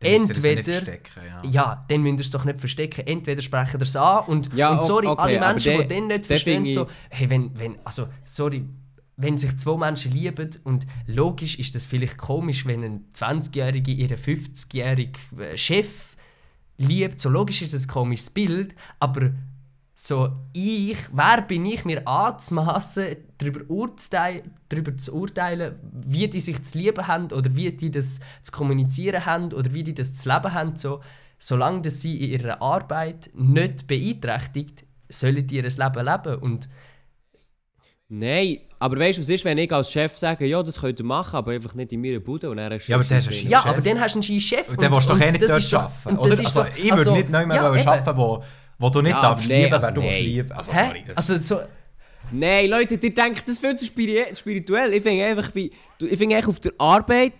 Dann entweder... ja. Ja, dann müsst ihr es doch nicht verstecken. Entweder sprechen ihr es an und, Ja, und sorry, okay, alle Menschen, der- die dann nicht verstehen, so, hey, wenn, wenn, also, sorry, wenn sich zwei Menschen lieben und logisch ist das vielleicht komisch, wenn ein 20-Jähriger ihren 50-jährigen äh, Chef liebt, so logisch ist das ein komisches Bild, aber so ich, wer bin ich mir anzumaßen, darüber, darüber zu urteilen, wie die sich zu lieben haben oder wie die das zu kommunizieren haben oder wie die das zu leben haben, so, solange das sie in ihrer Arbeit nicht beeinträchtigt, sollen die ihr Leben leben. Und Nein, aber weißt du, was ist, wenn ich als Chef sage, ja, das könnt ihr machen, aber einfach nicht in meiner Bude und dann Ja, aber der ist ja, Chef. aber dann hast du einen scheiß Chef Und dann willst du doch eh nicht das dort arbeiten, und oder? das ist Also, doch- ich würde also, nicht neu mehr ja, arbeiten, wo, wo du nicht Ja, darfst nee, lieben, also wer du nein. lieben. Also, Hä? sorry. Das Also so, Nein, Leute, die denken, das ist viel zu spiri- spirituell. Ich finde einfach, wie, ich finde eigentlich auf der Arbeit,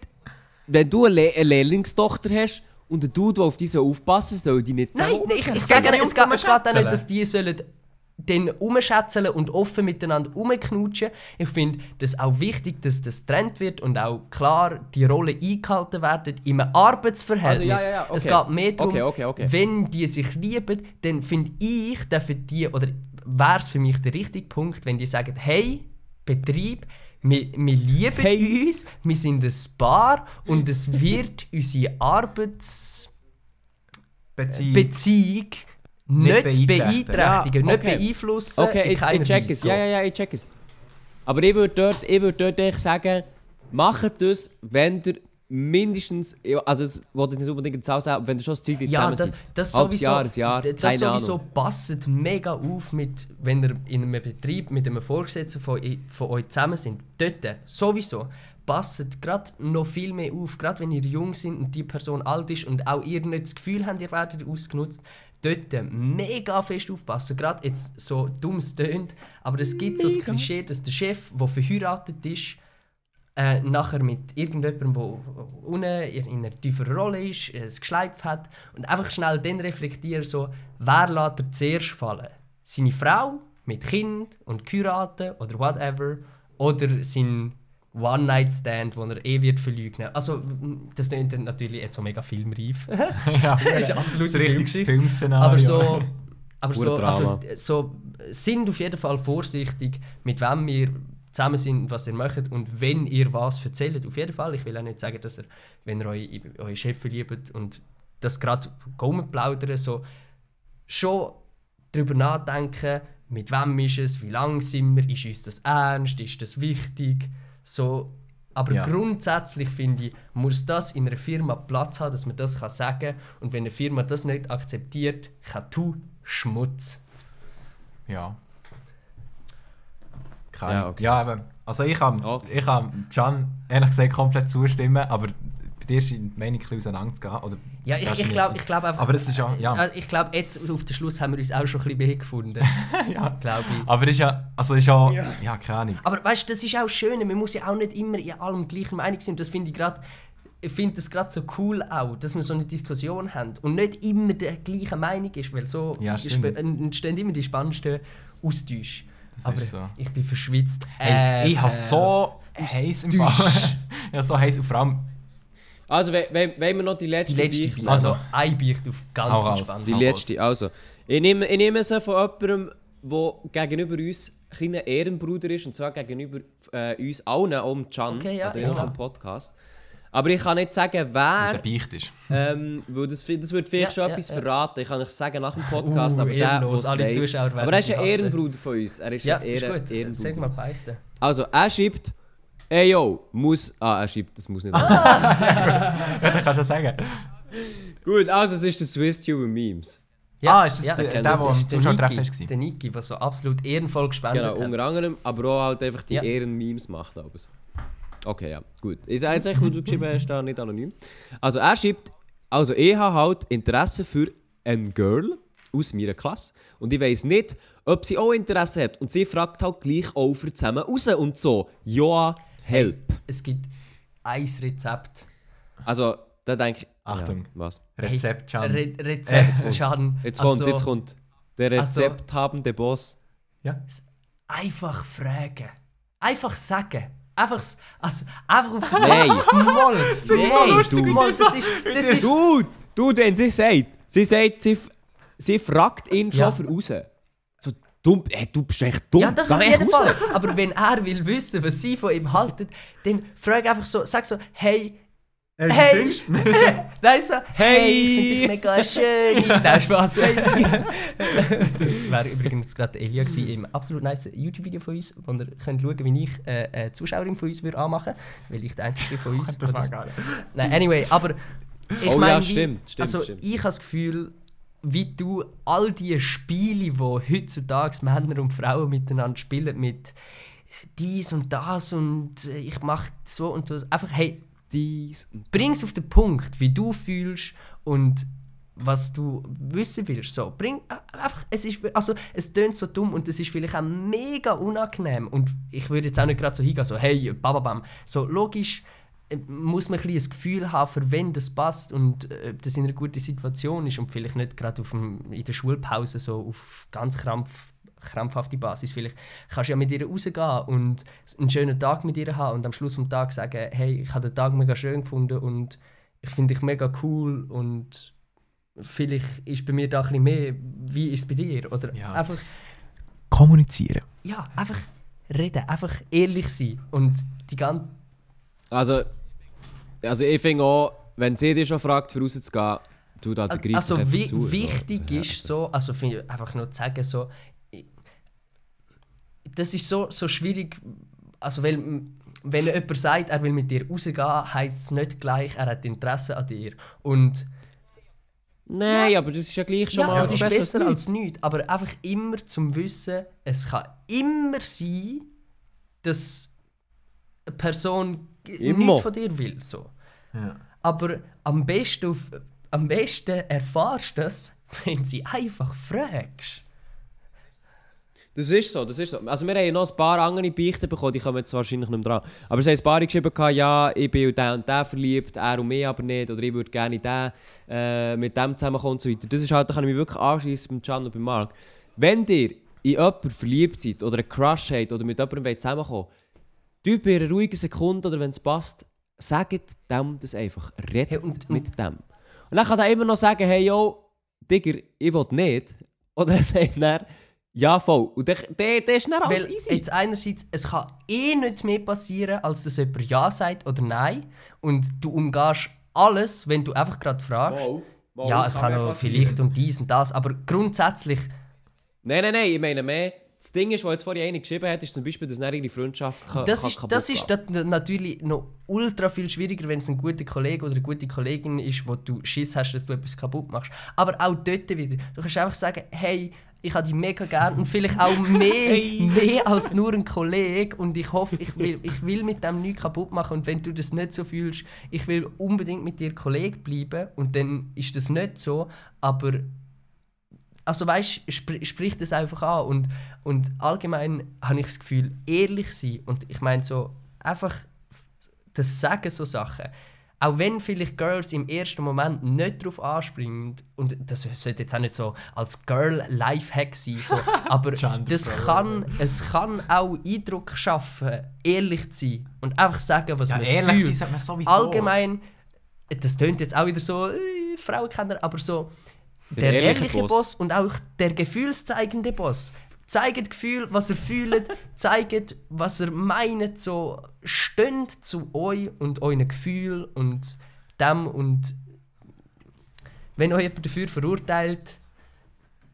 wenn du eine, Le eine Lehrlingstochter hast und ein Dude, der auf die soll aufpassen soll, die nicht Nein, zusammen nein, ich, ich sage nicht nicht, es, geht, es geht auch nicht, dass die sollen dann umschätzeln und offen miteinander umknutschen. Ich finde das auch wichtig, dass das getrennt wird und auch klar die Rollen eingehalten werden einem Arbeitsverhältnis. Also, ja, ja, ja, Es okay. geht mehr darum, Okay, okay, okay. wenn die sich lieben, dann finde ich, dürfen die, oder wäre es für mich der richtige Punkt, wenn die sagen, hey, Betrieb, wir, wir lieben Hey. uns, wir sind ein Paar und es wird unsere Arbeits... Beziehung nicht, beeinträchtigen. Ja, nicht okay. beeinflussen. Okay, in ich, ich check es. Ja, ja, ja, ich check es. Aber ich würde dort, ich würd dort echt sagen, macht das, wenn ihr mindestens, also es wollte ich nicht unbedingt eine Zahl sagen, wenn ihr schon eine Zeit Ja, zusammen das, seid. das Halbes sowieso, Jahr, ein Jahr, das keine sowieso Ahnung. passt mega auf, mit, wenn ihr in einem Betrieb mit einem Vorgesetzten von, von euch zusammen sind. Dort sowieso passt gerade noch viel mehr auf, gerade wenn ihr jung sind und die Person alt ist und auch ihr nicht das Gefühl habt, ihr werdet ausgenutzt. Dort mega fest aufpassen. Gerade jetzt so dumm es tönt, aber es gibt so das Klischee, dass der Chef, der verheiratet ist, äh, nachher mit irgendjemandem, der unten in in einer tieferen Rolle ist, es geschleift hat und einfach schnell dann reflektieren, so, wer lässt er zuerst fallen? Seine Frau mit Kind und Kuraten oder whatever oder sein One-Night-Stand, den er eh wird verleugnen. Also, das klingt dann natürlich jetzt so mega filmreif. ja, Das ist absolut Film. Filmszenario. Aber so, aber so, also, so sind auf jeden Fall vorsichtig, mit wem ihr zusammen sind und was ihr macht und wenn ihr was erzählt. Auf jeden Fall. Ich will auch nicht sagen, dass ihr, wenn ihr euch, euren Chef verliebt und das gerade plaudern, so schon darüber nachdenken, mit wem ist es, wie lange sind wir, ist uns das ernst, ist das wichtig. So, aber Ja. grundsätzlich finde ich, muss das in einer Firma Platz haben, dass man das kann sagen kann. Und wenn eine Firma das nicht akzeptiert, kann du Schmutz. Ja. Keine Ja, Ahnung. okay. Ja, aber, also ich kann, Okay. ich kann Can ehrlich gesagt komplett zustimmen, aber bei dir scheint die Meinung ein bisschen auseinanderzugehen. Oder Ja, ich, ich glaube ich glaub einfach. Aber das ist ja- ja. Ich glaube, jetzt auf den Schluss haben wir uns auch schon ein bisschen mehr gefunden. ja. glaube ich. Aber das ist ja, also ist ja, ja, keine Ahnung. Aber weißt du, das ist auch schön. Man muss ja auch nicht immer in allem gleicher Meinung sein. Das finde ich gerade. Ich finde das gerade so cool auch, dass wir so eine Diskussion haben und nicht immer der gleichen Meinung ist, weil so Ja, entstehen immer die spannendsten Austausche. Das Aber ist so. ich bin verschwitzt. Hey, ich Äh, habe äh, so heiß im Fall. ja, so heiß und vor allem Also, we- we- wollen wir noch die letzte, Die letzte Beichte? Also ein Beicht auf ganz Hau raus. entspannt. Die letzte, also. Ich nehme, ich nehme sie von jemandem, der gegenüber uns ein kleiner Ehrenbruder ist, und zwar gegenüber äh, uns allen, auch dem Can, Okay, ja, also ja. vom Podcast. Aber ich kann nicht sagen, wer, Beicht ist. ähm, weil das, das würde vielleicht Ja, schon ja, etwas ja. verraten. Ich kann euch sagen nach dem Podcast, Uh, aber der, ehrenlos. der Alle weiss. Zuschauer werden Aber er ist ein. Ehrenbruder von uns. Er ist Ja, ein ist Ehren, gut. Sag Ehrenbruder. mal beichten. Also, er schreibt, ey yo, muss... Ah, er schreibt, das muss nicht... Ja, das kannst du ja sagen. Gut, also es ist der Swiss Tuber Memes. Ah, ist das der- der, der, das der am ist der Zuschauertreffen Niki, war? der Niki, der so absolut ehrenvoll gespendet Genau, hat. unter anderem, aber auch halt einfach die Ja. Ehren-Memes macht. Aber so. Okay, ja, gut. Ich sage jetzt echt, wo du geschrieben hast, da nicht anonym. Also er schreibt, also ich habe halt Interesse für ein Girl aus meiner Klasse und ich weiß nicht, ob sie auch Interesse hat. Und sie fragt halt gleich auch für zusammen raus und so. Ja, help. Es gibt ein Rezept. Also, da denke ich... Achtung. Ja, was? Rezept, Can. Re Rezept, Äh, Can. Jetzt kommt, Also, jetzt kommt. Der also- rezepthabende Boss. Ja. Einfach fragen. Einfach sagen. Einfach, s- also, einfach auf den Nein. Moll. finde ich so lustig, du, so- das ist, das ist, Du, du, denn sie sagt, sie sagt, sie, sie fragt ihn schon Ja. für raus. Dumm, hey, du bist echt dumm. Ja, das Geh auf jeden raus. Fall. Aber wenn er will wissen, was sie von ihm halten, dann frag einfach so, sag so, hey, Hey, Hey. du? Nein, so, hey, Hey. ich finde dich mega schön. Nein, Spaß. das wäre übrigens gerade Elia gewesen, im absolut nice YouTube-Video von uns, wo ihr könnt schauen wie ich äh, eine Zuschauerin von uns würde anmachen weil ich der Einzige von uns Das war geil. Nein, anyway, aber ich Oh ja, meine, wie- stimmt, stimmt, also stimmt. ich habe das Gefühl, wie du all die Spiele, die heutzutage Männer und Frauen miteinander spielen, mit dies und das und äh, ich mache so und so, einfach hey, Dies. bring's auf den Punkt, wie du fühlst und was du wissen willst. So, bring äh, einfach, es ist, also es tönt so dumm und es ist vielleicht auch mega unangenehm und ich würde jetzt auch nicht gerade so hingehen, so hey, bababam. So logisch muss man ein ein Gefühl haben, für wen das passt und äh, ob das in einer guten Situation ist und vielleicht nicht gerade in der Schulpause so auf ganz krampf, krampfhafte Basis. Vielleicht kannst du ja mit ihr rausgehen und einen schönen Tag mit ihr haben und am Schluss des Tages sagen, hey, ich habe den Tag mega schön gefunden und ich finde dich mega cool und vielleicht ist bei mir da ein bisschen mehr, wie ist es bei dir? Oder Ja. einfach, Kommunizieren. ja, einfach reden, einfach ehrlich sein und die ganze Also, also ich finde auch, wenn sie dich schon fragt, für rauszugehen, Du, da, greifst Also wi zu, so. wichtig ist so, also finde ich einfach nur zu sagen, so, ich- das ist so, so schwierig, also weil, wenn jemand sagt, er will mit dir rausgehen, heisst es nicht gleich, er hat Interesse an dir. Und Nein, aber das ist ja gleich schon ja, mal es ist besser besser nichts. als nichts, aber einfach immer zum Wissen, es kann immer sein, dass eine Person Immer. nichts von dir will. So. Ja. Aber am besten, auf, am besten erfahrst du das, wenn sie einfach fragst. Das ist so, das ist so. Also wir haben noch ein paar andere Beichten bekommen, die kommen jetzt wahrscheinlich nicht mehr dran. Aber es haben ein paar geschrieben, gehabt, ja, ich bin in den und den verliebt, er und mich aber nicht, oder ich würde gerne in den, äh, mit dem zusammenkommen und so weiter. Das ist halt, da kann ich mich wirklich anschließen mit Can und bei Marc. Wenn ihr in jemanden verliebt seid, oder einen Crush habt, oder mit jemandem zusammenkommen wollt, bei einer ruhigen Sekunde, oder wenn es passt, sagt dem das einfach. Redet Hey, und- mit dem. Und dann kann er immer noch sagen, hey, yo, Digger, ich will nicht. Oder er sagt dann, ja, voll. Und der, der, der ist dann alles Weil easy. jetzt einerseits, es kann eh nicht mehr passieren, als dass jemand Ja sagt oder Nein. Und du umgehst alles, wenn du einfach gerade fragst. Mal, mal, ja, es kann kann mehr noch passieren. vielleicht und dies und das, aber grundsätzlich, Nein, nein, nein, ich meine mehr. Das Ding ist, was jetzt vorhin einer geschrieben hat, ist zum Beispiel, dass dann ihre Freundschaft kann, das kann ist, das ist natürlich noch ultra viel schwieriger, wenn es ein guter Kollege oder eine gute Kollegin ist, wo du Schiss hast, dass du etwas kaputt machst. Aber auch dort wieder, du kannst einfach sagen, hey, ich habe dich mega gern und vielleicht auch mehr, mehr als nur ein Kollege und ich hoffe, ich will, ich will mit dem nichts kaputt machen und wenn du das nicht so fühlst, ich will unbedingt mit dir Kollege bleiben und dann ist das nicht so, aber also weißt spr sprich das einfach an. Und, und allgemein habe ich das Gefühl, ehrlich sein und ich meine so einfach das Sagen so Sachen, auch wenn vielleicht Girls im ersten Moment nicht darauf anspringen und das sollte jetzt auch nicht so als Girl Lifehack sein, so, aber das kann, es kann auch Eindruck schaffen, ehrlich zu sein und einfach sagen, was Ja, man ehrlich fühlt sein sagt man sowieso. allgemein, das tönt jetzt auch wieder so äh, Frauenkenner, aber so der, Der ehrliche ehrliche Boss. Boss. und auch der gefühlszeigende Boss. Zeigt Gefühl, was er fühlt, zeigt, was er meint, so stönt zu euch und euren Gefühl und dem und wenn euch jemand dafür verurteilt,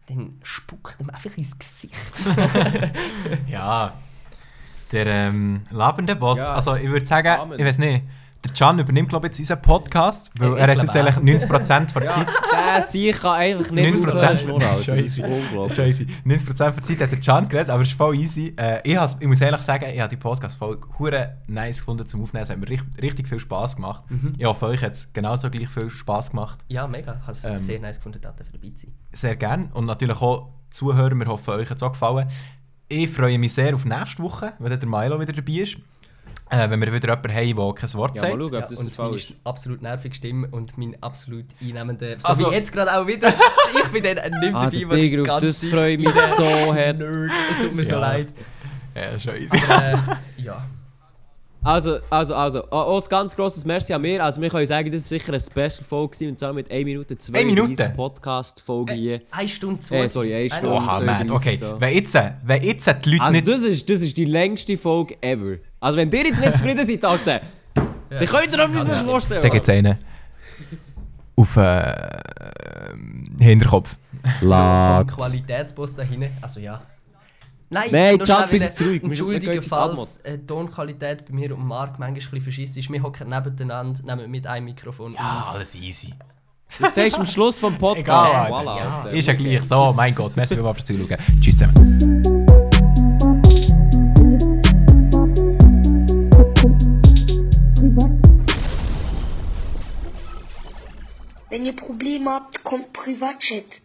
dann spuckt ihm einfach ins Gesicht. Ja. Der ähm, labende Boss. Ja. Also ich würde sagen, Amen. ich weiß nicht. Der Can übernimmt glaube ich jetzt unseren Podcast, weil Ich er hat jetzt eigentlich 90% der Zeit. Der sie kann einfach nicht 90% aufhören. Das ist Scheiße. unglaublich. Scheiße. 90% der Zeit hat der Can geredet, aber es ist voll easy. Äh, ich, has, ich muss ehrlich sagen, ich habe die Podcast-Folge hure nice gefunden zum Aufnehmen. Es hat mir richtig, richtig viel Spass gemacht. Ich hoffe, euch hat es genauso gleich viel Spass gemacht. ja, mega. Ich habe es Ähm. sehr nice gefunden, dafür dabei zu sein. Sehr gerne. Und natürlich auch die Zuhörer, wir hoffen, euch hat es auch gefallen. Ich freue mich sehr auf nächste Woche, wenn dann der Milo wieder dabei ist. Äh, wenn wir wieder jemanden haben, der kein Wort Ja, mal sagt. schauen, Ja, ob das und der Fall meine ist. absolut nervige Stimme und mein absolut einnehmender. So Also- wie jetzt gerade auch wieder. ich bin dann nicht mehr Ah, dabei, der ganze das ich mich so hart. Nerd. Es tut mir so Ja. leid. Ja, schon easy. Aber, äh, ja. Also, also, also, oh, ein ganz grosses Merci an mir. Also wir können sagen, das war sicher eine Special-Folge und zwar mit 1 Minute 2 Minute? Podcast-Folge hier. Eine Stunde zwei. Äh, sorry, eine Stunde. Oha, man. 30 Okay, so. wenn jetzt, wenn jetzt die Leute Also nicht... das ist, das ist die längste Folge ever. Also wenn ihr jetzt nicht zufrieden seid, Alter, dann könnt ihr euch etwas vorstellen. Dann gibt es einen auf äh, Hinterkopf. Latz. Qualitätsboss da hinten. Also ja. Nein, Nein, wieder jetzt ruhig. Die falls äh, die Tonqualität bei mir und Marc manchmal ein bisschen verschissen ist. Wir hocken nebeneinander, nehmen mit einem Mikrofon Ja, auf. alles easy. Das sagst du am Schluss vom Podcast. Egal, Voilà, ja. Alter. Ist ja gleich so, mein Gott. Merci vielmals fürs Zuschauen. Tschüss zusammen. Wenn ihr Probleme habt, kommt Privatchat.